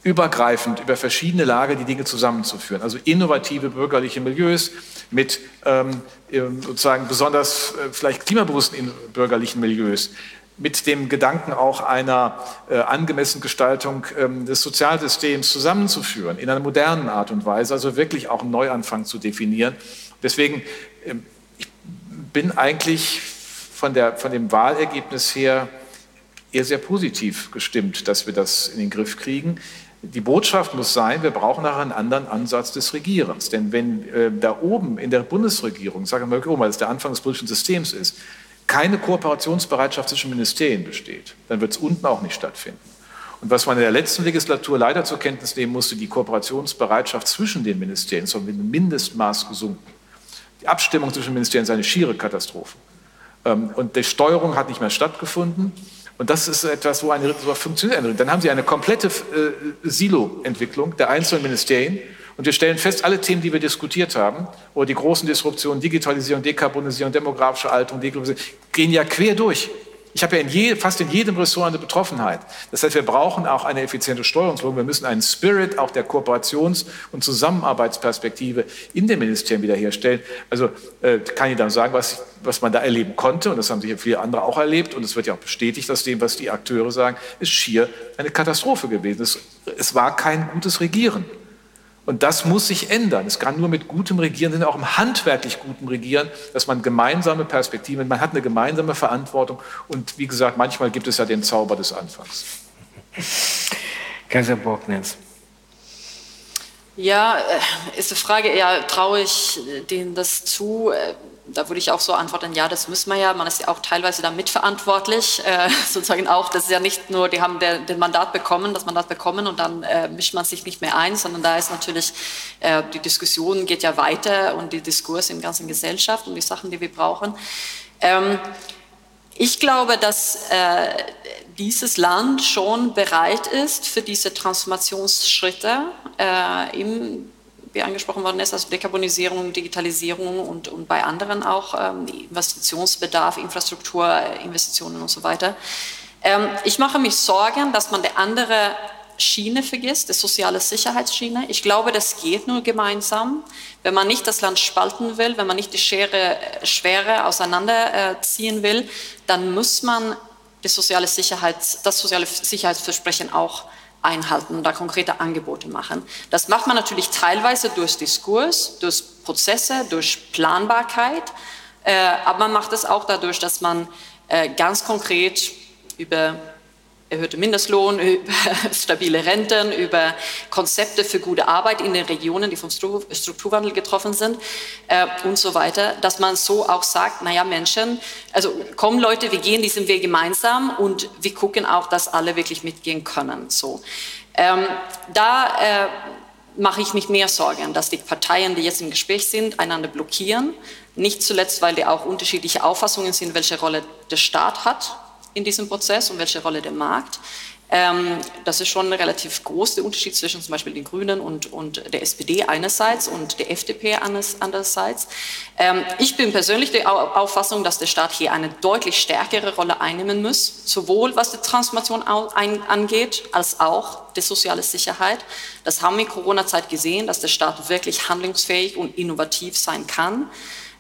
Speaker 5: übergreifend über verschiedene Lager die Dinge zusammenzuführen. Also innovative bürgerliche Milieus mit ähm, sozusagen besonders äh, vielleicht klimabewussten bürgerlichen Milieus, mit dem Gedanken auch einer äh, angemessenen Gestaltung ähm, des Sozialsystems zusammenzuführen, in einer modernen Art und Weise, also wirklich auch einen Neuanfang zu definieren. Deswegen ähm, ich bin eigentlich von, der, von dem Wahlergebnis her eher sehr positiv gestimmt, dass wir das in den Griff kriegen. Die Botschaft muss sein, wir brauchen nachher einen anderen Ansatz des Regierens. Denn wenn äh, da oben in der Bundesregierung, sagen wir mal, es der Anfang des politischen Systems ist, keine Kooperationsbereitschaft zwischen Ministerien besteht, dann wird es unten auch nicht stattfinden. Und was man in der letzten Legislatur leider zur Kenntnis nehmen musste, die Kooperationsbereitschaft zwischen den Ministerien ist auf ein Mindestmaß gesunken. Die Abstimmung zwischen Ministerien ist eine schiere Katastrophe. Ähm, und die Steuerung hat nicht mehr stattgefunden. Und das ist etwas, wo eine so funktioniert. Dann haben Sie eine komplette äh, Silo-Entwicklung der einzelnen Ministerien. Und wir stellen fest, alle Themen, die wir diskutiert haben, oder die großen Disruptionen, Digitalisierung, Dekarbonisierung, demografische Alterung, Dekolonisierung, gehen ja quer durch. Ich habe ja in je, fast in jedem Ressort eine Betroffenheit. Das heißt, wir brauchen auch eine effiziente Steuerungsführung. Wir müssen einen Spirit auch der Kooperations- und Zusammenarbeitsperspektive in den Ministerien wiederherstellen. Also äh, kann ich dann sagen, was, was man da erleben konnte, und das haben sicher viele andere auch erlebt, und es wird ja auch bestätigt aus dem, was die Akteure sagen, ist schier eine Katastrophe gewesen. Es, es war kein gutes Regieren. Und das muss sich ändern. Es kann nur mit gutem Regieren, auch im handwerklich guten Regieren, dass man gemeinsame Perspektiven, man hat eine gemeinsame Verantwortung. Und wie gesagt, manchmal gibt es ja den Zauber des Anfangs.
Speaker 4: Kaiser Borgnitz.
Speaker 6: Ja, äh, ist die Frage, ja, traue ich denen das zu? Äh, da würde ich auch so antworten, ja, das müssen wir ja. Man ist ja auch teilweise da mitverantwortlich, äh, sozusagen auch. Das ist ja nicht nur, die haben der, den Mandat bekommen, das Mandat bekommen und dann äh, mischt man sich nicht mehr ein, sondern da ist natürlich, äh, die Diskussion geht ja weiter und die Diskurs in der ganzen Gesellschaft und die Sachen, die wir brauchen. Ähm, ich glaube, dass äh, dieses Land schon bereit ist für diese Transformationsschritte äh, im wie angesprochen worden ist, also Dekarbonisierung, Digitalisierung und, und bei anderen auch ähm, Investitionsbedarf, Infrastrukturinvestitionen und so weiter. Ähm, ich mache mich Sorgen, dass man die andere Schiene vergisst, die soziale Sicherheitsschiene. Ich glaube, das geht nur gemeinsam. Wenn man nicht das Land spalten will, wenn man nicht die Schere, Schwere auseinanderziehen will, dann muss man die soziale Sicherheits, das soziale Sicherheitsversprechen auch einhalten und da konkrete Angebote machen. Das macht man natürlich teilweise durch Diskurs, durch Prozesse, durch Planbarkeit, äh, aber man macht es auch dadurch, dass man äh, ganz konkret über erhöhte Mindestlohn, über stabile Renten, über Konzepte für gute Arbeit in den Regionen, die vom Strukturwandel getroffen sind äh, und so weiter, dass man so auch sagt, naja Menschen, also kommen Leute, wir gehen diesen Weg gemeinsam und wir gucken auch, dass alle wirklich mitgehen können. So. Ähm, da äh, mache ich mich mehr Sorgen, dass die Parteien, die jetzt im Gespräch sind, einander blockieren. Nicht zuletzt, weil die auch unterschiedliche Auffassungen sind, welche Rolle der Staat hat in diesem Prozess und welche Rolle der Markt. Ähm, das ist schon relativ groß, der Unterschied zwischen zum Beispiel den Grünen und, und der SPD einerseits und der FDP andererseits. Ähm, ich bin persönlich der Auffassung, dass der Staat hier eine deutlich stärkere Rolle einnehmen muss, sowohl was die Transformation angeht, als auch die soziale Sicherheit. Das haben wir in Corona-Zeit gesehen, dass der Staat wirklich handlungsfähig und innovativ sein kann.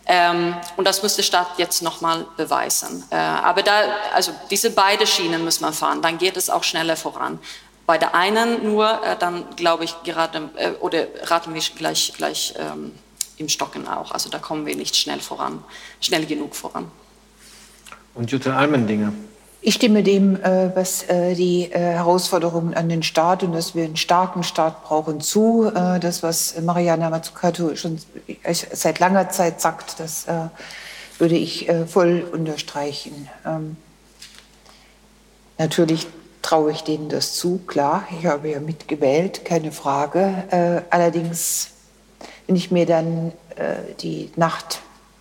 Speaker 6: Ähm, und das muss der Staat jetzt nochmal beweisen. Äh, aber da, also diese beiden Schienen muss man fahren, dann geht es auch schneller voran. Bei der einen nur, äh, dann glaube ich gerade, äh, oder raten wir gleich, gleich ähm, im Stocken auch. Also da kommen wir nicht schnell voran, schnell genug voran.
Speaker 4: Und Jutta Almendinger.
Speaker 3: Ich stimme dem, äh, was äh, die äh, Herausforderungen an den Staat und dass wir einen starken Staat brauchen, zu. Das, was Mariana Mazzucato schon seit langer Zeit sagt, das würde ich voll unterstreichen. Ähm, natürlich traue ich denen das zu, klar. Ich habe ja mitgewählt, keine Frage. Allerdings, wenn ich mir dann die Nacht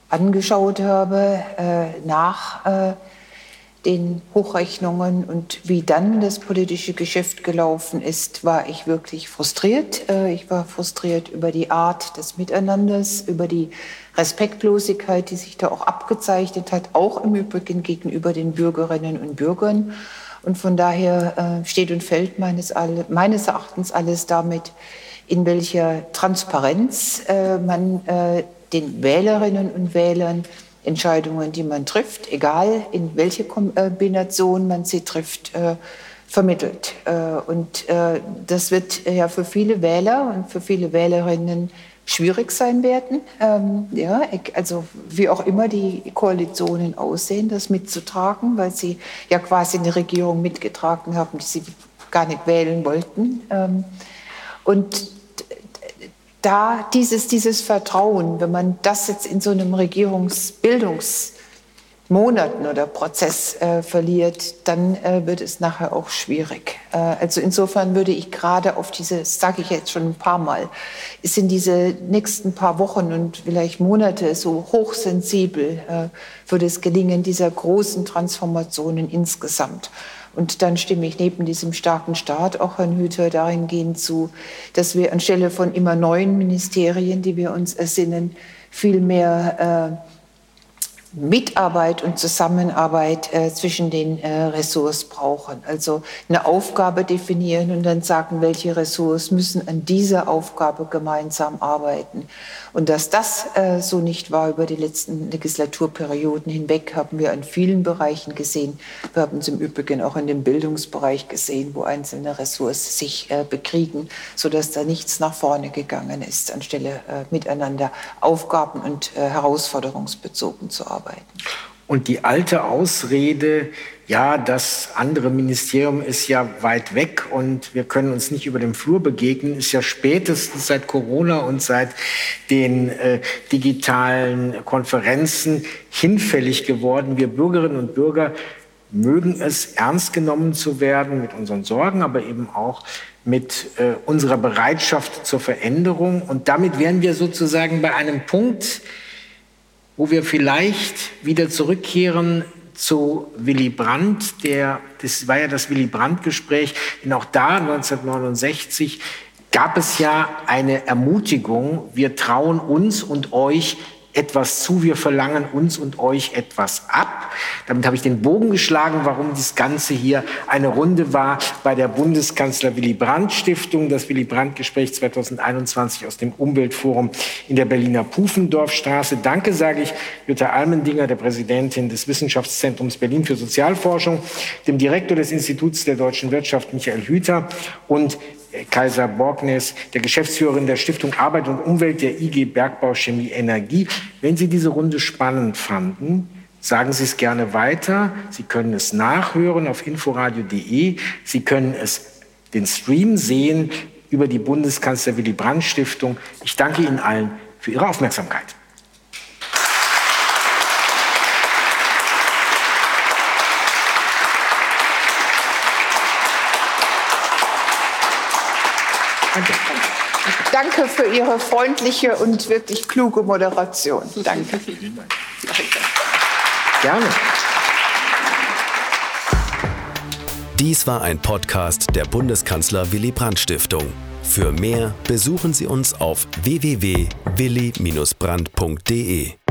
Speaker 3: angeschaut habe, nach den Hochrechnungen und wie dann das politische Geschäft gelaufen ist, war ich wirklich frustriert. Äh, ich war frustriert über die Art des Miteinanders, über die Respektlosigkeit, die sich da auch abgezeichnet hat, auch im Übrigen gegenüber den Bürgerinnen und Bürgern. Und von daher äh, steht und fällt meines, meines Erachtens alles damit, in welcher Transparenz äh, man den Wählerinnen und Wählern Entscheidungen, die man trifft, egal in welche Kombination man sie trifft, äh, vermittelt. Äh, und äh, das wird ja für viele Wähler und für viele Wählerinnen schwierig sein werden. Ähm, ja, also wie auch immer die Koalitionen aussehen, das mitzutragen, weil sie ja quasi eine Regierung mitgetragen haben, die sie gar nicht wählen wollten. Ähm, und da dieses, dieses Vertrauen, wenn man das jetzt in so einem Regierungsbildungsmonaten oder Prozess äh, verliert, dann äh, wird es nachher auch schwierig. Äh, also insofern würde ich gerade auf diese, das sage ich jetzt schon ein paar Mal, sind diese nächsten paar Wochen und vielleicht Monate so hochsensibel, äh, würde es gelingen, dieser großen Transformationen insgesamt. Und dann stimme ich neben diesem starken Staat auch Herrn Hüter dahingehend zu, dass wir anstelle von immer neuen Ministerien, die wir uns ersinnen, viel mehr Mitarbeit und Zusammenarbeit äh, zwischen den äh, Ressorts brauchen. Also eine Aufgabe definieren und dann sagen, welche Ressorts müssen an dieser Aufgabe gemeinsam arbeiten. Und dass das äh, so nicht war über die letzten Legislaturperioden hinweg, haben wir an vielen Bereichen gesehen. Wir haben es im Übrigen auch in dem Bildungsbereich gesehen, wo einzelne Ressorts sich äh, bekriegen, sodass da nichts nach vorne gegangen ist, anstelle äh, miteinander Aufgaben und äh, herausforderungsbezogen zu arbeiten arbeiten.
Speaker 4: Und die alte Ausrede, ja, das andere Ministerium ist ja weit weg und wir können uns nicht über den Flur begegnen, ist ja spätestens seit Corona und seit den äh, digitalen Konferenzen hinfällig geworden. Wir Bürgerinnen und Bürger mögen es, ernst genommen zu werden mit unseren Sorgen, aber eben auch mit äh, unserer Bereitschaft zur Veränderung. Und damit wären wir sozusagen bei einem Punkt, wo wir vielleicht wieder zurückkehren zu Willy Brandt, der, das war ja das Willy Brandt-Gespräch, denn auch da 1969 gab es ja eine Ermutigung, wir trauen uns und euch etwas zu, wir verlangen uns und euch etwas ab. Damit habe ich den Bogen geschlagen, warum das Ganze hier eine Runde war bei der Bundeskanzler Willy Brandt Stiftung, das Willy Brandt Gespräch 2021 aus dem Umweltforum in der Berliner Pufendorfstraße. Danke sage ich Jutta Almendinger, der Präsidentin des Wissenschaftszentrums Berlin für Sozialforschung, dem Direktor des Instituts der deutschen Wirtschaft Michael Hüter und Kaiser Borgnes, der Geschäftsführerin der Stiftung Arbeit und Umwelt der IG Bergbau Chemie Energie. Wenn Sie diese Runde spannend fanden, sagen Sie es gerne weiter. Sie können es nachhören auf inforadio.de. Sie können es den Stream sehen über die Bundeskanzler Willy Brandt Stiftung. Ich danke Ihnen allen für Ihre Aufmerksamkeit.
Speaker 3: Danke. Danke für Ihre freundliche und wirklich kluge Moderation. Danke. Vielen Dank. Danke.
Speaker 4: Gerne.
Speaker 1: Dies war ein Podcast der Bundeskanzler Willy Brandt Stiftung. Für mehr besuchen Sie uns auf www.willy-brandt.de.